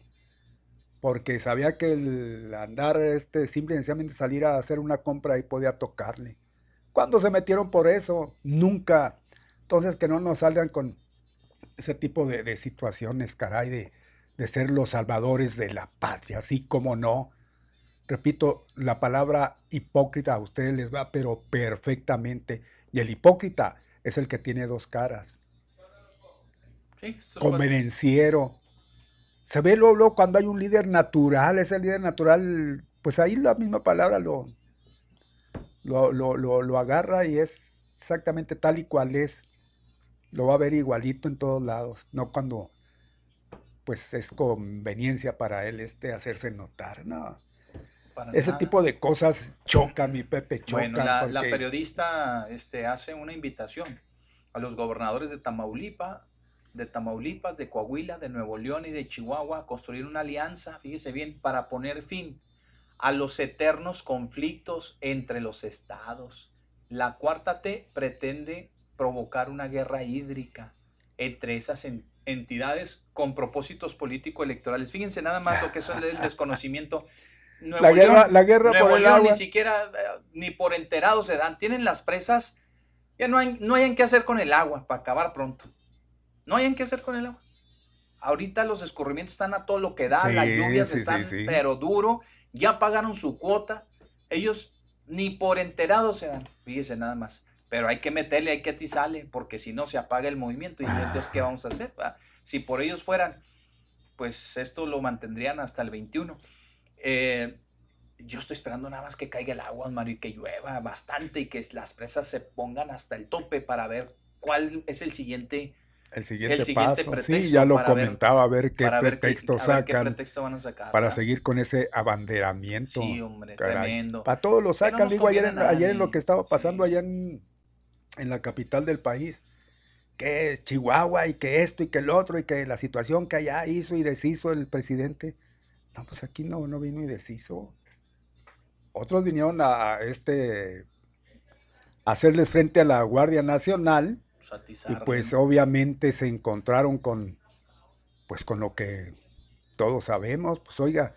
porque sabía que el andar este simplemente salir a hacer una compra ahí podía tocarle. ¿Cuándo se metieron por eso? Nunca. Entonces que no nos salgan con ese tipo de, situaciones, caray, de, de, ser los salvadores de la patria, así como no. Repito, la palabra hipócrita a ustedes les va, pero perfectamente. Y el hipócrita es el que tiene dos caras. Convenenciero, se ve luego, cuando hay un líder natural, ese líder natural, pues ahí la misma palabra lo, lo, lo, agarra y es exactamente tal y cual es. Lo va a ver igualito en todos lados, no cuando pues es conveniencia para él este hacerse notar, no. Ese tipo de cosas chocan, mi Pepe, chocan. Bueno, la, la, periodista este, hace una invitación a los gobernadores de Tamaulipas, de Tamaulipas, de Coahuila, de Nuevo León y de Chihuahua construir una alianza, fíjese bien, para poner fin a los eternos conflictos entre los estados. La cuarta T pretende provocar una guerra hídrica entre esas entidades con propósitos político-electorales. Fíjense nada más lo que es el desconocimiento. la guerra, la guerra por el agua. Ni siquiera, eh, ni por enterados se dan. Tienen las presas, ya no hay, no hayan qué hacer con el agua para acabar pronto. No hayan qué hacer con el agua. Ahorita los escurrimientos están a todo lo que da, las lluvias están pero duro, ya pagaron su cuota, ellos ni por enterados se dan, fíjese nada más. pero hay que meterle, hay que atizarle, porque si no se apaga el movimiento. ¿Y entonces qué vamos a hacer? Si por ellos fueran, pues esto lo mantendrían hasta el 21. Eh, yo estoy esperando nada más que caiga el agua, Mario, y que llueva bastante y que las presas se pongan hasta el tope para ver cuál es el siguiente. El siguiente, siguiente paso, sí, ya lo ver- comentaba, a ver qué pretexto qué sacan pretexto van a sacar, para ¿verdad? seguir con ese abanderamiento. Sí, hombre, caray. tremendo. Para todos lo sacan, digo, ayer, en, ayer en lo que estaba pasando allá en, en la capital del país, que es Chihuahua y que esto y que el otro y que la situación que allá hizo y deshizo el presidente. No, pues aquí no, no vino y deshizo. Otros vinieron a a este a hacerles frente a la Guardia Nacional y pues ¿no? obviamente se encontraron con pues con lo que todos sabemos, pues oiga,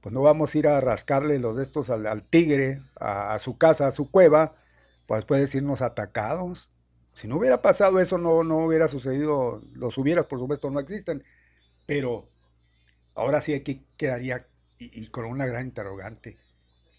pues no vamos a ir a rascarle los de estos al, al tigre, a, a su casa, a su cueva, pues después irnos atacados. Si no hubiera pasado eso, no, no hubiera sucedido, los hubieras, por supuesto, no existen, pero ahora sí aquí quedaría y, y con una gran interrogante.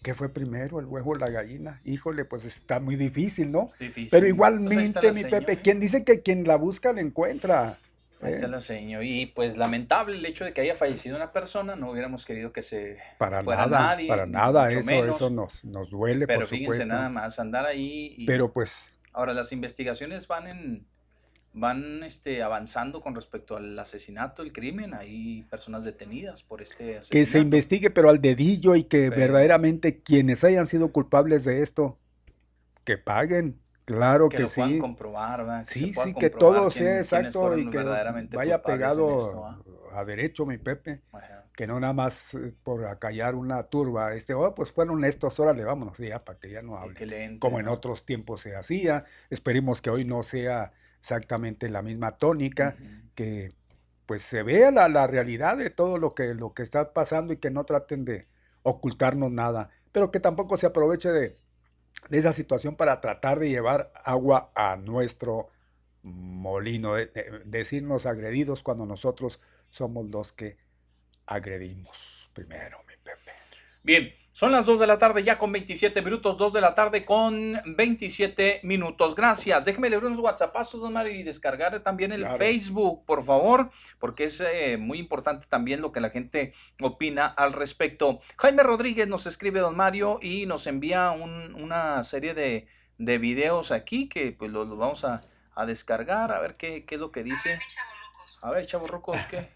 ¿Qué fue primero, el huevo o la gallina? Híjole, pues está muy difícil, ¿no? Difícil. Pero Pues igualmente, mi Pepe, quien dice que quien la busca la encuentra. Ahí está ¿eh? la seño. Y pues lamentable el hecho de que haya fallecido una persona, no hubiéramos querido que se Para fuera nada, nadie, para nada, eso, menos. eso nos, nos duele, Pero por fíjense supuesto. nada más, andar ahí y Pero pues, ahora las investigaciones van en van este avanzando con respecto al asesinato, el crimen, hay personas detenidas por este asesinato. que se investigue, pero al dedillo y que Pero- verdaderamente quienes hayan sido culpables de esto, que paguen. Claro que que, lo puedan sí. comprobar, ¿verdad? Que Sí, sí, que todo quién- sea exacto y que vaya pegado esto, a derecho, mi Pepe. Ajá. Que no nada más eh, por acallar una turba, este, oh, pues fueron estos, órale, vámonos, ya, para que ya no hable. le Como en otros tiempos se hacía. Esperemos que hoy no sea exactamente la misma tónica, que pues se vea la, la realidad de todo lo que, lo que está pasando y que no traten de ocultarnos nada, pero que tampoco se aproveche de, de esa situación para tratar de llevar agua a nuestro molino, de- de- decirnos agredidos cuando nosotros somos los que agredimos primero, mi Pepe. Bien, son las 2 de la tarde ya con 27 minutos, 2 de la tarde con 27 minutos. Gracias. Déjeme leer unos WhatsAppazos, don Mario, y descargar también el Claro. Facebook, por favor, porque es eh, muy importante también lo que la gente opina al respecto. Jaime Rodríguez nos escribe, don Mario, y nos envía un- una serie de, de videos aquí que pues los, los vamos a, a descargar, a ver qué, qué es lo que dice. A ver, chavorrucos, ¿qué?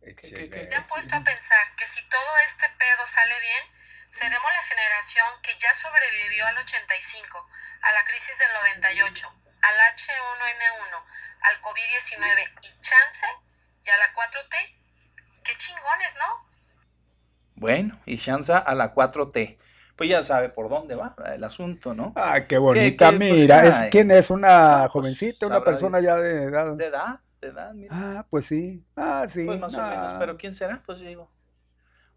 ¿Qué, qué, qué? Me ha puesto a pensar que si todo este pedo sale bien, seremos la generación que ya sobrevivió al 85, a la crisis del 98, al H1N1, al COVID-19 y chance y a la 4T. Qué chingones, ¿no? Bueno, y Shanza a la 4T. Pues ya sabe por dónde va el asunto, ¿no? Ah, qué bonita, qué? Pues, mira, es ay. quién es una jovencita, una persona ya de edad. De edad, de edad, mira. Ah, pues sí. Ah, sí. Pues más o menos, ah. pero ¿quién será? Pues digo.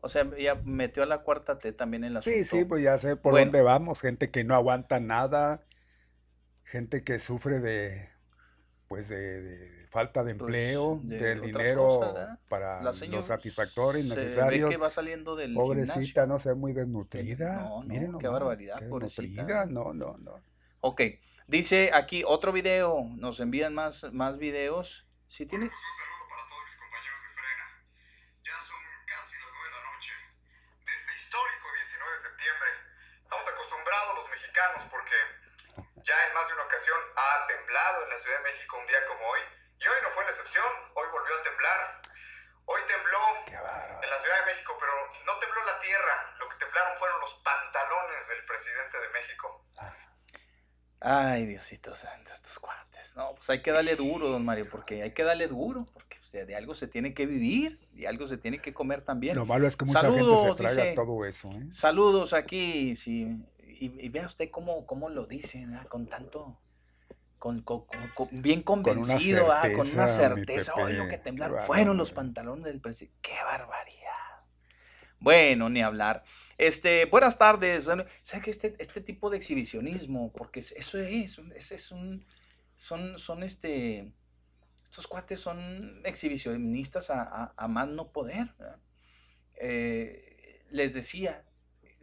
O sea, ya metió a la cuarta T también en la Sí, sí, pues ya sé por Bueno. dónde vamos. Gente que no aguanta nada, gente que sufre de, pues de, de falta de Pues, empleo, de del dinero para los satisfactores se ve necesarios. que va saliendo del Pobrecita, gimnasio. no se ve muy desnutrida. No, no, Miren qué nomás, barbaridad, qué pobrecita. desnutrida. No, no, no. Ok, dice aquí otro video, nos envían más, más videos. Si tiene... este mexicanos porque ya en más de una ocasión ha temblado en la Ciudad de México un día como hoy. Y hoy no fue la excepción, hoy volvió a temblar. Hoy tembló en la Ciudad de México, pero no tembló la tierra. Lo que temblaron fueron los pantalones del presidente de México. Ay, Diosito santo, estos cuates. No, pues hay que darle duro, don Mario, porque hay que darle duro, porque o sea, de algo se tiene que vivir y algo se tiene que comer también. Lo malo es que mucha gente Saludos, se traga dice, todo eso. ¿eh? Saludos aquí, sí. Y, y vea usted cómo, cómo lo dice, ¿verdad? con tanto, con, con- con- con- bien convencido, ¿verdad? con una certeza, mi certeza. Pepe, Hoy lo que temblaron fueron los pantalones del presidente. ¡Qué barbaridad! Bueno, ni hablar. Este, buenas tardes. ¿Sabe que este, este tipo de exhibicionismo, porque es- eso es, ese es un, son, son este, estos cuates son exhibicionistas a, a- a más no poder. Eh, les decía,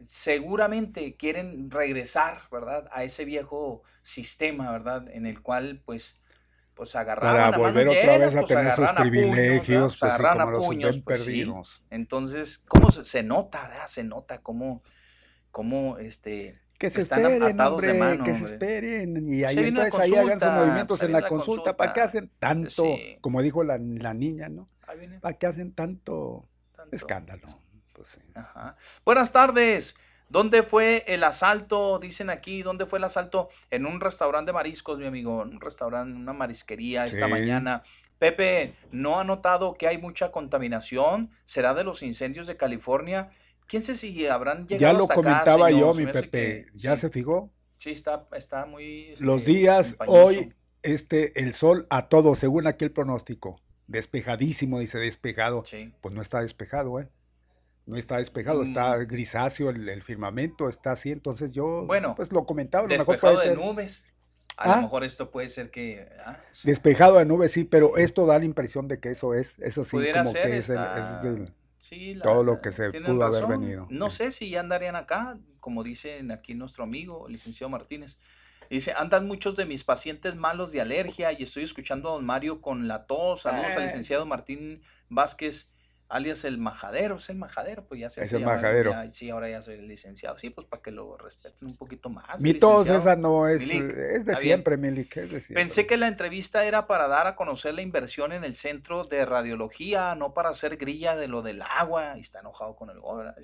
seguramente quieren regresar, ¿verdad? A ese viejo sistema, ¿verdad? En el cual, pues, pues agarraban Para a volver mano otra llena, vez a pues, tener sus agarraban a puños, privilegios, pues, sí, como a puños, pues, sí. Entonces, ¿cómo se, se nota, ¿verdad? Se nota cómo, cómo, este, Que se están esperen, atados hombre, de mano, que se esperen. Y ahí entonces ahí hagan sus consulta, movimientos en la la consulta. ¿Para qué consulta. hacen tanto? Sí. Como dijo la, la niña, ¿no? ¿Para qué hacen tanto, escándalo? Pues sí. Ajá. Buenas tardes. ¿Dónde fue el asalto? Dicen aquí, ¿dónde fue el asalto? En un restaurante de mariscos, mi amigo, en un restaurante, una marisquería esta Sí. mañana. Pepe, ¿no ha notado que hay mucha contaminación? ¿Será de los incendios de California? ¿Quién sé si habrán llegado Ya lo hasta comentaba yo, mi Pepe. que ¿Ya sí. se fijó? Sí, está, está muy... Los este, días, empañoso. hoy, este, el sol a todo, según aquel pronóstico. Despejadísimo, dice despejado. Pues no está despejado, ¿eh? No está despejado, está Mm. grisáceo el, el firmamento, está así. Entonces yo, Bueno, pues lo comentaba, a lo mejor Despejado puede de ser nubes. A Ah. lo mejor esto puede ser que... ah, despejado de nubes, sí, pero esto da la impresión de que eso es, eso sí, Pudiera como ser, que es, el- es Sí, la- todo lo que se pudo haber venido. No sé si ya andarían acá, como dicen aquí nuestro amigo, el licenciado Martínez. Dice, andan muchos de mis pacientes malos de alergia y estoy escuchando a don Mario con la tos. Saludos al Eh. licenciado Martín Vázquez, alias el majadero. Es el majadero, pues ya se Es el llamar, majadero. ya- sí, ahora ya soy el licenciado. Sí, pues para que lo respeten un poquito más. Mi tos licenciado. esa no es, Milik, es de siempre, Milik, es de siempre. Pensé que la entrevista era para dar a conocer la inversión en el centro de radiología, no para hacer grilla de lo del agua. Y está enojado con el gobernador.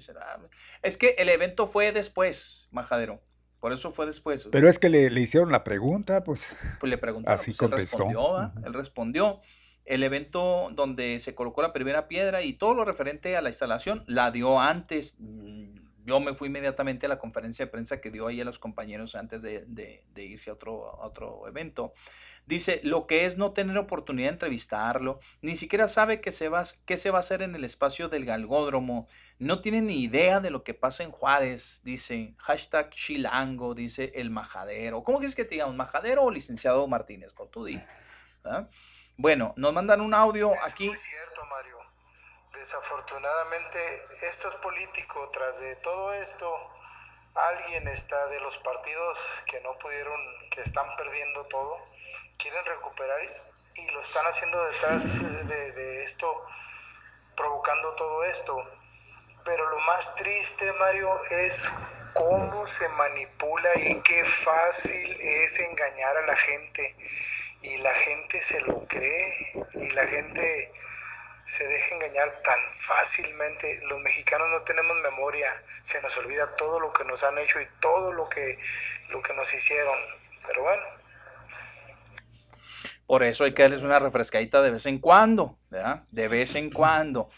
Es que el evento fue después, Majadero. Por eso fue después. Pero es que le, le hicieron la pregunta, pues. Pues le preguntaron, Así pues, él contestó. respondió, ¿va? él respondió. El evento donde se colocó la primera piedra y todo lo referente a la instalación la dio antes. Mm, Yo me fui inmediatamente a la conferencia de prensa que dio ahí a los compañeros antes de, irse a otro, otro evento. Dice, lo que es no tener oportunidad de entrevistarlo, ni siquiera sabe qué se va, qué se va a hacer en el espacio del galgódromo, no tiene ni idea de lo que pasa en Juárez, dice, hashtag Chilango, dice el majadero. ¿Cómo quieres que te digamos, majadero o licenciado Martínez? Con tu. Bueno, nos mandan un audio aquí. cierto, Mario. Desafortunadamente, estos políticos, tras de todo esto, alguien está de los partidos que no pudieron, que están perdiendo todo, quieren recuperar y, y lo están haciendo detrás de, de esto, provocando todo esto. Pero lo más triste, Mario, es cómo se manipula y qué fácil es engañar a la gente. Y la gente se lo cree y la gente se deja engañar tan fácilmente. Los mexicanos no tenemos memoria, se nos olvida todo lo que nos han hecho y todo lo que, lo que nos hicieron. Pero bueno, Por eso hay que darles una refrescadita de vez en cuando, ¿verdad? De vez en cuando.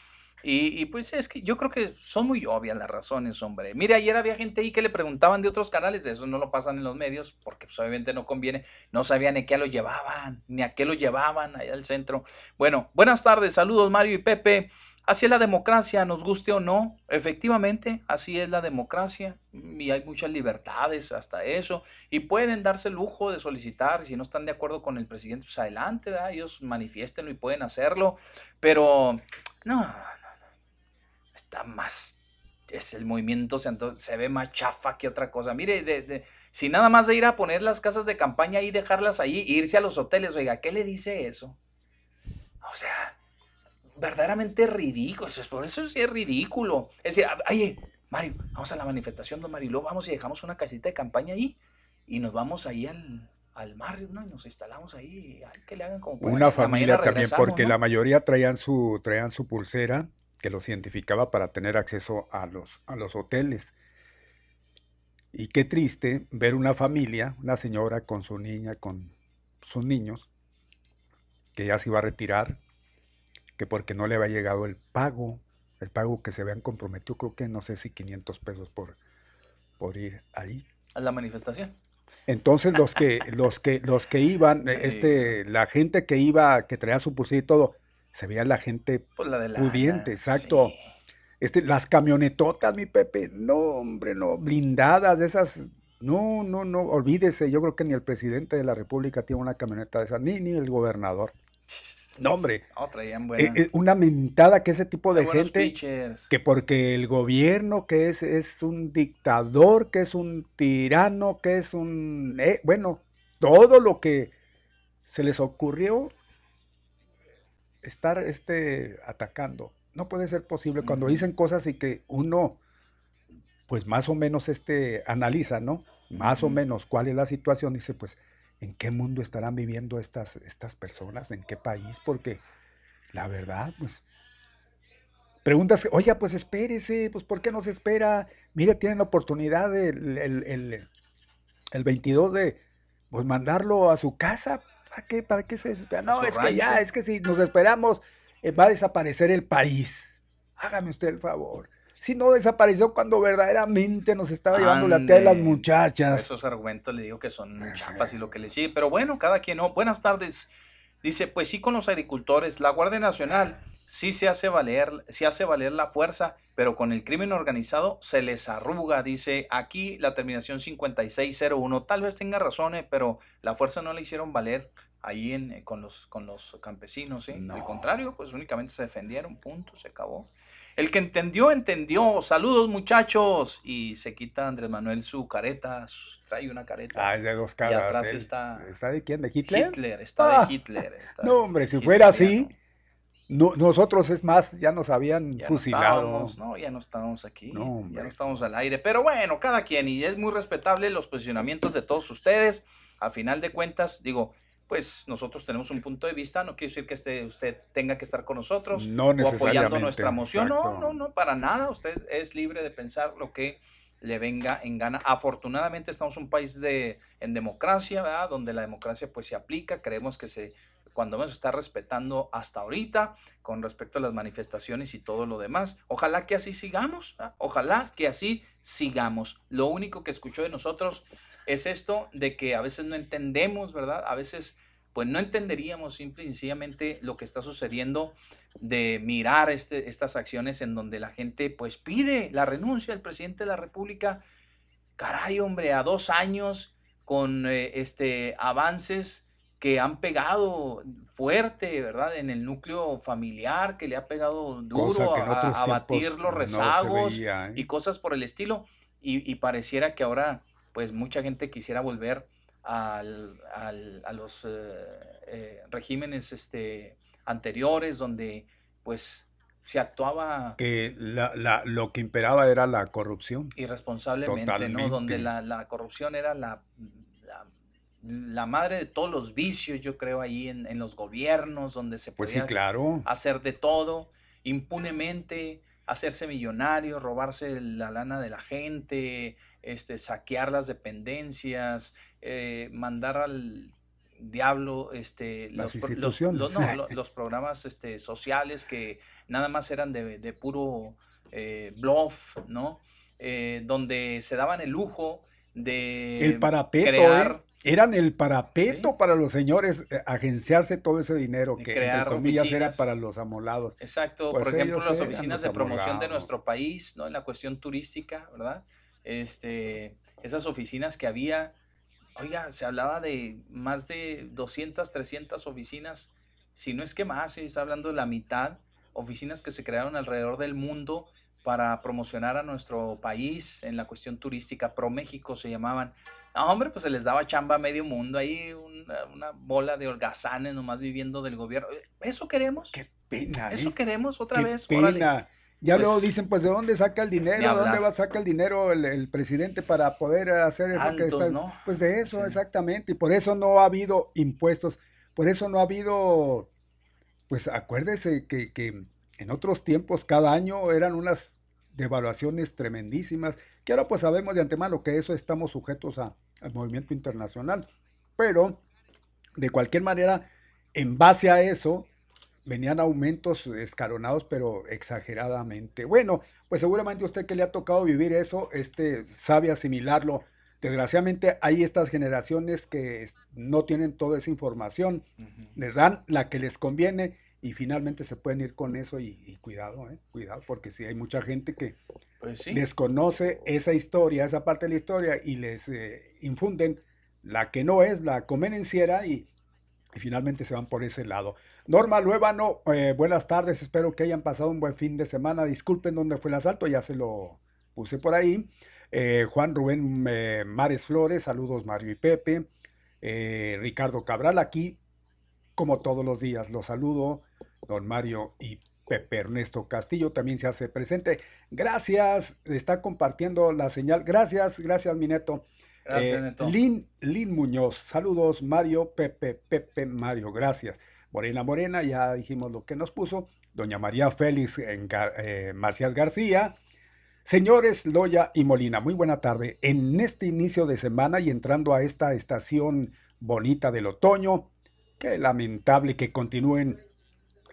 Y, y, pues es que yo creo que son muy obvias las razones, hombre. Mire, ayer había gente ahí que le preguntaban de otros canales, eso no lo pasan en los medios, porque pues, obviamente no conviene, no sabían ni a qué lo llevaban, ni a qué lo llevaban allá al centro. Bueno, buenas tardes, saludos Mario y Pepe. Así es la democracia, nos guste o no, efectivamente, así es la democracia y hay muchas libertades hasta eso y pueden darse el lujo de solicitar, si no están de acuerdo con el presidente, pues adelante, ¿verdad? ellos manifiéstenlo y pueden hacerlo, pero no, está más, es el movimiento, se, se ve más chafa que otra cosa. Mire, de, de- si nada más de ir a poner las casas de campaña y dejarlas ahí, e irse a los hoteles, oiga, ¿qué le dice eso? O sea, verdaderamente ridículo. Eso es- Por eso sí es ridículo. Es decir, oye, Mario, vamos a la manifestación, don luego vamos y dejamos una casita de campaña ahí y nos vamos ahí al, al mar, ¿no? Y nos instalamos ahí, ay, que le hagan como. Una familia también, porque ¿no? la mayoría traían su, traían su pulsera que los identificaba para tener acceso a los, a los hoteles. Y qué triste ver una familia, una señora con su niña, con sus niños, que ya se iba a retirar, que porque no le había llegado el pago, el pago que se habían comprometido, creo que no sé si 500 pesos por, por ir ahí. A la manifestación. Entonces los que, los que, los que iban, este, la gente que iba, que traía su pulsera y todo, se veía la gente Pues la de la- pudiente, exacto. Este, las camionetotas, mi Pepe, no, hombre, no, blindadas, esas, no, no, no, olvídese, yo creo que ni el presidente de la República tiene una camioneta de esas, ni, ni el gobernador. No, hombre. No, traían Eh, eh, una mentada que ese tipo de gente, que porque el gobierno que es, es un dictador, que es un tirano, que es un... eh, bueno, todo lo que se les ocurrió estar este, atacando. No puede ser posible cuando dicen cosas y que uno, pues más o menos este, analiza, ¿no? Más o menos cuál es la situación, dice, pues, ¿en qué mundo estarán viviendo estas, estas personas? ¿En qué país? Porque la verdad, pues, preguntas, oye, pues espérese, pues, ¿por qué no se espera? Mire, tienen la oportunidad el, el, el- el 22 de, pues, mandarlo a su casa. ¿Para qué? ¿Para qué se desespera? No, es que ya, es que si nos esperamos, eh, va a desaparecer el país. Hágame usted el favor. Si no desapareció cuando verdaderamente nos estaba llevando la tía de las muchachas. Esos argumentos le digo que son chafas y lo que le sigue. Pero bueno, cada quien no. Buenas tardes. Dice, pues sí con los agricultores, la Guardia Nacional sí se hace valer, sí hace valer la fuerza, pero con el crimen organizado se les arruga, dice aquí la terminación 5601. Tal vez tenga razones, pero la fuerza no la hicieron valer ahí en, eh, con, los, con los campesinos, ¿sí? Al contrario, pues únicamente se defendieron, punto, se acabó. El que entendió, entendió. Saludos, muchachos. Y se quita Andrés Manuel su careta. su- Trae una careta. Ah, es de dos Y caras. atrás él. está ¿Está de quién? ¿De Hitler? Hitler. Está Ah, de Hitler. está No, hombre, si Hitler, fuera así, no- nosotros es más, ya nos habían Ya fusilado. estábamos, no, ya no estábamos aquí, No, ya no estamos al aire. Pero bueno, cada quien, y es muy respetable los posicionamientos de todos ustedes. A final de cuentas, digo, pues nosotros tenemos un punto de vista, no quiere decir que este, usted tenga que estar con nosotros No o apoyando nuestra moción. No, exacto. no, no, para nada. Usted es libre de pensar lo que le venga en gana. Afortunadamente estamos en un país de, en democracia, ¿verdad? Donde la democracia pues se aplica. Creemos que se, cuando menos está respetando hasta ahorita con respecto a las manifestaciones y todo lo demás. Ojalá que así sigamos, ¿verdad? ojalá que así sigamos. Lo único que escuchó de nosotros es esto de que a veces no entendemos, ¿verdad? A veces pues no entenderíamos simple y sencillamente lo que está sucediendo de mirar este, estas acciones en donde la gente pues pide la renuncia del presidente de la República. Caray, hombre, a dos años con eh, este avances que han pegado fuerte, ¿verdad? En el núcleo familiar, que le ha pegado duro a, otros a batir tiempos los no rezagos veía, ¿eh? y cosas por el estilo. Y, y pareciera que ahora, pues mucha gente quisiera volver al- al- a los eh, eh, regímenes este, anteriores, donde pues se actuaba Que la- la- lo que imperaba era la corrupción. irresponsablemente, Totalmente. ¿no? Donde la, la corrupción era la, la, madre de todos los vicios, yo creo, ahí en, en los gobiernos, donde se Pues sí, podía claro. hacer de todo, impunemente, hacerse millonario, robarse la lana de la gente, este, saquear las dependencias, eh, mandar al diablo este, Las los, instituciones. los- no, lo- los programas este, sociales que nada más eran de, de puro eh, bluff, ¿no? Eh, donde se daban el lujo de El parapeto, crear, ¿eh? Eran el parapeto para los señores eh, agenciarse todo ese dinero que, crear entre comillas, era para los amolados. Exacto, Pues por ejemplo, las oficinas de promoción de nuestro país, ¿no? En la cuestión turística, ¿verdad? Este, esas oficinas que había, oiga, se hablaba de más de 200, 300 oficinas, si no es que más, se está hablando de la mitad, oficinas que se crearon alrededor del mundo para promocionar a nuestro país en la cuestión turística, Pro México se llamaban. No, hombre, pues se les daba chamba a medio mundo, ahí una, una bola de holgazanes nomás viviendo del gobierno. ¿Eso queremos? Qué pena, ¿Eso ¿eh? queremos otra Qué vez? Órale. pena. Ya Pues, luego dicen, pues, ¿de dónde saca el dinero? ¿De dónde va a sacar el dinero el, el presidente para poder hacer eso que está? ¿no? Pues de eso, exactamente. Y por eso no ha habido impuestos. Por eso no ha habido, pues acuérdese que, que en otros tiempos cada año eran unas devaluaciones tremendísimas, que ahora pues sabemos de antemano que eso estamos sujetos a- al movimiento internacional. Pero, de cualquier manera, en base a eso, venían aumentos escalonados, pero exageradamente. Bueno, pues seguramente usted que le ha tocado vivir eso, este, sabe asimilarlo. Desgraciadamente hay estas generaciones que no tienen toda esa información, les dan la que les conviene y finalmente se pueden ir con eso y, y cuidado, eh, cuidado, porque si hay mucha gente que Pues sí. desconoce esa historia, esa parte de la historia y les eh, infunden la que no es, la convenenciera y y finalmente se van por ese lado. Norma Luébano, eh, buenas tardes, espero que hayan pasado un buen fin de semana. Disculpen dónde fue el asalto, ya se lo puse por ahí. Eh, Juan Rubén eh, Mares Flores, saludos Mario y Pepe. Eh, Ricardo Cabral aquí, como todos los días, los saludo. Don Mario y Pepe Ernesto Castillo también se hace presente. Gracias, está compartiendo la señal. Gracias, gracias, mi neto. Gracias, Eh, Neto. Lin, Lin Muñoz, saludos, Mario, Pepe, Pepe, Mario, gracias. Morena Morena, ya dijimos lo que nos puso. Doña María Félix en Gar- eh, Macías García. Señores Loya y Molina, muy buena tarde. En este inicio de semana y entrando a esta estación bonita del otoño, qué lamentable que continúen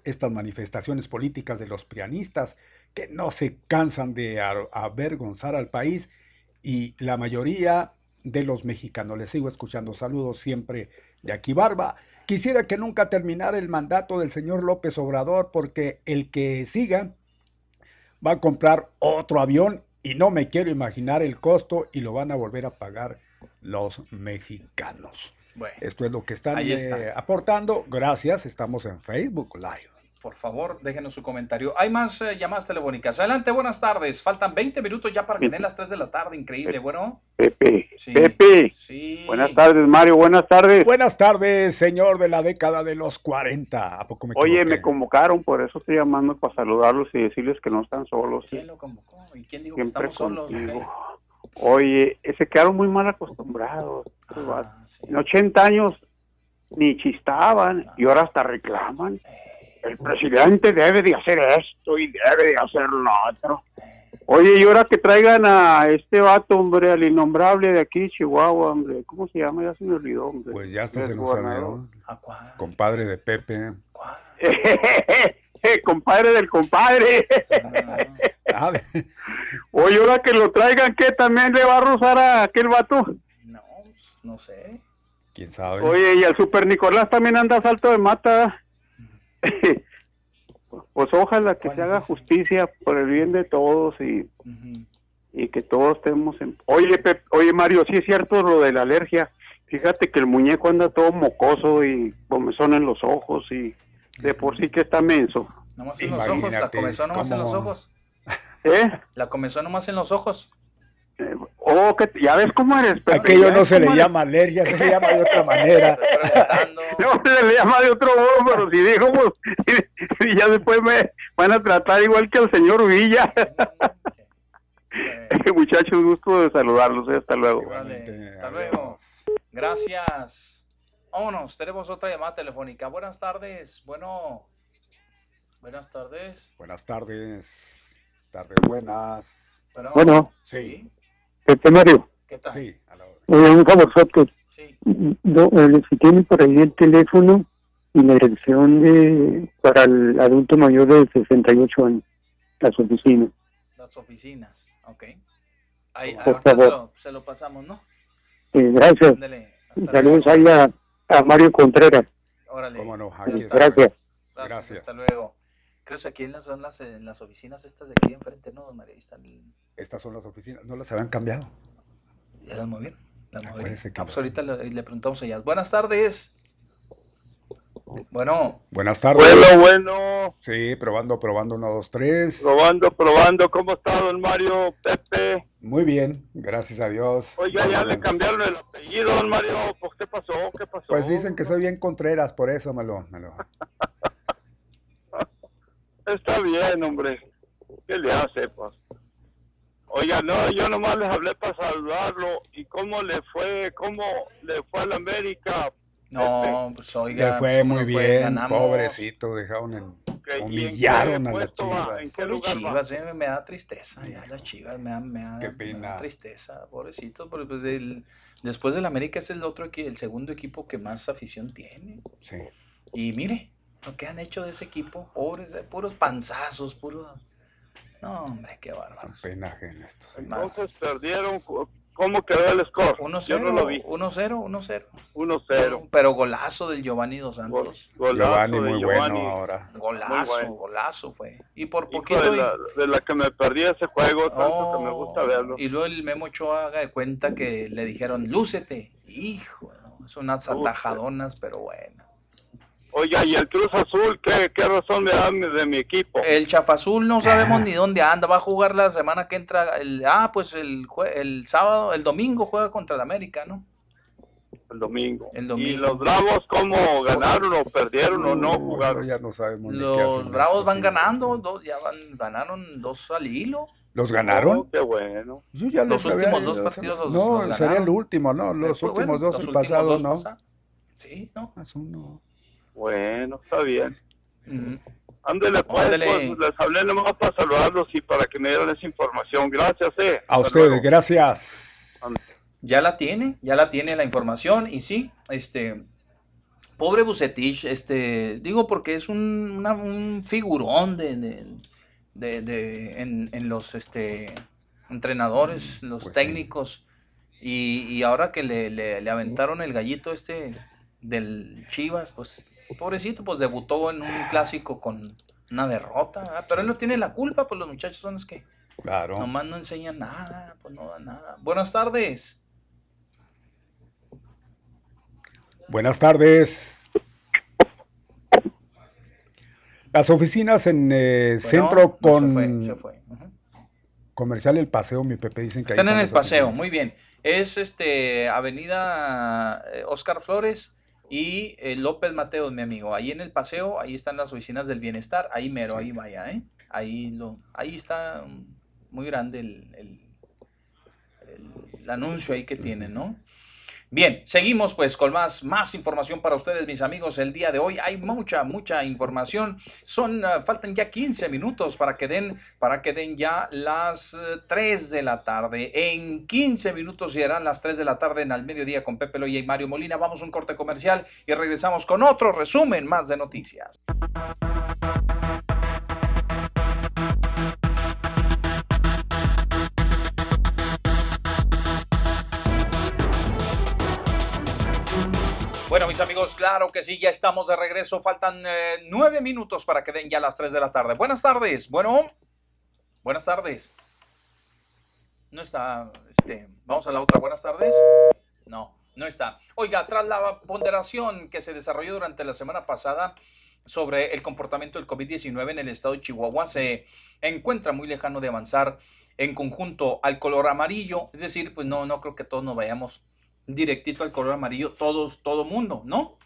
estas manifestaciones políticas de los pianistas que no se cansan de avergonzar al país y la mayoría de los mexicanos. Les sigo escuchando. Saludos siempre de aquí, Barba. Quisiera que nunca terminara el mandato del señor López Obrador porque el que siga va a comprar otro avión y no me quiero imaginar el costo y lo van a volver a pagar los mexicanos. Bueno, Esto es lo que están está. eh, aportando. Gracias. Estamos en Facebook Live. Por favor, déjenos su comentario. Hay más eh, llamadas telefónicas. Adelante, buenas tardes. Faltan 20 minutos ya para que den las 3 de la tarde. Increíble, bueno. Pepe, Sí. Pepe. Sí. Buenas tardes, Mario. Buenas tardes. Buenas tardes, señor de la década de los 40. ¿A poco me Oye, me convocaron, por eso estoy llamando para saludarlos y decirles que no están solos. ¿Quién lo convocó? ¿Y quién dijo que Siempre estamos solos? Oye, eh, se quedaron muy mal acostumbrados. Ah. En 80 años ni chistaban y ahora hasta reclaman. El presidente debe de hacer esto y debe de hacer lo otro. Oye, y ahora que traigan a este vato, hombre, al innombrable de aquí, Chihuahua, hombre, ¿cómo se llama? Ya se me olvidó, hombre. Pues ya hasta El se nos olvidó. Compadre de Pepe. compadre del compadre. Ah, Oye, ahora que lo traigan, ¿qué? ¿También le va a rozar a aquel vato? No sé. ¿Quién sabe? Oye, y el Super Nicolás también anda a salto de mata. pues ojalá que se haga justicia por el bien de todos y, y que todos estemos en... Oye, Pep- oye Mario, sí es cierto lo de la alergia. Fíjate que el muñeco anda todo mocoso y comezón en los ojos y de por sí que está menso. Nomás en los ojos. La Imagínate comezón nomás en los ojos. ¿Eh? La comezón nomás en los ojos. Oh, que ya ves cómo eres, Pepe, Aquello no se le eres. llama alergia, se le llama de otra manera. No, se le llama de otro modo, pero si dijo, pues, y ya después me van a tratar igual que al señor Villa. Muchachos, gusto de saludarlos, eh, hasta luego. Hasta luego. Gracias. Vámonos, tenemos otra llamada telefónica. Buenas tardes. Bueno. Buenas tardes. Buenas tardes. Tardes buenas. Bueno. Sí. Pepe Mario, ¿Qué tal? Sí. eh, un favor, No, eh, si tiene por ahí el teléfono y la dirección de para el adulto mayor de 68 años, las oficinas. Las oficinas. Ok. Ahí, Por ahorita se favor. lo, se lo pasamos, ¿no? Eh, gracias. Saludos ahí a, a Mario Contreras. Órale. Cómo no, tardes. Gracias. Gracias. Gracias. Hasta luego. Creo que aquí en las, son las, en las oficinas estas de aquí enfrente, ¿no, don María? Están el- Estas son las oficinas, no las habían cambiado. Ya las movieron. Las movieron. Acuérdese que Ah, pues ahorita le, le preguntamos a ellas. Buenas tardes. Bueno. Buenas tardes. Bueno, bueno. Sí, probando, probando, uno, dos, tres. Probando, probando. ¿Cómo está, don Mario? Pepe. Muy bien, gracias a Dios. Oiga, ya le cambiaron el apellido, don Mario. Pues, ¿qué pasó? ¿Qué pasó? Pues dicen que soy bien Contreras, por eso me lo... Me lo... Está bien, hombre. ¿Qué le hace, pues? Oiga, no, yo nomás les hablé para saludarlo. ¿Y cómo le fue? ¿Cómo le fue a la América? No, pues oiga. Le fue pues, ¿cómo muy fue? bien, Ganamos. pobrecito, dejaron en... ¿y en Humillaron a las va? chivas. ¿En qué lugar va? Chivas, eh, me, da tristeza, ya las Chivas, me da, me da- Qué me da tristeza, pobrecito, porque pues, del- después del América es el otro el segundo equipo que más afición tiene. Sí. Y mire, lo que han hecho de ese equipo, pobres, eh, puros panzazos, puros... No, hombre, qué bárbaro. Pena ajena estos. Entonces perdieron. ¿Cómo quedó el score? 1-0, Yo no lo vi. 1-0, 1-0. 1-0. Pero golazo del Giovanni Dos Santos. Giovanni, de muy Giovanni. bueno ahora. Golazo, bueno. golazo fue. Y por poquito... de, y- la, de la que me perdí ese juego, tanto que me gusta verlo. Y luego el Memo Ochoa haga de cuenta que le dijeron, lúcete. Hijo, son unas atajadonas, pero bueno. Oiga, ¿y el Cruz Azul qué, qué razón me dan de mi equipo? El Chafazul no sabemos ni dónde anda. Va a jugar la semana que entra. El, ah, pues el, el sábado, el domingo juega contra el América, ¿no? El domingo. El ¿Y domingo. los Bravos cómo ganaron o perdieron o no jugaron? Ya no sabemos ni qué Los hacen Bravos van ganando, dos, ya van, ganaron dos al hilo. ¿Los ganaron? Oh, qué bueno. Yo ya Los últimos dos partidos los- No, los sería el último, ¿no? Los últimos bueno, dos, los el últimos pasado, dos ¿no? pasa- Sí, ¿no? Más uno. Bueno, está bien. Ándele pues, pues, les hablé nomás para saludarlos y para que me dieran esa información. Gracias, eh. A Hasta ustedes, luego. gracias. Ya la tiene, ya la tiene la información y sí, este, pobre Bucetich, este, digo porque es un, una- un figurón de, de, de- de- en, en los, este, entrenadores, los Pues sí. técnicos y, y ahora que le, le, le aventaron el gallito este del Chivas, pues, pobrecito, pues debutó en un clásico con una derrota, ¿verdad? pero él no tiene la culpa, pues los muchachos son los que Claro. nomás no enseñan nada, pues no dan nada. Buenas tardes. Buenas tardes. Las oficinas en eh, Bueno, centro no, con se fue, se fue. Comercial El Paseo, mi Pepe, dicen que ahí Están en están el paseo, oficinas. muy bien. Es este Avenida eh, Oscar Flores y eh, López Mateos, mi amigo. Ahí en el paseo, ahí están las oficinas del bienestar, ahí mero, ahí vaya, ¿eh? Ahí lo, ahí está muy grande el, el- el- el anuncio ahí que tienen, ¿no? Bien, seguimos pues con más, más información para ustedes, mis amigos. El día de hoy hay mucha, mucha información. Son, ah, faltan ya 15 minutos para que den, para que den ya las eh, 3 de la tarde. En 15 minutos serán las 3 de la tarde en Al Mediodía con Pepe Loya y Mario Molina. Vamos a un corte comercial y regresamos con otro resumen más de noticias. Bueno, mis amigos, claro que sí, ya estamos de regreso. Faltan eh, nueve minutos para que den ya las 3 de la tarde. Buenas tardes. Bueno, buenas tardes. No está, este, vamos a la otra. Buenas tardes. No, no está. Oiga, tras la ponderación que se desarrolló durante la semana pasada sobre el comportamiento del COVID-19 en el estado de Chihuahua, se encuentra muy lejano de avanzar en conjunto al color amarillo. Es decir, pues no, no creo que todos nos vayamos directito al color amarillo, todos, todo mundo, ¿no?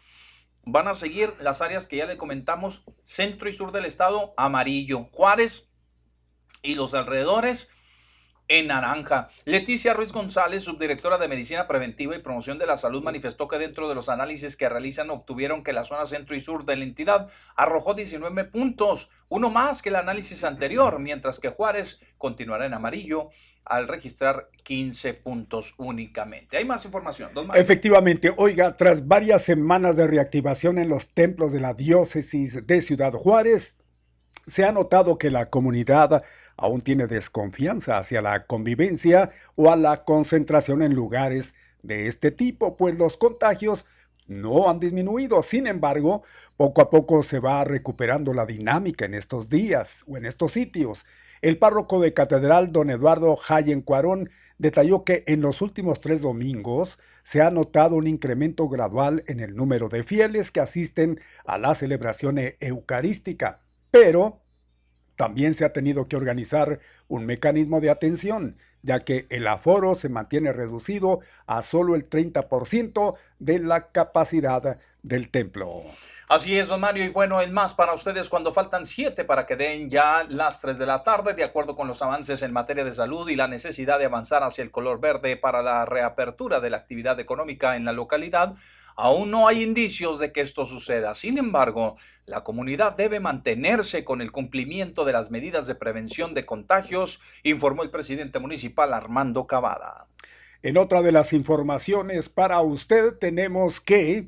Van a seguir las áreas que ya le comentamos, centro y sur del estado, amarillo. Juárez y los alrededores en naranja. Leticia Ruiz González, subdirectora de Medicina Preventiva y Promoción de la Salud, manifestó que dentro de los análisis que realizan obtuvieron que la zona centro y sur de la entidad arrojó 19 puntos, uno más que el análisis anterior, mientras que Juárez continuará en amarillo al registrar 15 puntos únicamente. Hay más información, don. Efectivamente, oiga, tras varias semanas de reactivación en los templos de la diócesis de Ciudad Juárez, se ha notado que la comunidad aún tiene desconfianza hacia la convivencia o a la concentración en lugares de este tipo, pues los contagios no han disminuido. Sin embargo, poco a poco se va recuperando la dinámica en estos días o en estos sitios. El párroco de catedral, don Eduardo Jayen Cuarón, detalló que en los últimos tres domingos se ha notado un incremento gradual en el número de fieles que asisten a la celebración e- eucarística, pero también se ha tenido que organizar un mecanismo de atención, ya que el aforo se mantiene reducido a solo el 30% de la capacidad del templo. Así es, don Mario, y bueno, el más para ustedes cuando faltan siete para que den ya las 3 de la tarde, de acuerdo con los avances en materia de salud y la necesidad de avanzar hacia el color verde para la reapertura de la actividad económica en la localidad. Aún no hay indicios de que esto suceda. Sin embargo, la comunidad debe mantenerse con el cumplimiento de las medidas de prevención de contagios, informó el presidente municipal Armando Cavada. En otra de las informaciones para usted tenemos que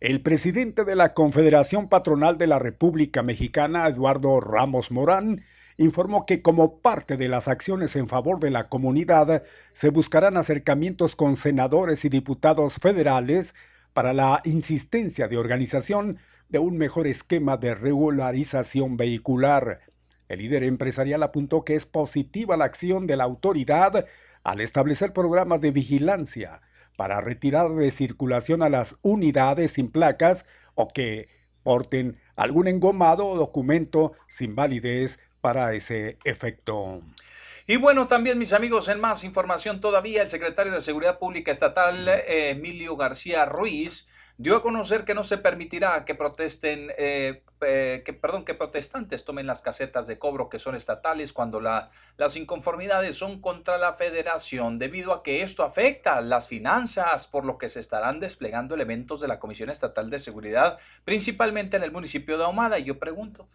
el presidente de la Confederación Patronal de la República Mexicana, Eduardo Ramos Morán, informó que como parte de las acciones en favor de la comunidad, se buscarán acercamientos con senadores y diputados federales para la insistencia de organización de un mejor esquema de regularización vehicular. El líder empresarial apuntó que es positiva la acción de la autoridad al establecer programas de vigilancia para retirar de circulación a las unidades sin placas o que porten algún engomado o documento sin validez para ese efecto. Y bueno, también mis amigos, en más información todavía, el secretario de Seguridad Pública Estatal, eh, Emilio García Ruiz, dio a conocer que no se permitirá que protesten, eh, eh, que, perdón, que protestantes tomen las casetas de cobro que son estatales cuando la, las inconformidades son contra la federación, debido a que esto afecta las finanzas, por lo que se estarán desplegando elementos de la Comisión Estatal de Seguridad, principalmente en el municipio de Ahumada. Y yo pregunto,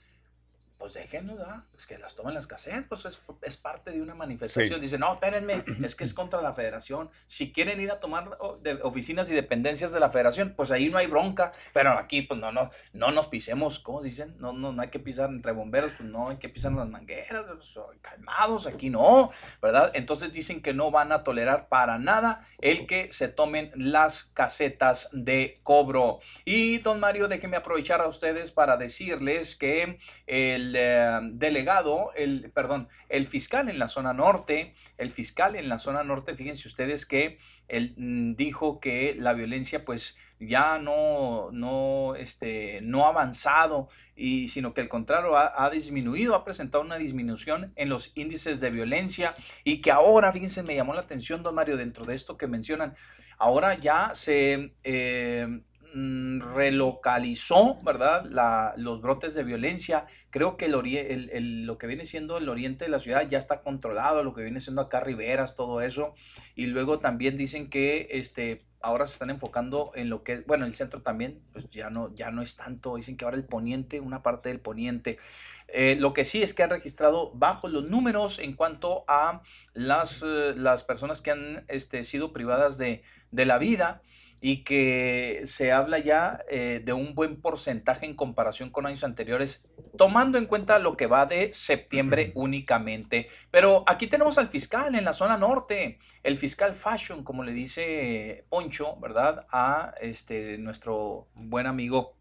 pues déjenlos, ¿ah? pues que las tomen las casetas, pues es, es, parte de una manifestación. Sí. Dice, no, espérenme, es que es contra la federación. Si quieren ir a tomar oficinas y dependencias de la federación, pues ahí no hay bronca. Pero aquí, pues no, no, no nos pisemos, ¿cómo dicen? No, no, no hay que pisar entre bomberos, pues no hay que pisar las mangueras, pues, calmados, aquí no, ¿verdad? Entonces dicen que no van a tolerar para nada el que se tomen las casetas de cobro. Y don Mario, déjenme aprovechar a ustedes para decirles que el eh, delegado, el, perdón, el fiscal en la zona norte, el fiscal en la zona norte, fíjense ustedes que él mm, dijo que la violencia pues ya no, no, este, no ha avanzado, y, sino que al contrario ha, disminuido, ha presentado una disminución en los índices de violencia y que ahora, fíjense, me llamó la atención, don Mario, dentro de esto que mencionan, ahora ya se... Eh, relocalizó, ¿verdad? Los brotes de violencia. Creo que el, el, el, lo que viene siendo el oriente de la ciudad ya está controlado, lo que viene siendo acá Riberas, todo eso. Y luego también dicen que este, ahora se están enfocando en lo que, bueno, el centro también, pues ya no, ya no es tanto. Dicen que ahora el poniente, una parte del poniente. Eh, lo que sí es que han registrado bajos los números en cuanto a las, eh, las personas que han este, sido privadas de, de la vida y que se habla ya eh, de un buen porcentaje en comparación con años anteriores, tomando en cuenta lo que va de septiembre únicamente. Pero aquí tenemos al fiscal en la zona norte, el fiscal Fashion, como le dice Poncho, ¿verdad? A este, nuestro buen amigo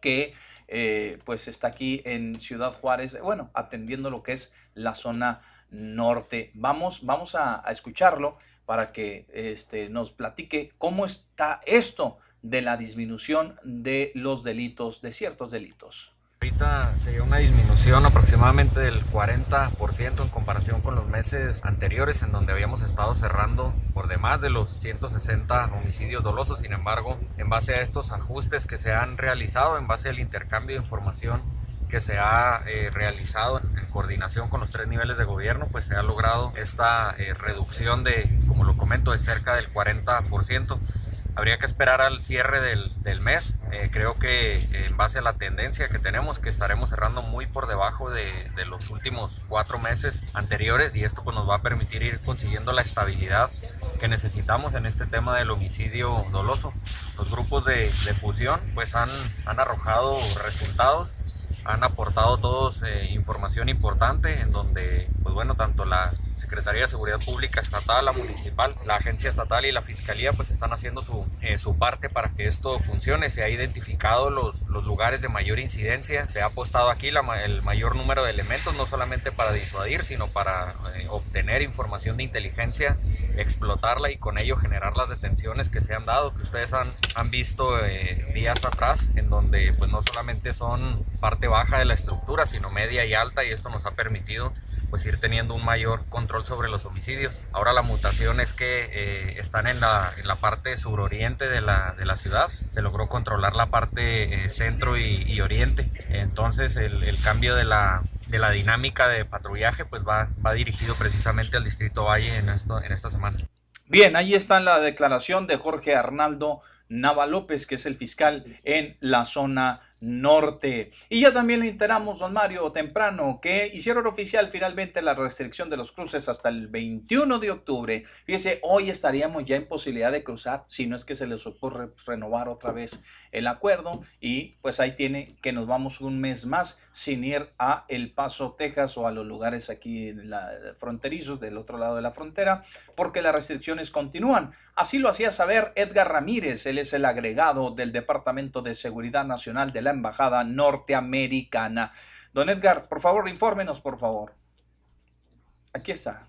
que eh, pues está aquí en Ciudad Juárez, bueno, atendiendo lo que es la zona norte. Vamos, vamos a, a escucharlo para que este, nos platique cómo está esto de la disminución de los delitos, de ciertos delitos. Ahorita se dio una disminución aproximadamente del 40% en comparación con los meses anteriores en donde habíamos estado cerrando por demás de los 160 homicidios dolosos. Sin embargo, en base a estos ajustes que se han realizado, en base al intercambio de información que se ha eh, realizado en, en, coordinación con los tres niveles de gobierno, pues se ha logrado esta eh, reducción de, como lo comento, de cerca del 40%. Habría que esperar al cierre del, del mes. Eh, creo que en base a la tendencia que tenemos, que estaremos cerrando muy por debajo de, de, los últimos cuatro meses anteriores y esto pues, nos va a permitir ir consiguiendo la estabilidad que necesitamos en este tema del homicidio doloso. Los grupos de, de fusión pues han, han arrojado resultados han aportado todos eh, información importante en donde, pues bueno, tanto la Secretaría de Seguridad Pública Estatal, la municipal, la agencia estatal y la fiscalía pues están haciendo su, eh, su parte para que esto funcione. Se ha identificado los, los lugares de mayor incidencia, se ha apostado aquí el mayor número de elementos, no solamente para disuadir, sino para eh, obtener información de inteligencia, explotarla y con ello generar las detenciones que se han dado, que ustedes han, han visto eh, días atrás, en donde pues no solamente son parte baja de la estructura, sino media y alta y esto nos ha permitido pues ir teniendo un mayor control sobre los homicidios. Ahora la mutación es que eh, están en la, en la parte suroriente de la, de la ciudad, se logró controlar la parte eh, centro y, oriente, entonces el, el cambio de la, de la dinámica de patrullaje pues va, va dirigido precisamente al Distrito Valle en, esto, en esta semana. Bien, ahí está la declaración de Jorge Arnaldo Nava López, que es el fiscal en la zona norte. Y ya también le enteramos, don Mario, temprano, que hicieron oficial finalmente la restricción de los cruces hasta el 21 de octubre. Fíjese, hoy estaríamos ya en posibilidad de cruzar, si no es que se les ocurre renovar otra vez el acuerdo. Y pues ahí tiene que nos vamos un mes más sin ir a El Paso, Texas o a los lugares aquí fronterizos del otro lado de la frontera, porque las restricciones continúan. Así lo hacía saber Edgar Ramírez, él es el agregado del Departamento de Seguridad Nacional de la Embajada Norteamericana. Don Edgar, por favor, infórmenos, por favor. Aquí está.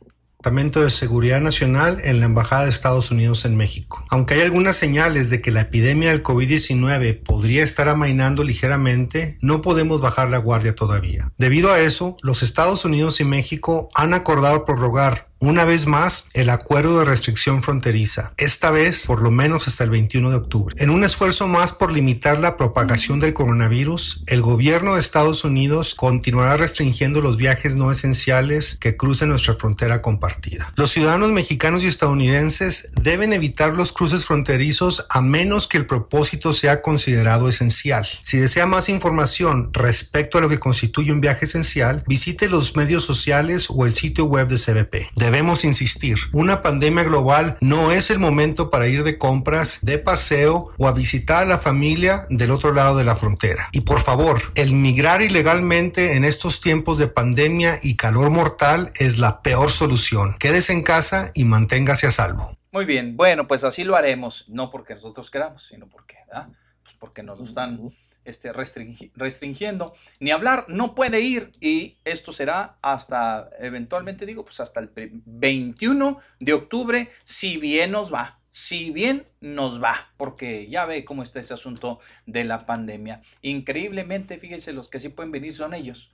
Departamento de Seguridad Nacional en la Embajada de Estados Unidos en México. Aunque hay algunas señales de que la epidemia del COVID-19 podría estar amainando ligeramente, no podemos bajar la guardia todavía. Debido a eso, los Estados Unidos y México han acordado prorrogar una vez más el acuerdo de restricción fronteriza, esta vez por lo menos hasta el 21 de octubre. En un esfuerzo más por limitar la propagación del coronavirus, el gobierno de Estados Unidos continuará restringiendo los viajes no esenciales que crucen nuestra frontera compartida. Los ciudadanos mexicanos y estadounidenses deben evitar los cruces fronterizos a menos que el propósito sea considerado esencial. Si desea más información respecto a lo que constituye un viaje esencial, visite los medios sociales o el sitio web de CBP. Debemos insistir, una pandemia global no es el momento para ir de compras, de paseo o a visitar a la familia del otro lado de la frontera. Y por favor, el migrar ilegalmente en estos tiempos de pandemia y calor mortal es la peor solución. Quédese en casa y manténgase a salvo. Muy bien, bueno, pues así lo haremos, no porque nosotros queramos, sino porque, ¿verdad? Pues porque nos lo están este, restringi- restringiendo. Ni hablar, no puede ir y esto será hasta, eventualmente digo, pues hasta el pri- 21 de octubre, si bien nos va. Si bien nos va, porque ya ve cómo está ese asunto de la pandemia. Increíblemente, fíjese, los que sí pueden venir son ellos.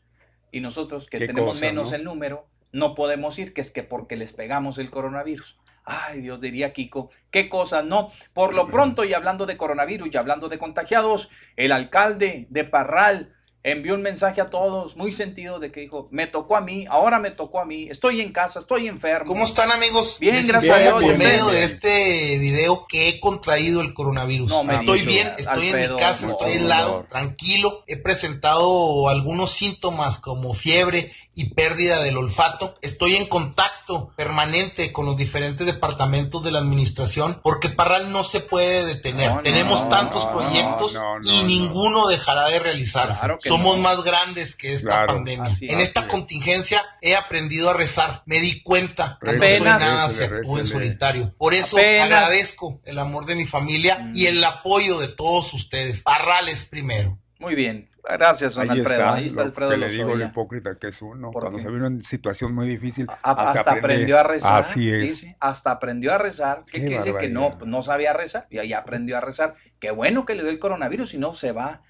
Y nosotros que tenemos cosa, menos ¿no? el número, no podemos ir, que es que porque les pegamos el coronavirus. Ay, Dios diría Kiko, qué cosas, no. Por lo pronto, y hablando de coronavirus y hablando de contagiados, el alcalde de Parral envió un mensaje a todos muy sentido de que dijo, me tocó a mí, ahora me tocó a mí, estoy en casa, estoy enfermo. ¿Cómo están amigos? Bien, Les gracias a Dios. Por medio de este video que he contraído el coronavirus. No me estoy bien, estoy en mi casa, estoy aislado, tranquilo. He presentado algunos síntomas como fiebre y pérdida del olfato. Estoy en contacto permanente con los diferentes departamentos de la administración porque Parral no se puede detener. No, no, Tenemos no, tantos no, proyectos no, no, y no. ninguno dejará de realizarse. Claro Somos no. más grandes que esta Claro, pandemia. así en es. esta Así es. contingencia he aprendido a rezar. Me di cuenta que no Récele, soy nada se actúe en solitario. Por eso Apenas. agradezco el amor de mi familia Mm. y el apoyo de todos ustedes. Parrales primero. Muy bien, gracias, don Ahí Alfredo. está, Ahí está lo Alfredo que le digo, lo Lozoya. hipócrita que es uno. ¿Por Cuando qué? se ve en situación muy difícil, A- hasta, aprende- aprendió a rezar. Así es. dice, hasta aprendió a rezar. ¿Qué, Qué quiere decir? Que no, no sabía rezar y ahí aprendió a rezar. Qué bueno que le dio el coronavirus, si no se va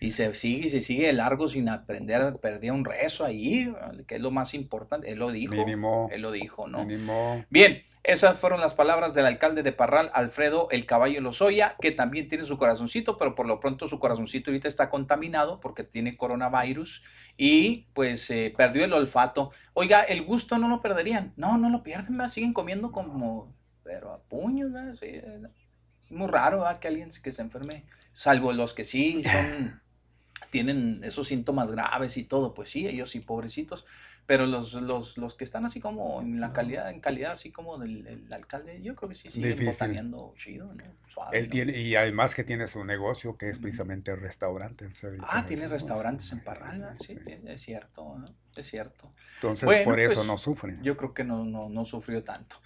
y se sigue y se sigue de largo sin aprender, perdía un rezo ahí, que es lo más importante. Él lo dijo. Mínimo. Él lo dijo, ¿no? Mínimo. Bien, esas fueron las palabras del alcalde de Parral, Alfredo El Caballo Lozoya, que también tiene su corazoncito, pero por lo pronto su corazoncito ahorita está contaminado porque tiene coronavirus y pues eh, perdió el olfato. Oiga, el gusto no lo perderían. No, no lo pierden, ¿verdad? siguen comiendo como, pero a puños, ¿verdad? Sí, eh, muy raro ¿verdad? que alguien que se enferme, salvo los que sí son, tienen esos síntomas graves y todo, pues sí, ellos sí, pobrecitos. Pero los, los, los que están así como en la calidad, en calidad así como del, del alcalde, yo creo que sí siguen botaneando chido, ¿no? Suave, Él ¿no? tiene, y además que tiene su negocio, que es precisamente el restaurante. Ah, tiene restaurantes en Parral, ¿no? sí, es cierto, ¿no? es cierto. Entonces, Bueno, por eso pues, no sufre. Yo creo que no, no, no sufrió tanto.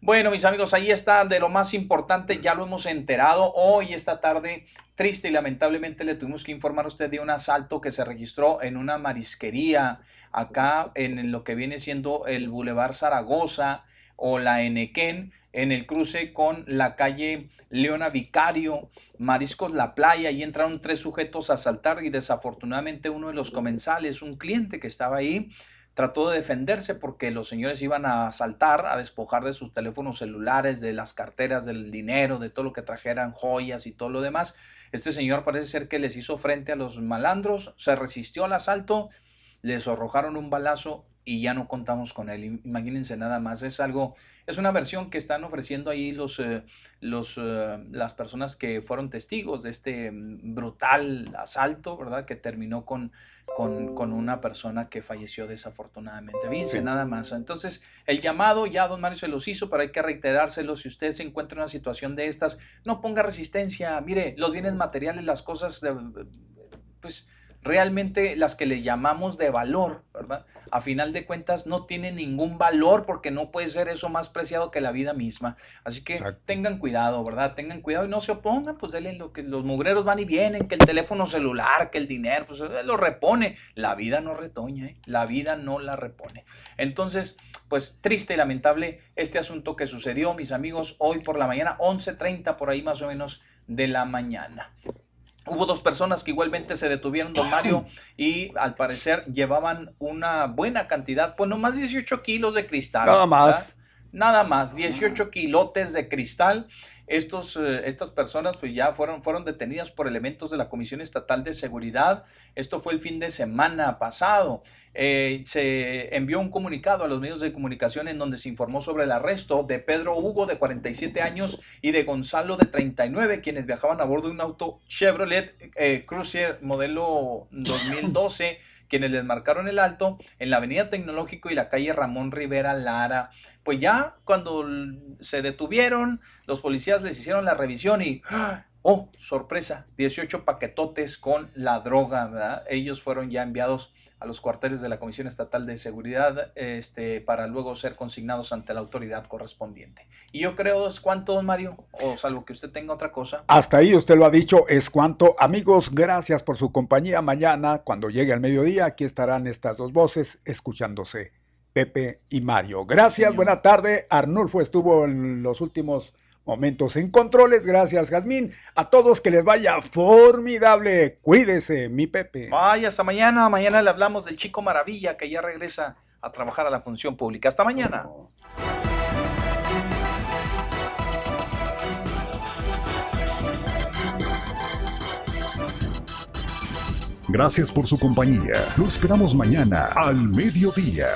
Bueno, mis amigos, ahí está de lo más importante, ya lo hemos enterado. Hoy, esta tarde, triste y lamentablemente le tuvimos que informar a usted de un asalto que se registró en una marisquería acá en lo que viene siendo el Boulevard Zaragoza o la Enequén, en el cruce con la calle Leona Vicario, Mariscos La Playa, y entraron tres sujetos a asaltar y desafortunadamente uno de los comensales, un cliente que estaba ahí, trató de defenderse porque los señores iban a asaltar, a despojar de sus teléfonos celulares, de las carteras, del dinero, de todo lo que trajeran, joyas y todo lo demás. Este señor parece ser que les hizo frente a los malandros, se resistió al asalto, les arrojaron un balazo y ya no contamos con él. Imagínense nada más, es algo, es una versión que están ofreciendo ahí los, eh, los, eh, las personas que fueron testigos de este mm, brutal asalto, ¿verdad? Que terminó con, con, con una persona que falleció desafortunadamente. Sí. nada más. Entonces, el llamado ya don Mario se los hizo, pero hay que reiterárselo. Si usted se encuentra en una situación de estas, no ponga resistencia. Mire, los bienes materiales, las cosas, de- pues realmente las que le llamamos de valor, ¿verdad? A final de cuentas no tienen ningún valor porque no puede ser eso más preciado que la vida misma. Así que tengan cuidado, ¿verdad? Tengan cuidado y no se opongan, pues denle lo que los mugreros van y vienen, que el teléfono celular, que el dinero, pues lo repone. La vida no retoña, ¿eh? La vida no la repone. Entonces, pues triste y lamentable este asunto que sucedió, mis amigos, hoy por la mañana, 11.30 por ahí más o menos de la mañana. Hubo dos personas que igualmente se detuvieron, don Mario, y al parecer llevaban una buena cantidad, pues nomás 18 kilos de cristal. Nada más. Nada más, 18 kilotes de cristal. Estos, eh, estas personas pues ya fueron, fueron detenidas por elementos de la Comisión Estatal de Seguridad. Esto fue el fin de semana pasado. Eh, se envió un comunicado a los medios de comunicación en donde se informó sobre el arresto de Pedro Hugo de 47 años y de Gonzalo de 39, quienes viajaban a bordo de un auto Chevrolet eh, Cruiser modelo 2012 quienes les marcaron el alto en la Avenida Tecnológico y la calle Ramón Rivera Lara. Pues ya cuando se detuvieron, los policías les hicieron la revisión y oh, sorpresa, 18 paquetotes con la droga, ¿verdad? Ellos fueron ya enviados a los cuarteles de la Comisión Estatal de Seguridad este, para luego ser consignados ante la autoridad correspondiente. Y yo creo es cuanto, Mario, o salvo que usted tenga otra cosa. Hasta ahí usted lo ha dicho, es cuanto. Amigos, gracias por su compañía. Mañana, cuando llegue al mediodía, aquí estarán estas dos voces escuchándose. Pepe y Mario. Gracias, buena tarde. Arnulfo estuvo en los últimos momentos en controles. Gracias, Jazmín. A todos que les vaya formidable. Cuídese, mi Pepe. Vaya, hasta mañana. Mañana le hablamos del chico maravilla que ya regresa a trabajar a la función pública. Hasta mañana. Gracias por su compañía. Lo esperamos mañana al mediodía.